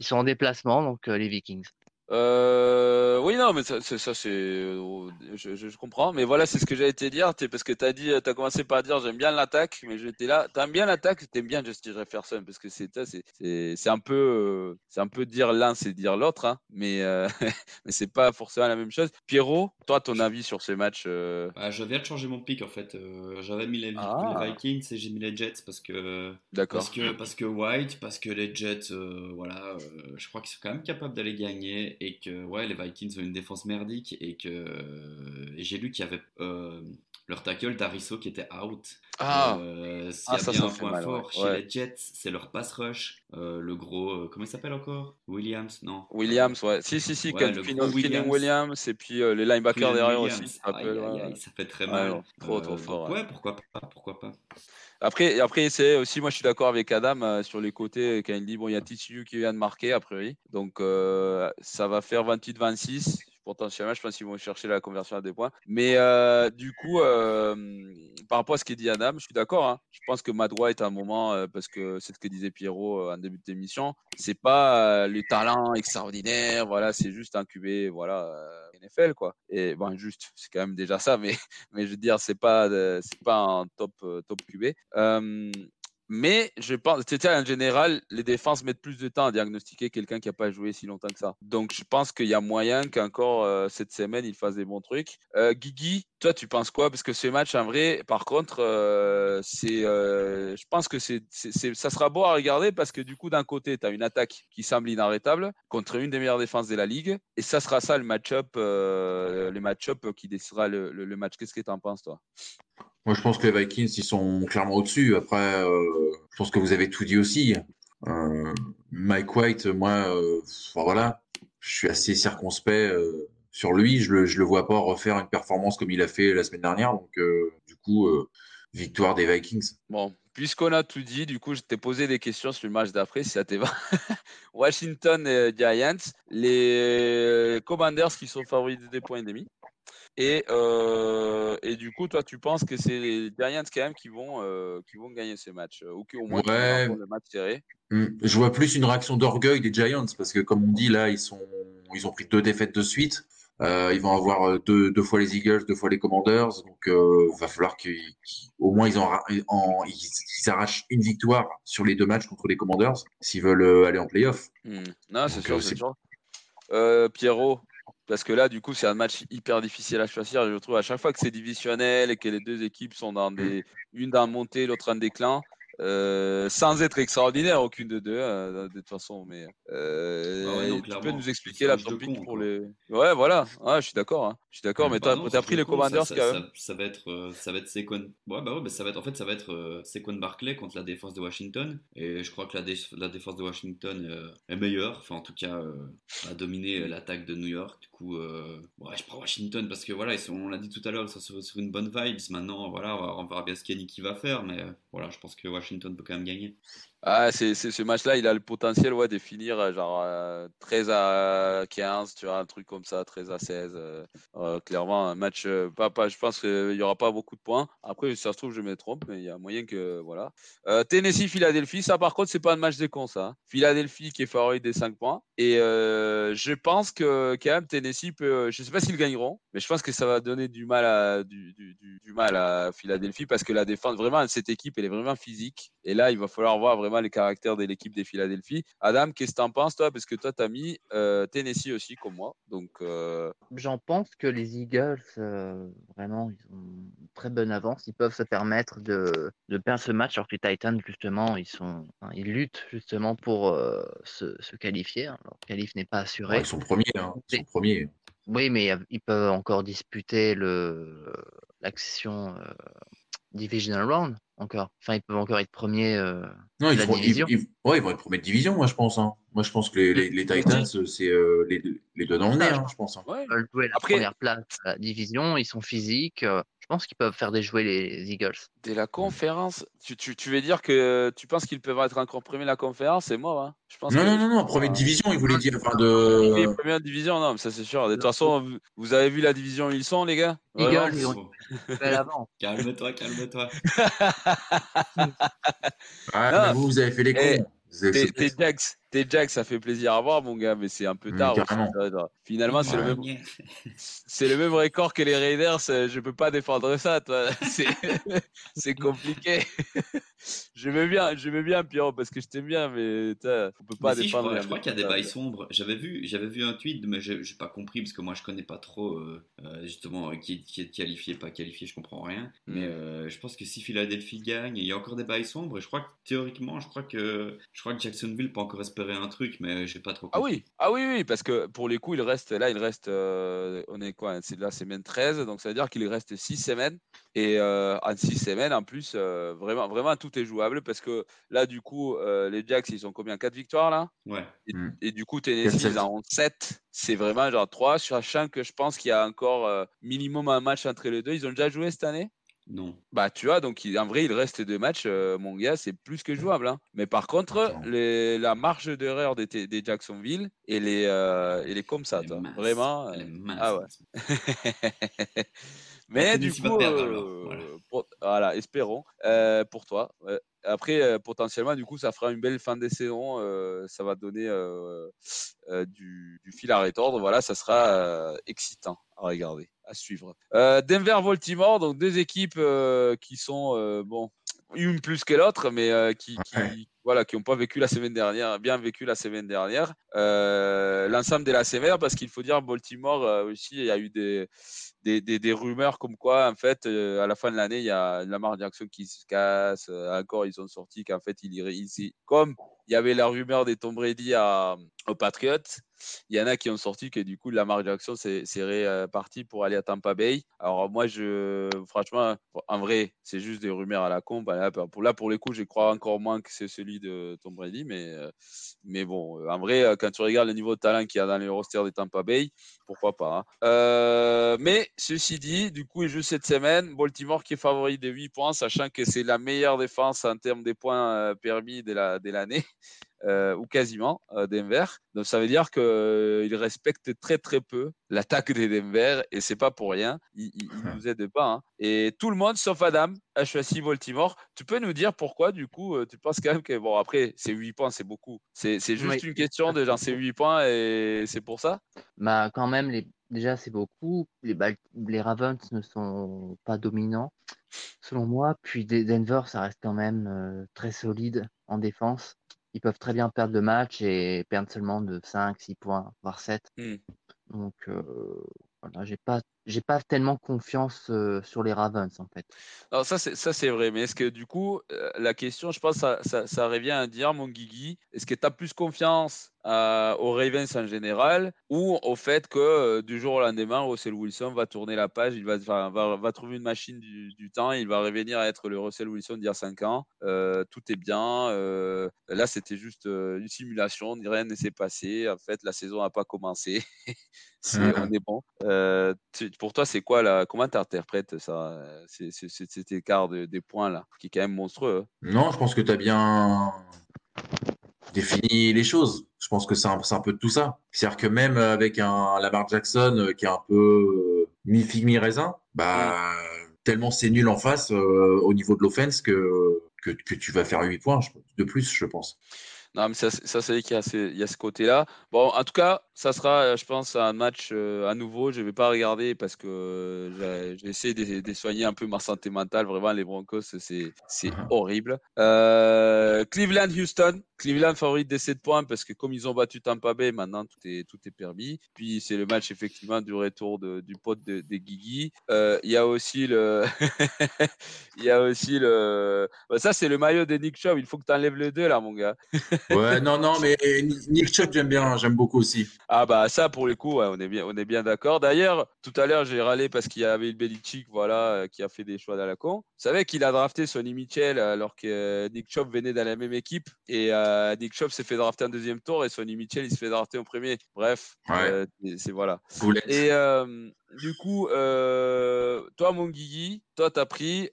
Ils sont en déplacement, donc euh, les Vikings. Euh, oui, non, mais ça, c'est- ça c'est, euh, je, comprends. Mais voilà, c'est ce que j'allais te dire, t'es- parce que t'as dit, t'as commencé par dire j'aime bien l'attaque, mais j'étais là, t'aimes bien l'attaque, t'aimes bien Justin Jefferson, parce que c'est, ça, c'est, c'est, c'est un peu, euh, c'est un peu dire l'un, c'est dire l'autre, hein, mais, euh, mais c'est pas forcément la même chose. Pierrot, toi, ton avis sur ce match euh, Bah, je viens de changer mon pick en fait. J'avais mis les, Ah. les Vikings et j'ai mis les Jets parce que D'accord. parce que parce que White, parce que les Jets, voilà, je crois qu'ils sont quand même capables d'aller gagner et que ouais, les Vikings ont une défense merdique et que et j'ai lu qu'il y avait euh, leur tackle Dariso qui était out. Ah, Euh, s'il Ah, y a ça, bien ça un point mal, fort ouais. chez Ouais. les Jets, c'est leur pass rush. Euh, le gros, euh, comment il s'appelle encore? Williams, non Williams, ouais. Si, si, si, Ouais, Williams. Williams, et puis euh, les linebackers derrière Williams. aussi. ça Aïe, peut- aïe, ouais, aïe, ouais. ça fait très mal. trop, trop fort, ouais. pourquoi pas, pourquoi pas. Après, après c'est aussi, moi je suis d'accord avec Adam sur les côtés quand il dit bon, il y a TCU qui vient de marquer a priori, donc ça va faire 28-26. Potentiellement, je pense qu'ils vont chercher la conversion à des points. Mais euh, du coup, euh, par rapport à ce qu'a dit Adam, je suis d'accord. hein. Je pense que White, à un moment, euh, parce que c'est ce que disait Pierrot en début d'émission, c'est pas le talent extraordinaire. Voilà, c'est juste un QB, voilà, NFL quoi. Et bon, juste, c'est quand même déjà ça, mais mais je veux dire, c'est pas, c'est pas un top, top QB. Mais je pense, sais, en général, les défenses mettent plus de temps à diagnostiquer quelqu'un qui n'a pas joué si longtemps que ça. Donc, je pense qu'il y a moyen qu'encore euh, cette semaine, il fasse des bons trucs. Euh, Guigui, toi, tu penses quoi? Parce que ce match, en vrai, par contre, euh, c'est, je pense que c'est, ça sera beau à regarder parce que du coup, d'un côté, tu as une attaque qui semble inarrêtable contre une des meilleures défenses de la ligue. Et ça sera ça le match-up, le match-up qui décidera le- le match. Qu'est-ce que tu en penses, toi? Moi, je pense que les Vikings, ils sont clairement au-dessus. Après, euh, je pense que vous avez tout dit aussi. Euh, Mike White, moi, euh, enfin, voilà, je suis assez circonspect sur lui. Je le, je le vois pas refaire une performance comme il a fait la semaine dernière. Donc, du coup, victoire des Vikings. Bon, puisqu'on a tout dit, du coup, je t'ai posé des questions sur le match d'après, si ça te va. Washington et Giants, les Commanders qui sont favoris de des points et demi. Et, euh, et du coup, toi, tu penses que c'est les Giants quand même qui vont, euh, qui vont gagner ce match, euh, ou qui au moins Ouais. le match serré? Hmm. Je vois plus une réaction d'orgueil des Giants parce que, comme on dit, là, ils sont, ils ont pris deux défaites de suite. Euh, ils vont avoir deux, deux fois les Eagles, deux fois les Commanders. Donc, euh, va falloir qu'ils, au moins, ils, en, en- ils, ils arrachent une victoire sur les deux matchs contre les Commanders s'ils veulent aller en playoff. Hmm. Non, c'est sûr, c'est sûr. Pierrot, parce que là, du coup, c'est un match hyper difficile à choisir. Je trouve à chaque fois que c'est divisionnel et que les deux équipes sont dans des, une dans montée, l'autre en déclin, euh, sans être extraordinaire, aucune de deux, euh, de toute façon. Mais euh, Ah ouais, non, tu peux nous expliquer la con, pour quoi. les. Ouais, voilà. Je suis d'accord. hein. Je suis d'accord. Mais Bah non, t'as pris les Commanders ça, quand ça, même. ça, ça va être, euh, ça va être Saquon. Ouais, bah ouais, bah ça va être, en fait, ça va être Saquon Barclay contre la défense de Washington. Et je crois que la, dé- la défense de Washington est meilleure. Enfin, en tout cas, a dominé l'attaque de New York. Euh, je prends Washington parce que voilà, on l'a dit tout à l'heure, ils sont sur, sur une bonne vibes. Maintenant, voilà, on, verra bien ce qu'Yannick va faire. Mais euh, voilà, je pense que Washington peut quand même gagner. Ah, c'est, ce match-là, il a le potentiel ouais, de finir euh, genre euh, 13 à 15, tu vois, un truc comme ça, 13 à 16. euh, euh, clairement, un match, euh, pas, pas, je pense qu'il n'y aura pas beaucoup de points. Après, si ça se trouve, je me trompe, mais il y a moyen que. Voilà. Euh, Tennessee-Philadelphie, ça par contre, c'est pas un match des cons, ça. hein. Philadelphie qui est favori des 5 points. Et euh, je pense que quand même, Tennessee peut. Je sais pas s'ils gagneront, mais je pense que ça va donner du mal à, du, du- du mal à Philadelphie parce que la défense, vraiment, cette équipe, elle est vraiment physique. Et là, il va falloir voir vraiment les caractères de l'équipe des Philadelphie. Adam, qu'est-ce que tu en penses, toi? Parce que toi, tu as mis euh, Tennessee aussi, comme moi. Donc, euh, J'en pense que les Eagles, euh, vraiment, ils ont une très bonne avance. Ils peuvent se permettre de, de perdre ce match, alors que les Titans, justement, ils, sont, ils luttent justement pour euh, se, se qualifier. hein. Alors, le qualif n'est pas assuré. Ouais, ils sont premiers. Hein. Ils sont premiers. Oui, mais ils peuvent encore disputer le l'accession euh, divisional round encore. Enfin, ils peuvent encore être premiers. euh, Non, ils, La feront- ils- division. ils- ouais, ils vont être premiers de division, moi, je pense. hein. Moi, je pense que les, les, les Titans, c'est euh, les, les deux dans le nez, hein, je pense. hein. ouais. veulent jouer la Après- première place à la division. Ils sont physiques. euh, je pense qu'ils peuvent faire déjouer les Eagles. Dès la conférence, tu, tu, tu veux dire que tu penses qu'ils peuvent être encore premiers de la conférence? C'est mort. Hein je pense Non, que- non, non, non, première division, ils voulaient dire. Enfin, de... premières divisions, non, mais ça c'est sûr. De toute façon, vous, avez vu la division où ils sont, les gars? Eagles, ils ont. Calme-toi, calme-toi. Ah, vous, vous avez fait les Eh, cons. Tes tes Jags, ça fait plaisir à voir, mon gars, mais c'est un peu tard. aussi, être- Finalement, c'est le même, c'est le même record que les Raiders. euh, Je peux pas défendre ça, toi. C'est, c'est compliqué. Je veux bien, je veux bien, Pierrot, parce que je t'aime bien, mais on peut pas Mais si, je crois, qu'il y a des bails sombres. J'avais vu, j'avais vu un tweet, mais j'ai pas compris parce que moi je connais pas trop euh, euh, justement qui, est- qui est qualifié, pas qualifié, je comprends rien. Mm. Mais euh, je pense que si Philadelphie gagne, il y a encore des bails sombres. Et je crois que théoriquement, je crois que je crois que Jacksonville peut encore espérer un truc, mais j'ai pas trop Ah compris. oui, ah oui, oui, parce que pour les coups, il reste là, il reste, euh, on est quoi, c'est la semaine 13, donc ça veut dire qu'il reste 6 semaines. Et en 6 semaines, en plus, vraiment, vraiment, tout est jouable parce que là, du coup, euh, les Jacks, ils ont combien? 4 victoires là? Ouais. et, Mm. et du coup, Tennessee, ils en ont 7. C'est vraiment genre 3, sachant que je pense qu'il y a encore euh, minimum un match entre les deux. Ils ont déjà joué cette année? Non. bah, tu vois, donc il- en vrai, il reste deux matchs, euh, mon gars, c'est plus que jouable. hein. Mais par contre, les- la marge d'erreur des, T- des Jacksonville, elle est, euh, elle est comme ça, toi. Vraiment. Euh, ah ouais. Mais du coup, perdre, euh, alors, voilà. pour- voilà, espérons euh, pour toi. ouais. Après, euh, potentiellement, du coup, ça fera une belle fin de saison. euh, ça va donner euh, euh, du, du fil à retordre. Voilà, ça sera euh, excitant à regarder, à suivre. Euh, Denver-Baltimore, donc deux équipes euh, qui sont, euh, bon, une plus que l'autre, mais euh, qui, qui- Ouais. voilà, qui n'ont pas vécu la semaine dernière, bien vécu la semaine dernière. Euh, L'ensemble de la sévère, parce qu'il faut dire, Baltimore euh, aussi, il y a eu des, des, des, rumeurs comme quoi, en fait, euh, à la fin de l'année, il y a Lamar Jackson qui se casse. euh, encore, ils ont sorti qu'en fait, il irait ici. Comme il y avait la rumeur des Tom Brady à, aux Patriots, il y en a qui ont sorti que du coup, Lamar Jackson serait euh, parti pour aller à Tampa Bay. Alors, moi, je, franchement, en vrai, c'est juste des rumeurs à la con. Là, pour, là, pour les coups, je crois encore moins que c'est celui de Tom Brady. Mais, mais bon, en vrai, quand tu regardes le niveau de talent qu'il y a dans les rosters des Tampa Bay, pourquoi pas. hein. Mais ceci dit, du coup, il joue cette semaine. Baltimore qui est favori de 8 points, sachant que c'est la meilleure défense en termes des points euh, permis de la- de l'année. euh, ou quasiment, euh, Denver. Donc ça veut dire qu'il respecte très très peu l'attaque des Denver et c'est pas pour rien. Il, il, il nous aide pas. hein. Et tout le monde, sauf Adam, a choisi Baltimore. Tu peux nous dire pourquoi, du coup, euh, tu penses quand même que, bon, après, c'est 8 points, c'est beaucoup. C'est c'est juste Oui. une question de genre, c'est 8 points et c'est pour ça? Bah, quand même, les... déjà, c'est beaucoup. Les, Ravens ne sont pas dominants, selon moi. Puis Denver, ça reste quand même euh, très solide en défense. Ils peuvent très bien perdre le match et perdre seulement de 5, 6 points, voire 7. Hmm. Donc, euh, voilà, j'ai pas, j'ai pas tellement confiance euh, sur les Ravens, en fait. Alors ça c'est ça c'est vrai, mais est-ce que du coup euh, la question, je pense, ça, ça, ça revient à dire mon Guigui, est-ce que tu as plus confiance euh, aux Ravens en général ou au fait que du jour au lendemain, Russell Wilson va tourner la page, il va, va, va, trouver une machine du, du temps, il va revenir à être le Russell Wilson d'il y a 5 ans, tout est bien, là c'était juste une simulation, rien ne s'est passé, en fait la saison n'a pas commencé, C'est- Mhm. on est bon. Tu- pour toi c'est quoi là Comment tu interprètes ça, euh, cet écart de- des points là, qui est quand même monstrueux hein Non, je pense que tu as bien défini les choses. Je pense que c'est un, peu de tout ça. C'est-à-dire que même avec un Lamar Jackson euh, qui est un peu euh, mi-figue, mi-raisin, bah, tellement c'est nul en face euh, au niveau de l'offense que, que, que tu vas faire 8 points de plus, je pense. Non, mais ça, c'est- ça c'est vrai qu'il y a ce, il y a ce côté-là. Bon, en tout cas, ça sera, euh, je pense, un match euh, à nouveau. Je ne vais pas regarder parce que euh, j'ai- essayé de, de soigner un peu ma santé mentale. Vraiment, les Broncos, c'est Mhm. horrible. Euh, Cleveland-Houston. Cleveland favori des 7 points parce que comme ils ont battu Tampa Bay, maintenant tout est, tout est permis. Puis c'est le match effectivement du retour de- du pote de, des Guigui. Il y a aussi le... Il y a aussi le... Bah, ça, c'est le maillot de Nick Chubb. Il faut que tu enlèves le 2 là, mon gars. Ouais, non, non, mais Nick Chubb, j'aime bien, j'aime beaucoup aussi. Ah bah ça pour le coup ouais, on est bien on est bien d'accord. D'ailleurs tout à l'heure j'ai râlé parce qu'il y avait le Belichick voilà euh, qui a fait des choix à la con. Vous savez qu'il a drafté Sonny Mitchell alors que Nick Chubb venait dans la même équipe et euh, Nick Chubb s'est fait drafter en deuxième tour et Sonny Mitchell il se fait drafter en premier. Bref Ouais. euh, c'est- voilà. Boulette. Et euh, du coup toi mon Guigui toi t'as pris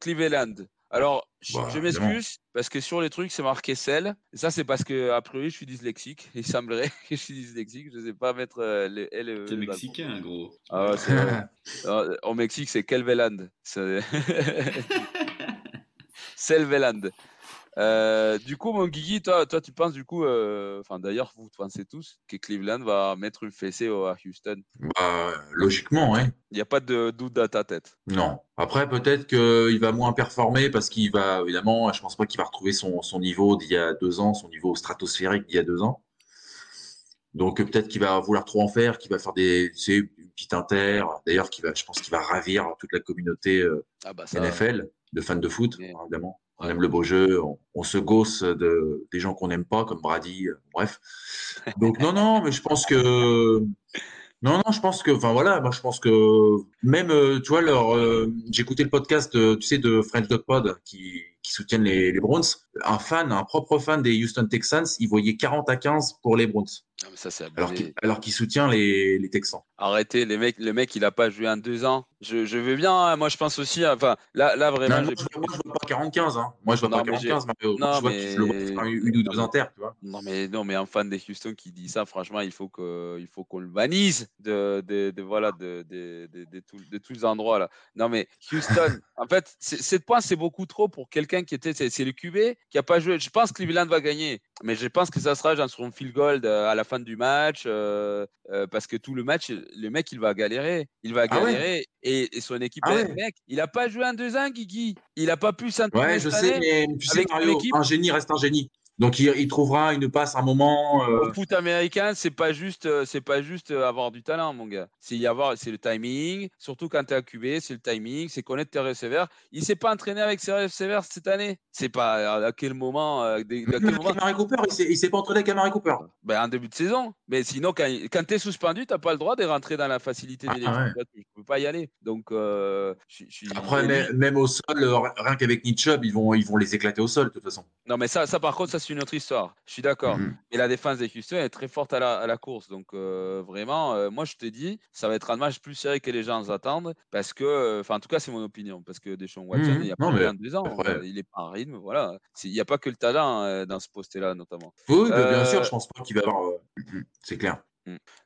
Cleveland. Alors, je, Bah, je m'excuse parce que sur les trucs, c'est marqué sel. Et ça, c'est parce que, a priori, je suis dyslexique. Il semblerait que je suis dyslexique. Je ne sais pas mettre euh, les L et E. T'es le- mexicain, gros. Ah ouais, c'est vrai. Ah, Au Mexique, c'est Kelveland. Selveland. Euh, du coup, mon Guigui, toi, toi, tu penses du coup, euh, enfin d'ailleurs, vous pensez tous que Cleveland va mettre une fessée à Houston? Bah, logiquement, ouais. Il n'y a pas de doute dans ta tête? Non. Après, peut-être qu'il va moins performer parce qu'il va, évidemment, je pense pas qu'il va retrouver son, son niveau d'il y a deux ans, son niveau stratosphérique d'il y a deux ans. Donc, peut-être qu'il va vouloir trop en faire, qu'il va faire des, tu sais, une petite inter. D'ailleurs, qu'il va, je pense qu'il va ravir toute la communauté euh, Ah bah ça. NFL, de fans de foot, Mais- évidemment. On aime le beau jeu, on, on se gosse de, des gens qu'on n'aime pas, comme Brady, euh, bref. Donc, non, non, mais je pense que. Non, non, je pense que. Enfin, voilà, moi, je pense que. Même, euh, tu vois, leur, euh, j'ai écouté le podcast, euh, tu sais, de French Dog Pod, qui, qui soutiennent les, les Browns. Un fan, un propre fan des Houston Texans, il voyait 40 à 15 pour les Browns, Ah, mais ça, c'est alors qu'il alors qu'il soutient les, les Texans. Arrêtez, les mecs, le mec, il a pas joué en deux ans. Je, je veux bien, hein, moi je pense aussi, enfin, là, là vraiment, Non, moi, je, moi, je vois pas 40-15. Hein. Moi, je vois Non, pas mais j'ai- 40-15, Mario. Non, je vois mais- qu'il le une, ou deux inters, tu vois. non mais non mais un fan des Houston qui dit ça, franchement, il faut qu'on le bannisse de, de, de- voilà, de, de, tout- tous les endroits là. Non mais Houston, en fait, 7 points c'est beaucoup trop pour quelqu'un qui était, c'est le QB qui a pas joué. Je pense que Cleveland va gagner, mais je pense que ça sera genre sur un field goal de- à la fin du match, euh, euh, parce que tout le match, le mec il va galérer, il va Ah ouais galérer et, et son équipe, Ah ouais. mec, il a pas joué en deux ans, Guigui, il a pas pu s'entraîner Ouais, je sais, mais tu sais, Mario, un génie reste un génie. Donc, il, il trouvera une passe à un moment. euh, Au foot américain, c'est pas juste, euh, c'est pas juste euh, avoir du talent, mon gars. C'est y avoir, c'est le timing. Surtout quand tu es à QB, c'est le timing, c'est connaître tes receveurs. Il s'est pas entraîné avec ses receveurs cette année. C'est pas à quel moment, euh, des- à quel moment. Amari Cooper, il s'est- pas entraîné avec Amari Cooper. Ben, en début de saison. Mais sinon, quand, quand tu es suspendu, tu n'as pas le droit de rentrer dans la facilité Ah, ouais. Tu peux pas y aller. Donc, euh. Après, même, même au sol, euh, rien qu'avec Chubb, ils vont, ils vont les éclater au sol, de toute façon. Non, mais ça, ça, par contre, ça, c'est une autre histoire. Je suis d'accord. Mhm. Et la défense des Houston est très forte à la, à la course. Donc, euh, vraiment, euh, moi, je te dis, ça va être un match plus serré que les gens attendent. Parce que, euh, enfin, en tout cas, c'est mon opinion. Parce que Deshaun Watson, Mhm. il y a pas mais deux ans. il est pas en rythme. Voilà. Il n'y a pas que le talent dans ce poste-là, notamment. Oui, bien sûr, je pense pas qu'il va avoir. mhm, C'est clair.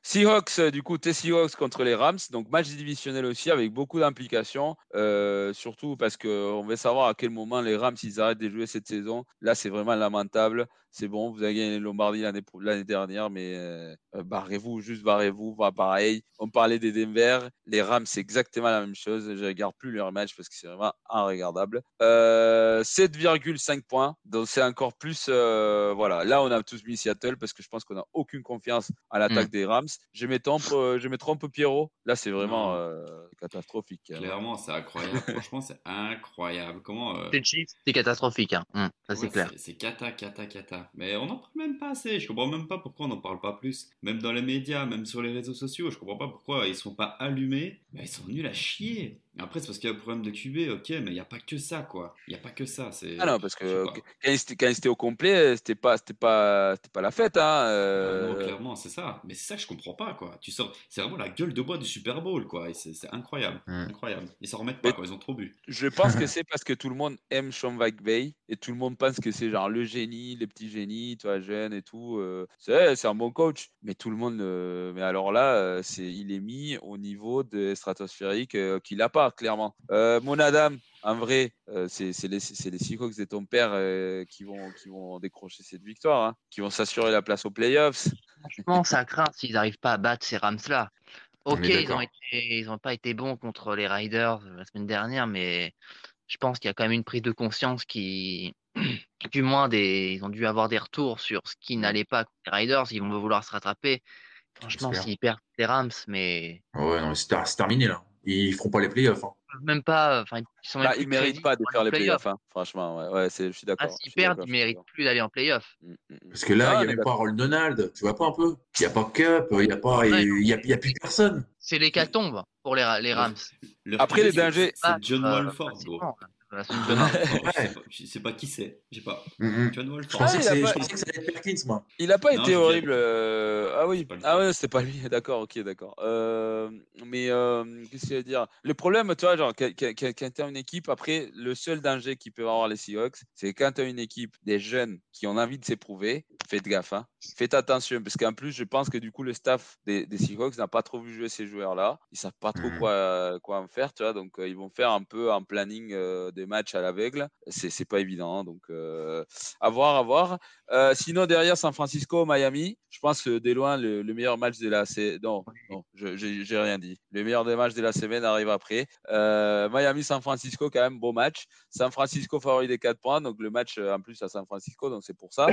Seahawks, euh, du coup, tes Seahawks contre les Rams. Donc, match divisionnel aussi avec beaucoup d'implications. euh, surtout parce qu'on veut savoir à quel moment les Rams, ils arrêtent de jouer cette saison. Là, c'est vraiment lamentable. C'est bon, vous avez gagné Lombardie l'année l'année dernière, mais euh, euh, barrez-vous, juste barrez-vous. Voilà, pareil, on parlait des Denver, les Rams, c'est exactement la même chose. Je regarde plus leur match parce que c'est vraiment irregardable. Euh, 7,5 points, donc c'est encore plus. euh, voilà, là on a tous mis Seattle parce que je pense qu'on n'a aucune confiance à l'attaque des Rams. Je mets trompe, euh, je mets trompe Pierrot? Là, c'est vraiment euh, catastrophique. hein. Clairement, c'est incroyable. Franchement, c'est incroyable. Comment. euh, c'est catastrophique, hein. Ça c'est Ouais, clair. C'est cata, cata, cata. Mais on n'en parle même pas assez. Je comprends même pas pourquoi on n'en parle pas plus. Même dans les médias, même sur les réseaux sociaux, je comprends pas pourquoi ils sont pas allumés. Mais ils sont nuls à chier. Après, c'est parce qu'il y a un problème de QB, ok, mais il n'y a pas que ça, quoi. Il n'y a pas que ça. C'est... Ah non, parce que quand ils étaient au complet, c'était pas, c'était pas, c'était pas la fête. Hein, Ah euh, non, clairement, c'est ça. Mais c'est ça que je comprends pas, quoi. Tu sors, c'est vraiment la gueule de bois du Super Bowl, quoi. Et c'est, c'est incroyable, Mm. incroyable. Ils s'en remettent pas, quoi. Ils ont trop bu. Je pense que c'est parce que tout le monde aime Sean McVay et tout le monde pense que c'est genre le génie, les petits génies, toi jeune et tout. euh, c'est, c'est un bon coach, mais tout le monde. euh, mais alors là, c'est, il est mis au niveau de stratosphérique qu'il n'a pas clairement. Euh, mon Adam, en vrai, euh, c'est, les, les Seahawks de ton père euh, qui vont, qui vont décrocher cette victoire, hein, qui vont s'assurer la place aux playoffs. Franchement, ça craint s'ils n'arrivent pas à battre ces Rams-là. On Ok, ils ont d'accord. été, ils ont pas été bons contre les Riders la semaine dernière, mais je pense qu'il y a quand même une prise de conscience qui, du moins, des, ils ont dû avoir des retours sur ce qui n'allait pas contre les Riders. Ils vont vouloir se rattraper. Franchement, s'ils perdent les Rams, mais Ouais, non, c'est terminé là. Ils feront pas les playoffs. Hein. même pas, enfin, ils sont même Bah, méritent pas de faire les playoffs, hein, franchement. Ouais, ouais, c'est, je suis Ah, d'accord. je s'ils perdent, ils méritent plus d'aller en playoff. Mm, mm, mm. Parce que là, Ah, il n'y est a même d'accord. pas Ronald Donald. Tu vois pas un peu? Il n'y a pas Cup, il n'y a pas, il Ouais, y a, il y a plus personne. C'est l'hécatombe pour les, Ra- les Rams. Après, les dangers- C'est John Euh, Walford, je Ouais. pas- Je sais pas qui c'est. Je sais pas. Mhm. John Je Walford. pensais, Ah, que a pas- je pensais que ça allait être Perkins, moi. Il n'a pas Non, été je horrible. euh, Ah oui, C'est pas lui. ah ouais, c'était pas lui. D'accord, ok, d'accord. Euh, Mais euh, qu'est-ce qu'il y a à dire? Le problème, tu vois, genre, quand, tu as une équipe, après, le seul danger qu'ils peuvent avoir les Seahawks, c'est quand tu as une équipe des jeunes qui ont envie de s'éprouver, faites gaffe, hein. faites attention, parce qu'en plus, je pense que du coup, le staff des, des Seahawks n'a pas trop vu jouer ces joueurs-là. Ils savent pas trop Mhm. quoi, quoi en faire, tu vois, donc euh, ils vont faire un peu un planning euh, des matchs à l'aveugle. C'est pas évident, hein, donc euh, à voir, à voir. Euh, sinon, derrière San Francisco, Miami, je pense que de loin, le, le meilleur match de la saison. Non, non, j'ai rien dit. Le meilleur des matchs de la semaine arrive après. Euh, Miami, San Francisco, quand même, beau match. San Francisco favori des 4 points, donc le match en plus à San Francisco, donc c'est pour ça.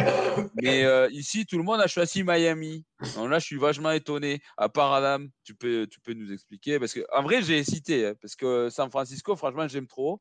Mais ici, tout le monde a choisi Miami. Donc là, je suis vachement étonné. À part Adam, tu peux, tu peux nous expliquer Parce que, en vrai, j'ai hésité. hein, parce que San Francisco, franchement, j'aime trop.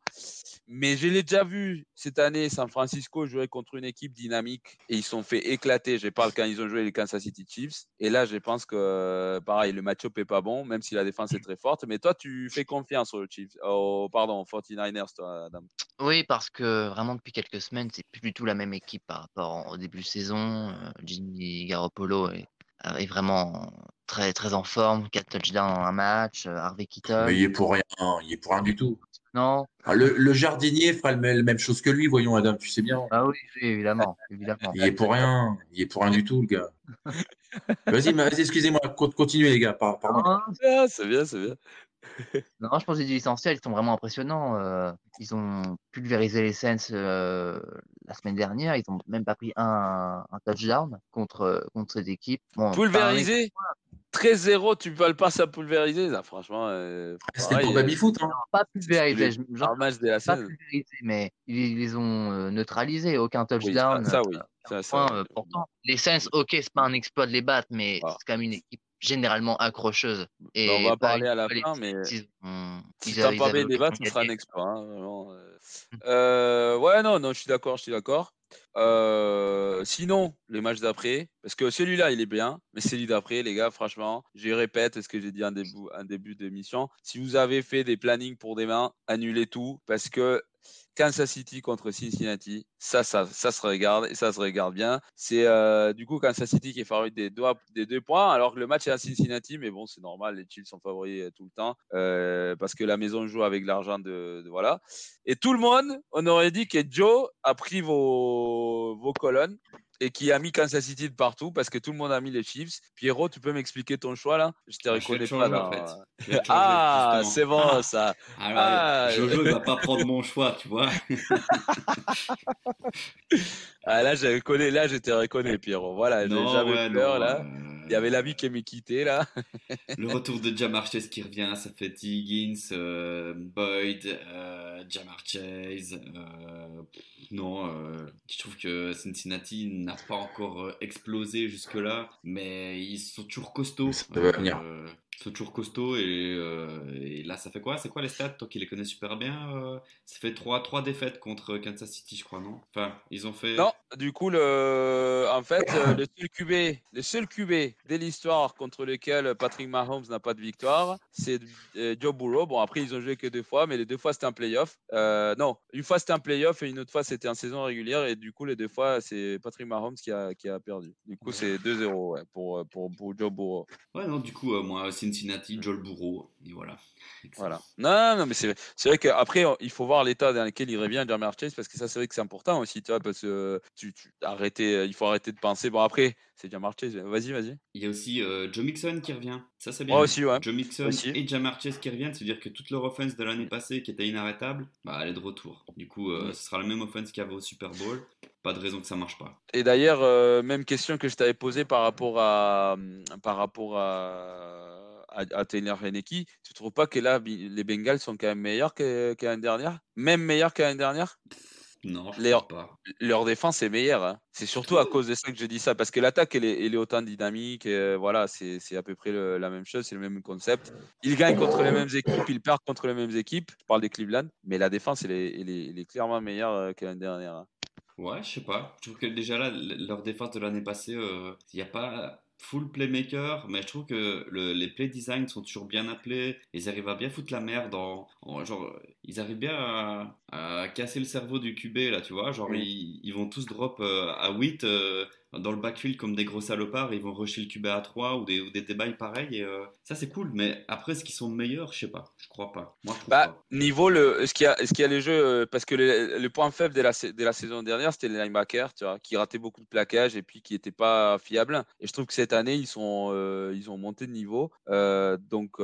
Mais je l'ai déjà vu cette année, San Francisco jouer contre une équipe dynamique et ils se sont fait éclater. Je parle quand ils ont joué les Kansas City Chiefs. Et là, je pense que, pareil, le match-up est pas bon, même si la défense est très forte. Mais toi, tu fais confiance aux Chiefs. Oh, pardon, aux 49ers, toi, Adam. Oui, parce que vraiment depuis quelques semaines, c'est plus du tout la même équipe par rapport au début de saison. Euh, Jimmy Garoppolo est, est vraiment très très en forme, 4 touchdowns en un match. Euh, Harvey Keaton, Mais il est pour rien. Il est pour rien du tout. Non. Ah, le, le jardinier fera le, la même chose que lui, voyons, Adam, tu sais bien. Ah oui, oui, évidemment, évidemment. Il est pour rien. Il est pour rien du tout, le gars. Vas-y, mais vas-y, excusez-moi. con- Continuez, les gars. Par- Pardon. Ah, c'est bien, c'est bien. non, je pense que les essentiels, ils sont vraiment impressionnants. Euh, ils ont pulvérisé les Saints euh, la semaine dernière. Ils ont même pas pris un, un touchdown contre contre cette équipe. Bon, Pulvérisé? 13-0, tu peux le passer à pulvériser. Ça, franchement, euh, C'était pour euh, Baby Foot. Hein. pas pulvérisé. genre, match de la pas scène. pulvérisé, mais ils, ils les ont euh, neutralisés. Aucun Oui, touchdown. ça, ça, oui. euh, Ça, ça, point oui. euh, portant. Les Saints, ok, c'est pas un exploit de les battre, mais Ah. c'est quand même une équipe généralement accrocheuse. Et Bah, on va pas parler à la fin, mais ont- si t'as pas avaient fait débat, l'occasion ce sera un exploit. hein, euh. Euh, ouais, non, non, je suis d'accord, je suis d'accord. Euh, sinon, les matchs d'après, parce que celui-là, il est bien, mais celui d'après, les gars, franchement, je répète ce que j'ai dit en début, en début d'émission. Si vous avez fait des plannings pour demain, annulez tout, parce que Kansas City contre Cincinnati, ça, ça, ça se regarde et ça se regarde bien. C'est euh, du coup Kansas City qui est favori des deux, points, alors que le match est à Cincinnati, mais bon, c'est normal, les Chiefs sont favoris euh, tout le temps euh, parce que la maison joue avec l'argent de, de- voilà. Et tout le monde, on aurait dit que Joe a pris vos, vos colonnes et qui a mis Kansas City de partout parce que tout le monde a mis les Chiefs. Pierrot, tu peux m'expliquer ton choix là? Je te je vais reconnais te pas là. en fait. Je changer, Ah, c'est bon ça. Alors, Ah, Jojo, il va pas prendre mon choix, tu vois. Ah, là, je reconnais, là, je te reconnais, Pierrot. Voilà, j'ai- Non, j'avais ouais, peur non, là. euh, Il y avait la vie qui m'est quitté là. Le retour de Jamar Chase qui revient, ça fait. Higgins, euh, Boyd, euh, Jamar Chase. euh, non, euh, je trouve que Cincinnati n'a pas encore explosé jusque-là, mais ils sont toujours costauds. Ça va venir. Sont toujours costauds et, euh, et là, ça fait quoi? C'est quoi les stats Toi qui les connais super bien, euh, ça fait 3, trois défaites contre Kansas City, je crois, non? Enfin, ils ont fait. Non, du coup, le... en fait, euh, le seul QB, le seul QB de l'histoire contre lequel Patrick Mahomes n'a pas de victoire, c'est Joe Burrow. Bon, après, ils ont joué que deux fois, mais les deux fois, c'était un playoff. Euh, non, une fois, c'était un playoff et une autre fois, c'était en saison régulière. Et du coup, les deux fois, c'est Patrick Mahomes qui a, qui a perdu. Du coup, c'est 2-0 ouais, pour, pour, pour Joe Burrow. Ouais, non, du coup, moi, Cincinnati, Joel Bourreau, et voilà. Voilà. Non, non, mais c'est c'est vrai qu'après, il faut voir l'état dans lequel il revient, Jamar Chase, parce que ça, c'est vrai que c'est important aussi, tu vois, parce que euh, tu, tu arrêter, il faut arrêter de penser. Bon, après, c'est Jamar Chase. Vas-y, vas-y. Il y a aussi euh, Joe Mixon qui revient. Ça, c'est bien. Moi aussi, ouais. Joe Mixon Aussi. et Jamar Chase qui reviennent, c'est-à-dire que toute leur offense de l'année passée qui était inarrêtable, bah, elle est de retour. Du coup, euh, Mm. ce sera la même offense qu'il y avait au Super Bowl. Pas de raison que ça marche pas. Et d'ailleurs, euh, même question que je t'avais posée par rapport à, hum, par rapport à, à, à Taylor Heineke. Tu trouves pas que là, les Bengals sont quand même meilleurs que- que l'année dernière? Même meilleurs que l'année dernière? Non, je crois pas. Leur défense est meilleure. hein. C'est surtout à cause de ça que je dis ça. Parce que l'attaque, elle est, elle est autant dynamique. et, euh, voilà, c'est à peu près le- la même chose. C'est le même concept. Ils gagnent contre les mêmes équipes. Ils perdent contre les mêmes équipes. Je parle des Cleveland. Mais la défense, elle est, elle est- elle est clairement meilleure euh, que l'année dernière. hein. Ouais, je sais pas. Je trouve que déjà là, leur défense de l'année passée, euh, il n'y a pas full playmaker, mais je trouve que le- les play design sont toujours bien appelés. Ils arrivent à bien foutre la merde. En, en- genre, ils arrivent bien à, à casser le cerveau du QB, là, tu vois. Genre, Mm. ils, ils vont tous drop euh, à 8 euh, dans le backfield comme des gros salopards. Ils vont rusher le QB à 3 ou des, ou des débails pareils. Et, euh, ça, c'est cool. Mais après, est-ce qu'ils sont meilleurs? Je sais pas. Je crois pas. Moi, je trouve Bah, pas. niveau le, ce qu'il y a, ce qu'il y a les jeux, euh, parce que le, le point faible de la, sa- de la saison dernière, c'était les linebackers, tu vois, qui rataient beaucoup de plaquages et puis qui n'étaient pas fiables. Et je trouve que cette année, ils sont, euh, ils ont monté de niveau. Euh, donc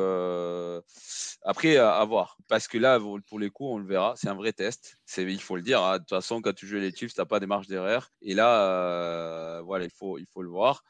après, à, à voir, parce que là, pour les coups, on le verra, c'est un vrai test. Il faut le dire. hein. De toute façon, quand tu joues les Chiefs, t'as pas des marges d'erreur. Et là, euh, voilà, il faut, il faut le voir.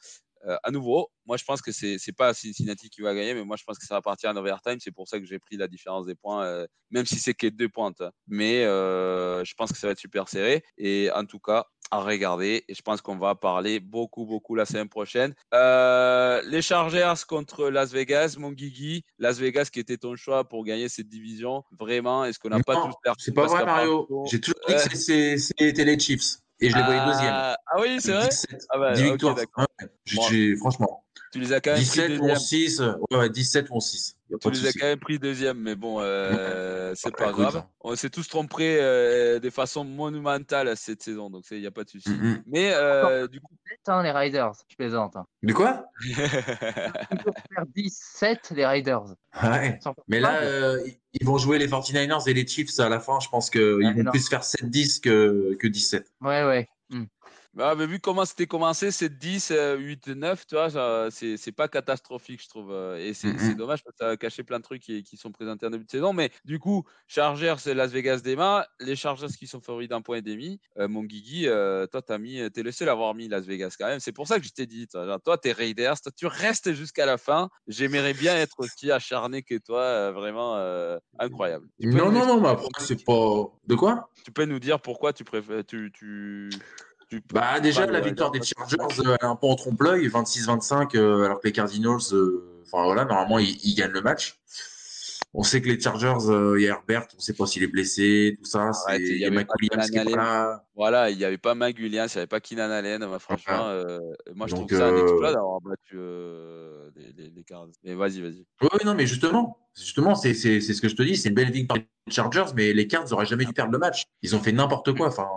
Euh, à nouveau, moi je pense que c'est c'est pas Cincinnati qui va gagner, mais moi je pense que ça va partir en overtime. C'est pour ça que j'ai pris la différence des points, euh, même si c'est que deux pointes. hein. Mais je pense que ça va être super serré. Et en tout cas, à regarder. Et je pense qu'on va parler beaucoup, beaucoup la semaine prochaine. Euh, les Chargers contre Las Vegas, mon Guigui. Las Vegas qui était ton choix pour gagner cette division. Vraiment, est-ce qu'on n'a pas tous l'air C'est pas vrai, Mario. J'ai toujours dit que c'était les Chiefs. Et je les voyais deuxième. Ah, ah oui, c'est vrai? 17, Ah bah, 10 ok, victoires. Ouais, Bon. franchement, Tu les as quand même 17 pris ou deuxième. 6. Ouais, ouais, 17 ou 6. Y a Tu pas les as quand même pris deuxième, mais bon, euh, c'est pas Écoute, grave. hein. On s'est tous trompés euh, de façon monumentale cette saison, donc il n'y a pas de souci. Mhm. Mais euh, du coup, Putain, les Riders, je plaisante. hein. De quoi? Faire 17, les Riders. Ouais. Mais là, euh, ils- vont jouer les 49ers et les Chiefs à la fin. Je pense qu'ils Ah, vont non. plus faire 7-10 que, que 17. Ouais, ouais. Hmm. Bah, mais vu comment c'était commencé, c'est 10, euh, 8, 9, tu vois, c'est pas catastrophique, je trouve. euh, Et c'est Mhm. c'est dommage parce que ça a caché plein de trucs qui, qui sont présentés en début de saison. Mais du coup, Chargers, c'est Las Vegas Dema. Les Chargers qui sont favoris d'un point et demi. Euh, mon Guigui, euh, toi, t'as mis, t'es le seul à avoir mis Las Vegas quand même. C'est pour ça que je t'ai dit, toi, genre, toi, t'es Raiders, toi, tu restes jusqu'à la fin. J'aimerais bien être aussi acharné que toi, euh, vraiment incroyable. Non, non, non, mais après, c'est pas. De quoi? Tu peux nous dire pourquoi tu préfères. Tu, tu- Bah, déjà, la victoire des Chargers, euh, elle est un peu en trompe-l'œil, 26-25, euh, alors que les Cardinals, euh, enfin voilà, normalement, ils, ils gagnent le match. On sait que les Chargers, euh, il y a Herbert, on sait pas s'il est blessé, tout ça. il y y a avait Mike pas Williams qui est Keenan pas là. Voilà, il n'y avait pas Williams, il n'y avait pas Keenan Allen. Bah, franchement, euh, moi, je Donc, trouve ça un exploit d'avoir battu euh, les, les, les Cards. Mais vas-y, vas-y. Oui, non, mais justement, justement, c'est c'est- c'est ce que je te dis, c'est une belle victoire des Chargers, mais les Cards n'auraient jamais dû perdre le match. Ils ont fait n'importe quoi. Enfin.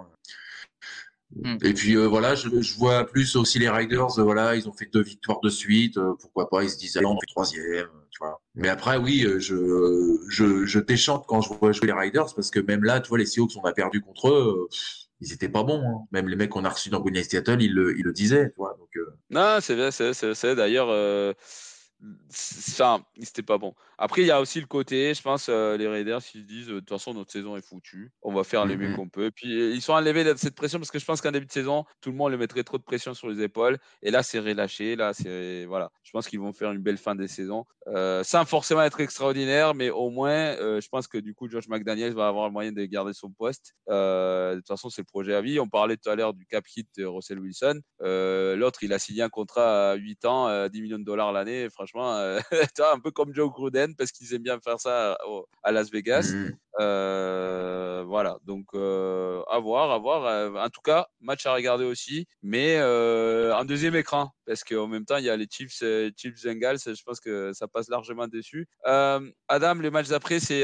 Mm. Et puis euh, voilà, je, je vois plus aussi les Riders, euh, voilà, ils ont fait deux victoires de suite, euh, pourquoi pas, ils se disent allez, on fait troisième, tu vois. Mais après, oui, je, je, je déchante quand je vois jouer les Riders, parce que même là, tu vois, les Seahawks, on a perdu contre eux, ils étaient pas bons. hein. Même les mecs qu'on a reçus dans Golden Seattle, ils le, ils le disaient. Tu vois, donc, Non, c'est vrai, c'est d'ailleurs. Enfin, c'était pas bon. Après, il y a aussi le côté, je pense, euh, les Raiders, ils se disent, de toute façon, notre saison est foutue. On va faire les mieux Mhm. qu'on peut. Puis, euh, ils sont enlevés de cette pression parce que je pense qu'en début de saison, tout le monde les mettrait trop de pression sur les épaules. Et là, c'est relâché. Là, c'est. Voilà. Je pense qu'ils vont faire une belle fin des saisons. Euh, sans forcément être extraordinaire, mais au moins, euh, je pense que du coup, Josh McDaniels va avoir le moyen de garder son poste. De toute façon, c'est le projet à vie. On parlait tout à l'heure du cap hit de Russell Wilson. L'autre, il a signé un contrat à 8 ans, euh, 10 millions de dollars l'année. Franchement, euh, un peu comme Joe Gruden, parce qu'ils aiment bien faire ça à Las Vegas. mhm. Euh, voilà, donc euh, à voir, à voir. En tout cas, match à regarder aussi, mais en deuxième écran, parce qu'en même temps, il y a les Chiefs, Chiefs Bengals. Je pense que ça passe largement dessus. Adam, le match d'après, c'est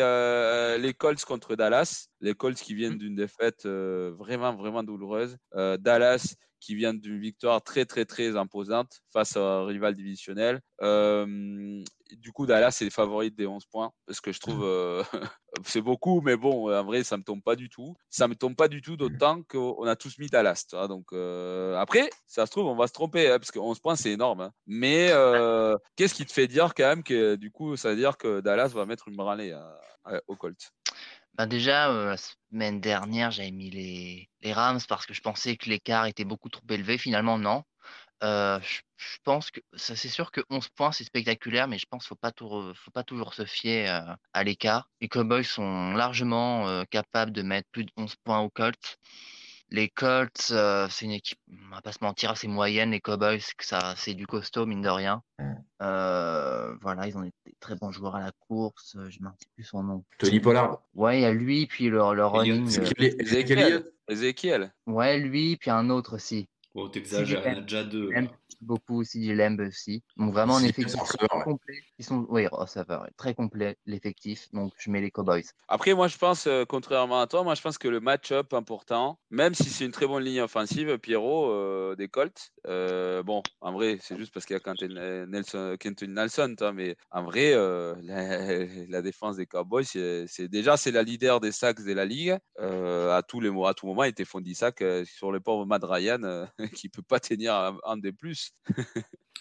les Colts contre Dallas. Les Colts qui viennent d'une défaite vraiment, vraiment douloureuse. Dallas qui vient d'une victoire très, très, très imposante face à un rival divisionnel. Euh, du coup, Dallas est favorite des 11 points, parce que je trouve euh, c'est beaucoup, mais bon, en vrai, ça me tombe pas du tout. Ça me tombe pas du tout, d'autant qu'on a tous mis Dallas. donc euh, après, ça se trouve, on va se tromper, hein, parce que 11 points, c'est énorme. hein. Mais qu'est-ce qui te fait dire quand même que du coup, ça veut dire que Dallas va mettre une branlée aux Colts? Bah déjà, euh, la semaine dernière, j'avais mis les, Rams parce que je pensais que l'écart était beaucoup trop élevé. Finalement, non. Euh, je, pense que c'est sûr que 11 points, c'est spectaculaire, mais je pense qu'il re- faut pas toujours se fier euh, à l'écart. Les Cowboys sont largement capables de mettre plus de 11 points aux Colts. Les Colts, euh, c'est une équipe, on va pas se mentir, assez moyenne. Les Cowboys, c'est que ça, c'est du costaud, mine de rien. Mm. Euh, voilà, ils ont des très bons joueurs à la course. euh, Je ne me rappelle plus son nom. Tony Pollard. Ouais, il y a lui, puis le, le running. Ezekiel. Ezekiel. Ouais, lui, puis un autre aussi. Oh, t'exagères, il y en a déjà deux. Lamb, beaucoup, CJ Lamb aussi. Donc vraiment un C'est effectif très ouais. complet. Ils sont, oui, receveur, ouais, très complet l'effectif. Donc je mets les Cowboys. Après, moi, je pense, euh, contrairement à toi, moi, je pense que le match-up important, même si c'est une très bonne ligne offensive, Pierrot, euh, des Colts, euh, bon, en vrai, c'est juste parce qu'il y a Quentin euh, Nelson, Quentin Nelson, toi, mais en vrai, euh, la, la défense des Cowboys, c'est c'est- déjà, c'est la leader des sacs de la ligue. Euh, à, tous les, à tout moment, il était fond 10 sacs euh, sur le pauvre Matt Ryan, euh, qui peut pas tenir un, un des plus.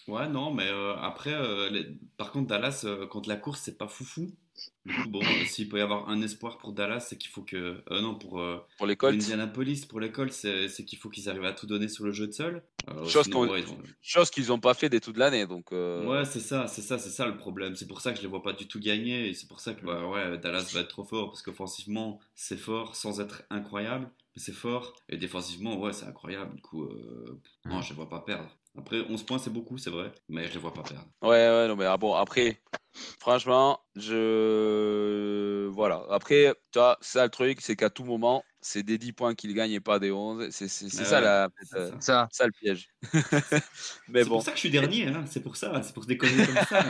Ouais, non, mais euh, après, euh, les- par contre, Dallas, euh, contre la course, c'est pas foufou. Du coup, bon, euh, s'il peut y avoir un espoir pour Dallas, c'est qu'il faut que. non, pour, Pour les Colts, Indianapolis, pour l'école, c'est c'est qu'il faut qu'ils arrivent à tout donner sur le jeu de sol. Chose ouais, ont- qu'ils n'ont pas fait dès toute l'année. Donc, Ouais, c'est ça, c'est ça, c'est ça le problème. C'est pour ça que je les vois pas du tout gagner et c'est pour ça que bah, ouais, Dallas va être trop fort parce qu'offensivement, c'est fort sans être incroyable, mais c'est fort et défensivement, ouais, c'est incroyable. Du coup, euh, non, je les vois pas perdre. Après, 11 points, c'est beaucoup, c'est vrai, mais je les vois pas perdre. Ouais, ouais, non, mais ah bon, après, franchement, je. Voilà. Après, tu vois, ça le truc, c'est qu'à tout moment, c'est des 10 points qu'il gagne et pas des 11. C'est c'est- c'est Ouais, ça, la, c'est euh, ça. Ça, ça le piège. mais C'est bon. pour ça que je suis dernier, hein, c'est pour ça, c'est pour des conneries comme ça.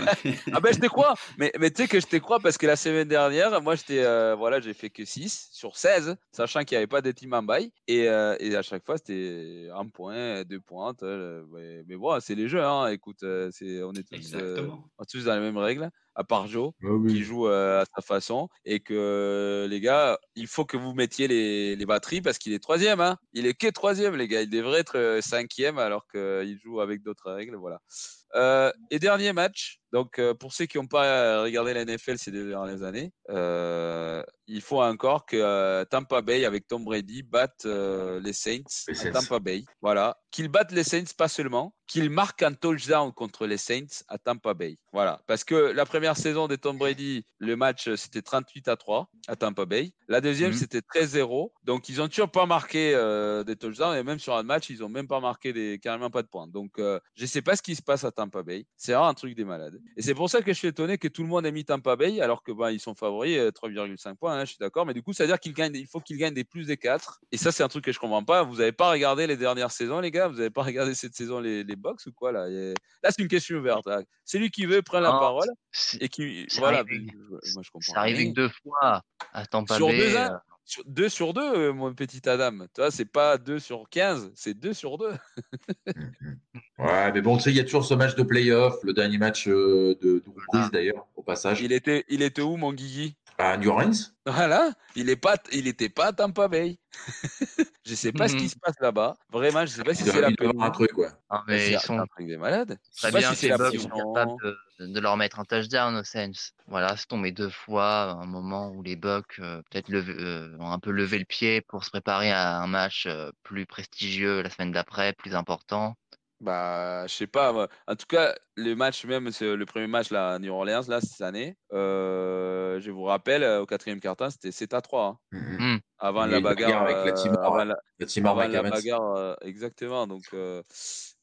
Ah ben je te crois, mais, mais tu sais que je te crois parce que la semaine dernière, moi j'étais euh, voilà, j'ai fait que 6 sur 16, sachant qu'il n'y avait pas de team en bail. Et, euh, et à chaque fois c'était un point, deux points. euh, mais, mais bon, c'est les jeux, hein. écoute, euh, c'est, on est tous, euh, est tous dans les mêmes règles, à part Joe. Oui. qui joue à sa façon et que les gars, il faut que vous mettiez les, les batteries parce qu'il est troisième. Hein. Il est que troisième, les gars. Il devrait être cinquième alors qu'il joue avec d'autres règles. Voilà. Euh, et dernier match. Donc, euh, pour ceux qui n'ont pas euh, regardé la NFL ces deux dernières années, euh, il faut encore que euh, Tampa Bay, avec Tom Brady, batte les Saints Les à. Tampa Bay. Voilà. Qu'ils battent les Saints, pas seulement, qu'ils marquent un touchdown contre les Saints à Tampa Bay. Voilà. Parce que la première saison de Tom Brady, le match, c'était 38 à 3 à Tampa Bay. La deuxième, Mhm. c'était 13-0. Donc, ils ont toujours pas marqué des touchdowns. Et même sur un match, ils ont même pas marqué des, carrément pas de points. Donc, je sais pas ce qui se passe à Tampa Bay. C'est vraiment un truc des malades. Et c'est pour ça que je suis étonné que tout le monde ait mis Tampa Bay, alors que bah, ils sont favoris, euh, 3,5 points, hein, je suis d'accord. Mais du coup, ça veut dire qu'il gagne, il faut qu'ils gagnent des plus des 4. Et ça, c'est un truc que je comprends pas. Vous avez pas regardé les dernières saisons, les gars? Vous avez pas regardé cette saison les, les box ou quoi là? Et Là, c'est une question ouverte. là. Celui qui veut prend la parole c'est et qui. c'est Voilà. arrivé. Moi, je comprends. c'est rien. que deux fois à Tampa Sur Bay. deux ans? euh, Sur- deux sur deux, euh, mon petit Adam. Tu vois, c'est pas 2 sur 15, c'est 2 sur 2. Ouais, mais bon, tu sais, il y a toujours ce match de playoff, le dernier match euh, de, de d'ailleurs, au passage. Il était, il était où, mon Guigui? À New Orleans Voilà, il est pas, il était pas à Tampa Bay. je sais pas ce qui Mhm. se passe là-bas. Vraiment, je sais pas si Il doit c'est la avoir un truc, ouais. Ah, Mais ils un sont truc des malades. Je sais très pas bien si c'est les la Bucks sont pression. capables de, de leur mettre un touchdown aux Saints. Voilà, c'est tombé deux fois, un moment où les Bucks euh, peut-être levé- euh, ont un peu levé le pied pour se préparer à un match euh, plus prestigieux la semaine d'après, plus important. Bah, je sais pas. moi. En tout cas, le match même, c'est le premier match là, à New Orleans, là, cette année. euh, je vous rappelle, euh, au quatrième quart-temps, c'était 7 à 3. hein, Mhm. avant Il y a la bagarre bagarre. avec la euh, Timor, avant la- Le Timor avant la bagarre, euh, exactement. Donc, euh,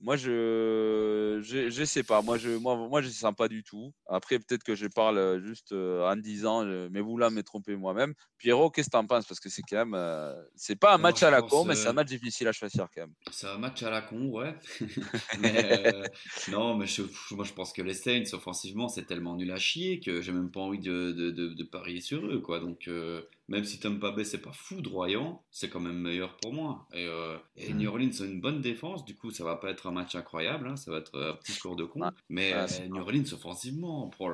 moi, je, je, je sais pas. Moi, je, moi, moi, je sens pas du tout. Après, peut-être que je parle euh, juste euh, en disant, euh, mais vous là, me trompez moi-même. Pierrot, qu'est-ce que t'en penses? Parce que c'est quand même, euh, c'est pas un match à la con, mais c'est un match difficile à choisir quand même. C'est un match à la con, ouais. mais euh, non, mais je, moi je pense que les Saints, offensivement, c'est tellement nul à chier que j'ai même pas envie de, de, de, de parier sur eux, quoi. Donc, euh, même si Tampa Bay, c'est pas foudroyant, c'est quand même meilleur pour moi. Et, euh, et New Orleans a une bonne défense, du coup, ça va pas être un match incroyable, hein, ça va être un petit score de con. Mais euh, New Orleans, offensivement, oh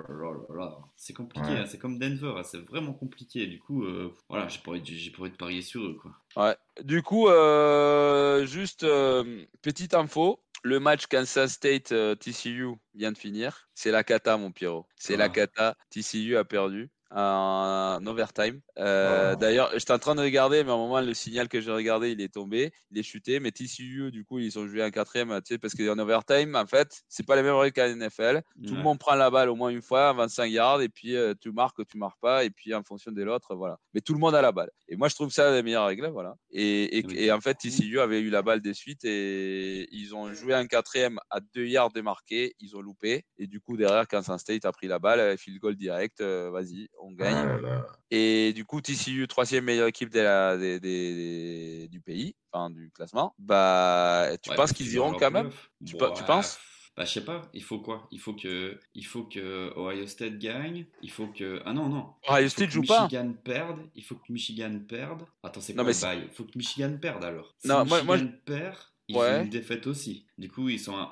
c'est compliqué, Ouais. hein, c'est comme Denver, hein, c'est vraiment compliqué. Du coup, euh, voilà, j'ai pas, envie de- parier sur eux, quoi. Ouais. Du coup, euh, juste euh, petite info. Le match Kansas State euh, TCU vient de finir. C'est la cata, mon Pierrot. C'est la Ah. cata. TCU a perdu en overtime. Euh, Oh. D'ailleurs, j'étais en train de regarder, mais à un moment, le signal que j'ai regardé, il est tombé, il est chuté. Mais TCU, du coup, ils ont joué en quatrième, tu sais, parce qu'en overtime, en fait, c'est pas les mêmes règles qu'à NFL. Tout le monde prend la balle au moins une fois, 25 yards, et puis euh, tu marques ou tu marques pas, et puis en fonction de l'autre, voilà. Mais tout le monde a la balle. Et moi, je trouve ça les meilleures règles, voilà. Et, et, Oui. et en fait, TCU avait eu la balle des suites, et ils ont joué un quatrième à 2 yards de marqué, ils ont loupé, et du coup, derrière, Kansas State a pris la balle, euh, field goal direct, euh, vas-y, on gagne. Ah. Et du coup, TCU, troisième meilleure équipe de la- des- des- des- du pays, enfin du classement, bah, tu Ouais, penses qu'ils iront quand même? Tu Bon, pe- tu ouais, penses? Bah, je sais pas. Il faut quoi? Il faut que, il faut que Ohio State gagne. Il faut que. Ah non, non. Ohio Il faut State que joue pas. Michigan perde. Il faut que Michigan perde. Attends, c'est quoi le bail? Il faut que Michigan perde alors. Si Non, moi- Michigan moi, perd, ils Ouais. ont une défaite aussi. Du coup, ils sont à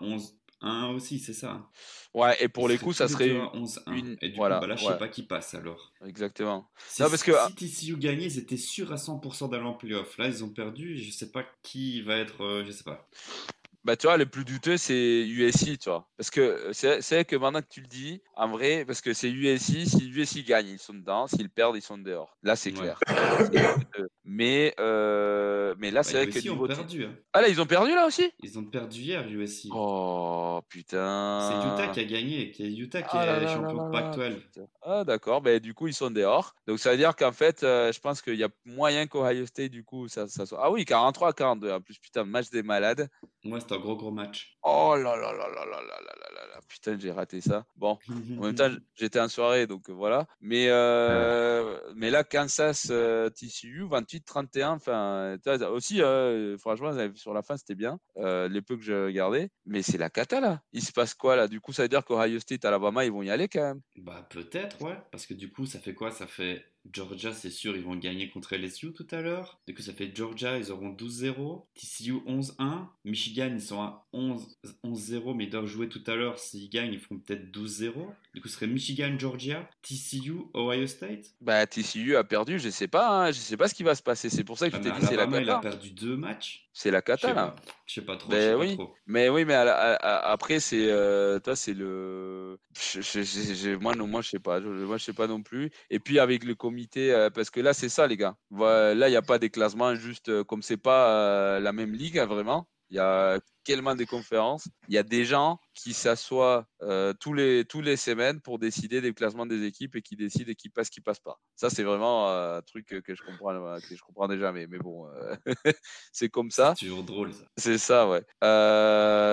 11-1 aussi, c'est ça Ouais, et pour les coups, ça serait les deux une- à 11-1. une- Et du voilà, coup, bah là, je ouais. sais pas qui passe alors. Exactement. Non, parce que- si TCU gagnait, ils étaient sûrs à 100% d'aller en playoff. Là, ils ont perdu. Je sais pas qui va être. euh, je sais pas. Bah, tu vois, le plus douteux, c'est USC, tu vois. Parce que euh, c'est c'est vrai que maintenant que tu le dis, en vrai, parce que c'est USC, si USC gagne, ils sont dedans, s'ils perdent, ils sont dehors. Là, c'est clair. C'est mais, euh, mais là, Bah, c'est vrai que ont perdu. hein. Ah, là, ils ont perdu, là aussi? Ils ont perdu hier, USC. Oh, putain. C'est Utah qui a gagné, qui est Utah qui Ah est là champion là de là Pac-12. Putain. Ah, d'accord. Ben, du coup, ils sont dehors. Donc, ça veut dire qu'en fait, euh, je pense qu'il y a moyen qu'Ohio State, du coup, ça, ça soit. Ah oui, 43 à 42. En plus, putain, match des malades. Moi, un gros gros match. Oh là là là là là là là là là là. Putain, j'ai raté ça. Bon, en même temps, j'étais en soirée, donc voilà. Mais, euh, mais là, Kansas euh, TCU, 28-31. Enfin, aussi, euh, franchement, sur la fin, c'était bien. Euh, les peu que j'ai regardé. Mais c'est la cata, là. Il se passe quoi, là? Du coup, ça veut dire qu'Ohio State, Alabama, ils vont y aller quand même. Bah peut-être, ouais. Parce que du coup, ça fait quoi? Ça fait Georgia, c'est sûr, ils vont gagner contre LSU tout à l'heure. Du coup, ça fait Georgia, ils auront 12-0. TCU 11-1. Michigan, ils sont à 11 11-0, mais ils doivent jouer tout à l'heure. S'ils gagnent, ils feront peut-être 12-0. Du coup, ce serait Michigan, Georgia, TCU, Ohio State. Bah, TCU a perdu, je sais pas. hein. Je sais pas ce qui va se passer. C'est pour ça que Ah, je mais t'ai dit, c'est la il a perdu deux matchs. C'est la cata, là. Je sais pas trop. Ben je sais oui. pas trop. Mais oui, mais à la- à- à- après, c'est. euh, toi, c'est le. je- je- moi, non, moi, je sais pas. Moi, je sais pas non plus. Et puis, avec le comité, euh, parce que là, c'est ça, les gars. Là, il n'y a pas des classements juste euh, comme c'est pas euh, la même ligue, hein, vraiment. Il y a tellement des conférences. Il y a des gens qui s'assoient euh, tous, les, tous les semaines pour décider des classements des équipes et qui décident qui passe, qui passe pas. Ça, c'est vraiment euh, un truc que, je comprends, euh, que je comprendrai jamais. Mais bon, euh, c'est comme ça. C'est toujours drôle, ça. C'est ça, ouais.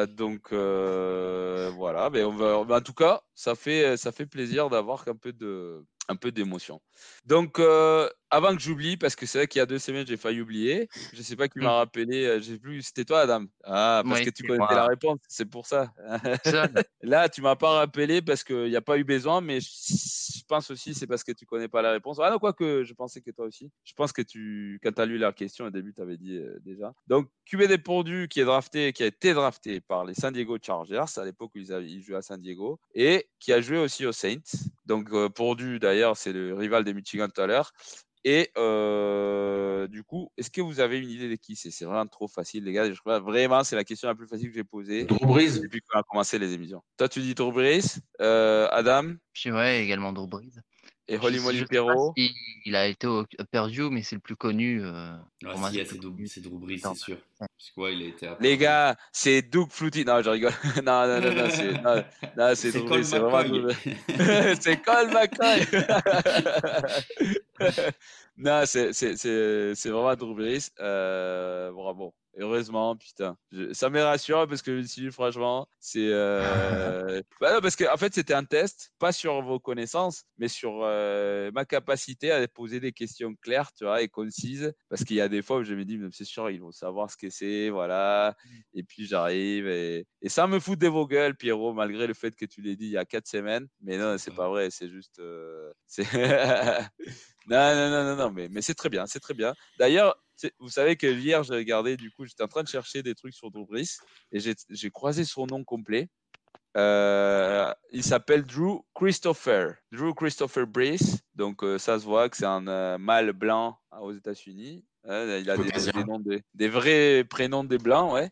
Donc voilà, mais on va, mais en tout cas, ça fait, ça fait plaisir d'avoir un peu de, un peu d'émotion. Donc euh, avant que j'oublie, parce que c'est vrai qu'il y a deux semaines j'ai failli oublier. Je sais pas qui m'a Mm. rappelé. euh, J'ai plus. C'était toi, Adam. Ah, parce Oui, que tu connaissais moi. la réponse. C'est pour ça. Là, tu m'as pas rappelé parce qu'il n'y a pas eu besoin, mais je, pense aussi c'est parce que tu connais pas la réponse. Ah non, quoi que je pensais que toi aussi. Je pense que tu, quand tu as lu la question au début, tu avais dit euh, déjà. Donc, QB des Pordus qui est drafté, qui a été drafté par les San Diego Chargers à l'époque où ils, avaient- ils jouaient à San Diego et qui a joué aussi aux Saints. Donc, euh, Purdue, d'ailleurs, c'est le rival des Michigan tout à l'heure. Et euh, du coup, est-ce que vous avez une idée de qui c'est? C'est vraiment trop facile, les gars. Je crois vraiment, c'est la question la plus facile que j'ai posée Drew Brees. depuis qu'on a commencé les émissions. Toi, tu dis Drew Brees, euh, Adam? Je ouais, également Drew Brees. Et sais pas Perrault. si il a été au Purdue, mais c'est le plus connu. euh, Ah, si, c'est Drew Drew Brees, c'est sûr. Parce que ouais, il a été Les gars, c'est Doug Flutie. Non, je rigole. non, non, non, non, c'est, non, non, c'est C'est Drew Brees, c'est vraiment c'est Cole McCoy. non, c'est, c'est, c'est, c'est vraiment Drew Brees. Euh, bravo. Heureusement, putain. Je- ça me rassure parce que je me suis dit, franchement, c'est. euh, bah non, parce qu'en en fait, c'était un test, pas sur vos connaissances, mais sur euh, ma capacité à poser des questions claires, tu vois, et concises. Parce qu'il y a des fois où je me dis, c'est sûr, ils vont savoir ce que c'est, voilà. Et puis j'arrive et, et ça me fout de vos gueules, Pierrot, malgré le fait que tu l'aies dit il y a quatre semaines. Mais non, c'est pas vrai, c'est juste. euh, non, non, non, non, non, mais, mais c'est très bien, c'est très bien. D'ailleurs, vous savez que hier, j'ai regardé, du coup, j'étais en train de chercher des trucs sur Drew Brees et j'ai croisé son nom complet. Euh, il s'appelle Drew Christopher. Drew Christopher Brees. Donc, euh, ça se voit que c'est un euh, mâle blanc hein, aux États-Unis. Euh, il a des, noms des, des vrais prénoms des blancs, ouais.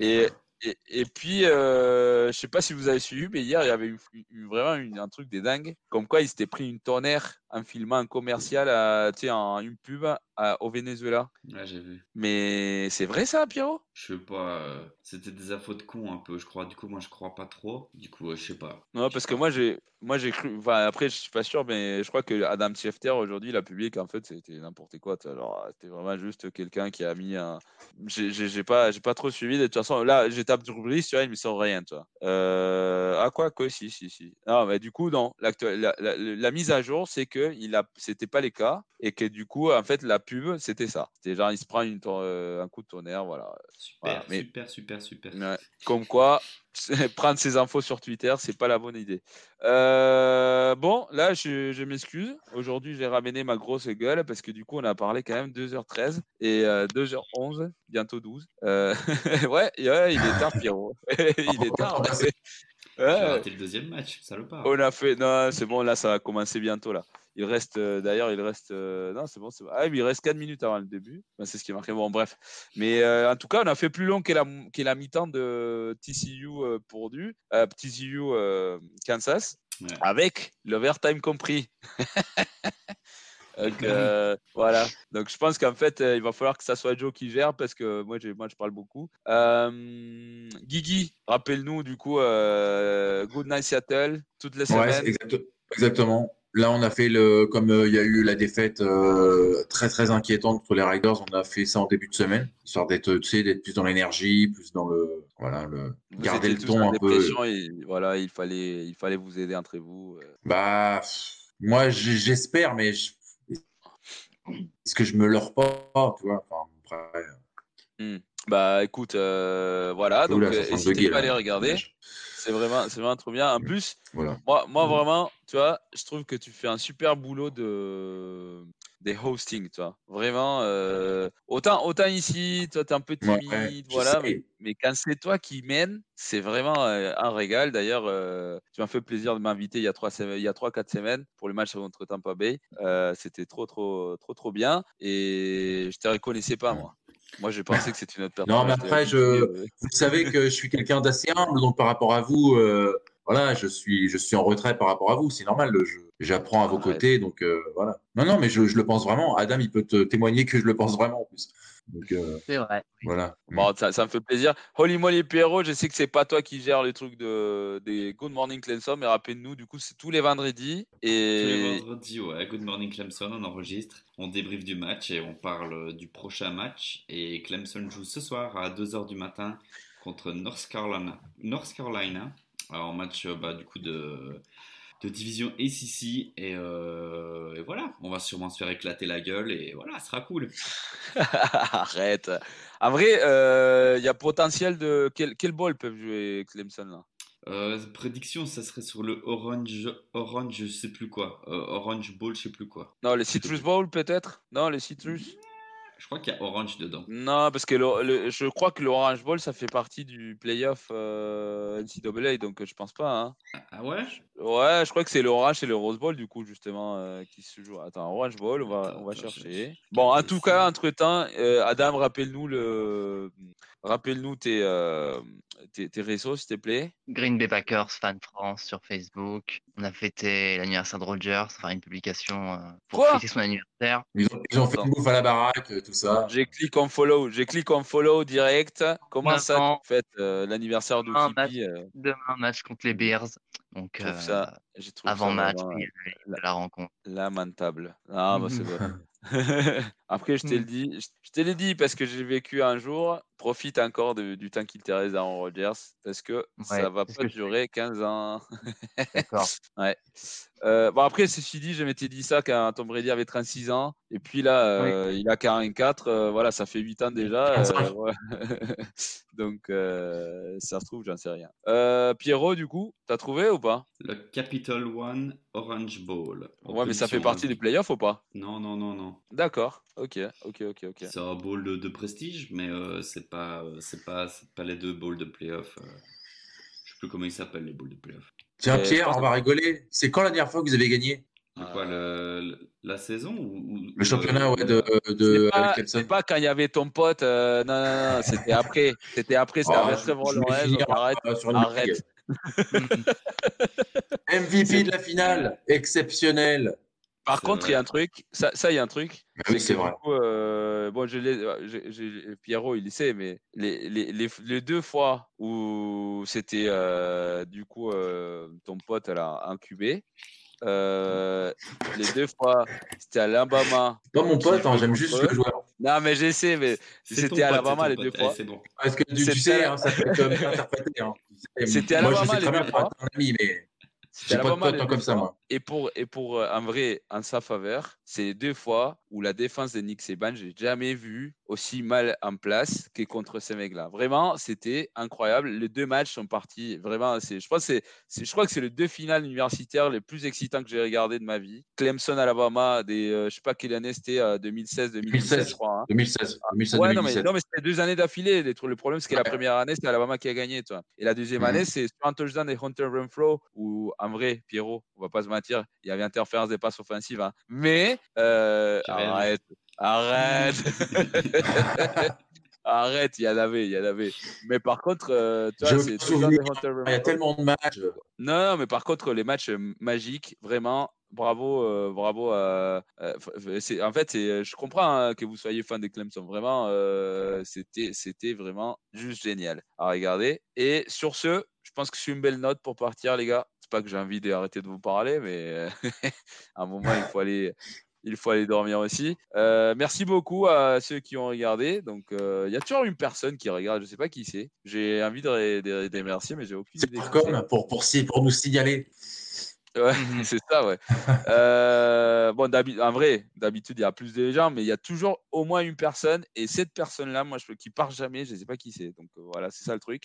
Et, et, et puis, euh, je sais pas si vous avez suivi, mais hier, il y avait eu, eu vraiment une- un truc des dingues. Comme quoi, il s'était pris une tonnerre en filmant un commercial, à, tu sais, en une pub à- au Venezuela. Ouais, j'ai vu. Mais c'est vrai ça, Pierrot? Je sais pas. euh, C'était des infos de con un peu, je crois. Du coup, moi, je crois pas trop. Du coup, euh, je sais pas. Non, parce que moi, j'ai moi j'ai cru. Enfin, après, je suis pas sûr, mais je crois que Adam Schefter, aujourd'hui, il a publié qu'en fait, c'était n'importe quoi. Alors, c'était vraiment juste quelqu'un qui a mis un. J'ai pas, j'ai pas trop suivi. De toute façon, là, tapé Drew Brees, tu vois, il me sort rien, tu vois. Euh... Ah, quoi, quoi, si, si, si. Non, mais du coup, non. La, la- la- la mise à jour, c'est que il a, c'était pas les cas et que du coup, en fait, la pub, c'était ça. C'était genre, il se prend une tour- euh, un coup de tonnerre, voilà. Super, Voilà, mais- super, super, super. Ouais. Comme quoi, prendre ces infos sur Twitter, c'est pas la bonne idée. Euh, bon, là, je, je m'excuse. Aujourd'hui, j'ai ramené ma grosse gueule parce que du coup, on a parlé quand même 2h13 et euh, 2h11, bientôt 12. Euh, ouais, ouais, il est tard, Pierrot. il est tard. ouais. Ouais, raté le deuxième match, salopard. on a fait. Non, c'est bon, là, ça va commencer bientôt. là. Il reste, euh, d'ailleurs, il reste. euh, non, c'est bon, c'est bon. Ah, mais il reste 4 minutes avant le début. Ben, c'est ce qui est marqué. Bon, bref. Mais euh, en tout cas, on a fait plus long que la, la mi-temps de TCU Purdue, TCU Kansas, Ouais. avec l'overtime compris. Donc, euh, voilà. Donc, je pense qu'en fait, euh, il va falloir que ça soit Joe qui gère parce que moi, moi je parle beaucoup. Euh, Guigui, rappelle-nous du coup, Good Night Seattle, toutes les semaines. exact- exactement. Là, on a fait le, comme euh, il y a eu la défaite euh, très très inquiétante contre les Riders, on a fait ça en début de semaine, histoire d'être, tu sais, d'être plus dans l'énergie, plus dans le, voilà, le, Vous garder le ton en un peu. et voilà, il fallait, il fallait vous aider entre vous. euh. Bah, moi, j'espère, mais je- est-ce que je me leurre pas, tu vois enfin, après, Hmm. Bah écoute, euh, voilà, donc n'hésitez pas à les regarder. C'est vraiment, c'est vraiment trop bien. En plus, Voilà. moi, moi vraiment, tu vois, je trouve que tu fais un super boulot de des hosting, tu vois. Vraiment, euh, autant, autant ici, toi, t'es un peu Ouais, timide, voilà, mais, quand c'est toi qui mène, c'est vraiment euh, un régal. D'ailleurs, euh, tu m'as fait plaisir de m'inviter il y a trois, semaines- il y a trois, quatre semaines pour le match contre Tampa Bay. C'était trop, trop, trop, trop bien. Et je te reconnaissais pas, moi. Moi, j'ai pensé que c'était une autre personne. Non, mais après, je- euh, Vous savez que je suis quelqu'un d'assez humble, donc par rapport à vous, euh, voilà, je suis, je suis en retrait par rapport à vous. C'est normal, je- j'apprends à vos côtés, donc euh, voilà. Non, non, mais je, je le pense vraiment. Adam, il peut te témoigner que je le pense vraiment en plus. Donc euh, C'est vrai. voilà. Bon, ça, ça me fait plaisir. Holy Moly Pierrot, je sais que c'est pas toi qui gères le truc de, des Good Morning Clemson, mais rappelez-nous, du coup, c'est tous les vendredis. Tous les Et vendredis, ouais. Good morning Clemson, on enregistre, on débriefe du match et on parle du prochain match. Et Clemson joue ce soir à 2h du matin contre North Carolina. North Carolina, alors, match euh, bah, du coup de, de division ACC. Et, euh, et voilà, on va sûrement se faire éclater la gueule et voilà, ce sera cool. arrête. En vrai, euh, il y a potentiel de. Quel, quel ball peuvent jouer Clemson là? Euh, prédiction, ça serait sur le Orange, Orange, je sais plus quoi. Euh, Orange Bowl, je sais plus quoi. Non, le Citrus Bowl peut-être? Non, le Citrus? Je crois qu'il y a Orange dedans. Non, parce que le- le- je crois que l'Orange Bowl, ça fait partie du playoff euh, NCAA, donc je pense pas. hein. Ah, ah ouais? Ouais, je crois que c'est le Orange et le Rose Bowl, du coup, justement, euh, qui se joue. Attends, Orange Bowl, on va, Attends, on va attends, chercher. Bon, en tout cas, entre-temps, euh, Adam, rappelle-nous le... rappelle-nous tes, euh, tes, tes réseaux, s'il te plaît. Green Bay Packers, fan France sur Facebook. On a fêté l'anniversaire de Rogers, enfin une publication euh, pour Quoi? fêter son anniversaire. Ils ont, ils ont fait une bouffe à la baraque, euh, tout ça. J'ai cliqué en follow, j'ai cliqué en follow direct. Comment ça, tu fêtes euh, l'anniversaire de match. Kipi euh, Demain, match contre les Bears. Donc, euh, ça, avant ça match, vraiment, puis, euh, euh, de la rencontre. lamentable. Ah, bah, c'est vrai. Après, je t'ai le dit, je te l'ai dit parce que j'ai vécu un jour. Profite encore de- du temps qu'il te reste à Aaron Rodgers parce que ça Ouais, va c'est ce pas durer 15 ans. D'accord. Ouais. Euh, bon, après, ceci dit, je m'étais dit ça quand Tom Brady avait 36 ans. Et puis là, Oui. euh, il a 44. euh, voilà, ça fait 8 ans déjà. 45. euh, ouais. Donc, euh, ça se trouve, j'en sais rien. Euh, Pierrot, du coup, t'as trouvé ou pas? Le Capital One Orange Bowl. Ouais, mais ça fait partie hein. des playoffs ou pas? Non, non, non, non. D'accord. Ok, ok, ok, ok. C'est un bowl de, de prestige, mais euh, c'est pas, c'est pas, c'est pas les deux bowls de playoff. euh. Je sais plus comment ils s'appellent les bowls de playoff. Tiens, Euh, Pierre, on va rigoler. C'est quand la dernière fois que vous avez gagné? Quoi le- la saison ou, ou- le championnat ouais, de, C'est de pas, c'est quand il y avait ton pote. euh, non, non, non, c'était après. C'était après. C'était Oh, donc arrête. sur une arrête. MVP de la finale, exceptionnel. Par contre, il y a un truc. Ça, ça, il y a un truc. Ah oui, c'est vrai. coup, euh, bon, je l'ai, j'ai- j'ai- Pierrot, il le sait, mais les, les, les, les deux fois où c'était euh, du coup euh, ton pote là, incubé, euh, les deux fois c'était à l'Alabama. Pas mon pote, hein, j'aime juste le joueur. Non, mais j'essaie, mais c'était à Alabama les deux pote. fois. C'est bon. Parce que tu, tu sais, à- hein, ça peut être bien interprété. Hein. Tu sais, C'était je Alabama les deux fois. être un ami, mais C'était j'ai pas deux comme ça, moi. Et pour, et pour euh, en vrai, en sa faveur, c'est les deux fois où la défense de Nick Saban, j'ai jamais vu aussi mal en place que contre ces mecs-là. Vraiment, c'était incroyable. Les deux matchs sont partis. Vraiment, je, pense c'est, je crois que c'est les deux finales universitaires les plus excitants que j'ai regardé de ma vie. Clemson, Alabama, des, euh, je sais pas quelle année c'était, euh, 2016, 2017, 2016. je crois. hein. 2016. 2016 Ouais, non, mais, 2017. non, mais c'était deux années d'affilée. Le problème, c'est que la première année, c'est Alabama qui a gagné. Toi. Et la deuxième Mhm. année, c'est sur un touchdown des Hunter Renfro, où en vrai, Pierrot, on va pas se mentir, il y avait interférence des passes offensives. hein. Mais, euh, arrête, arrête. Arrête, il y en avait, il y en avait. Mais par contre, euh, tu vois, c'est Il y a tellement de matchs. Non, non, mais par contre, les matchs euh, magiques, vraiment, bravo, euh, bravo. euh, euh, c'est- en fait, c'est- je comprends hein, que vous soyez fan des Clemson. Vraiment, euh, c'était, c'était vraiment juste génial à regarder. Et sur ce, je pense que c'est une belle note pour partir, les gars. Pas que j'ai envie d'arrêter de vous parler, mais euh, à un moment, il faut aller. Il faut aller dormir aussi. Euh, merci beaucoup à ceux qui ont regardé. Donc, euh, il y a toujours une personne qui regarde. Je sais pas qui c'est. J'ai envie de, les remercier, mais j'ai aucune idée. c'est. pour, pour, pour nous signaler. Ouais, Mhm. c'est ça, ouais. Euh, bon, en vrai, d'habitude, il y a plus de gens, mais il y a toujours au moins une personne. Et cette personne-là, moi, je, qui part jamais, je ne sais pas qui c'est. Donc, euh, voilà, c'est ça le truc.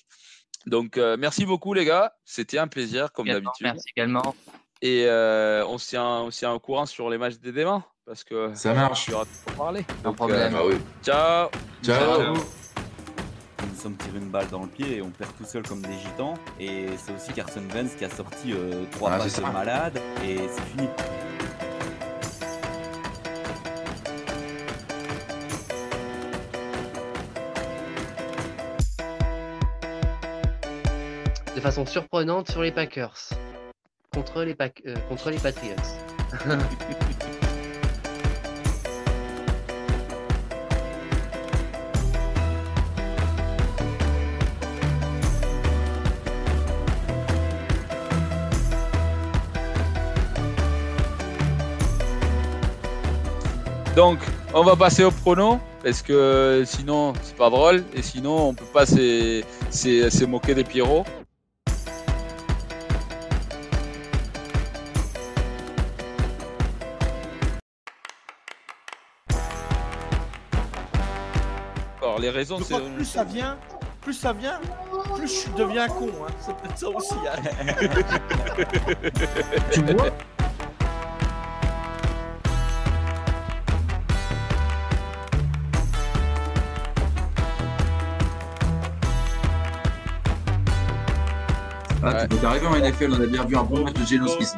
Donc, euh, merci beaucoup, les gars. C'était un plaisir, comme d'habitude. Merci également. Et euh, on se tient, au courant sur les matchs des demain, parce que Ça marche. tu auras tout pour parler. Donc, problème. Ah oui. euh, ciao Ciao. Ciao. Nous nous sommes tirés une balle dans le pied et on perd tout seul comme des gitans. Et c'est aussi Carson Wentz qui a sorti euh, trois Ah, passes de malade et c'est fini. de façon surprenante sur les Packers contre les, euh, contre les Patriots. Donc, on va passer au prono, parce que sinon, c'est pas drôle, et sinon, on peut pas se se- se moquer des Pierrots. Alors, les raisons, c'est. plus ça vient, plus ça vient, plus je deviens con. Hein. C'est peut-être ça aussi. hein. Tu vois? Ah, Ouais. tu peux arriver en NFL, on a bien vu un bon match de Geno Smith.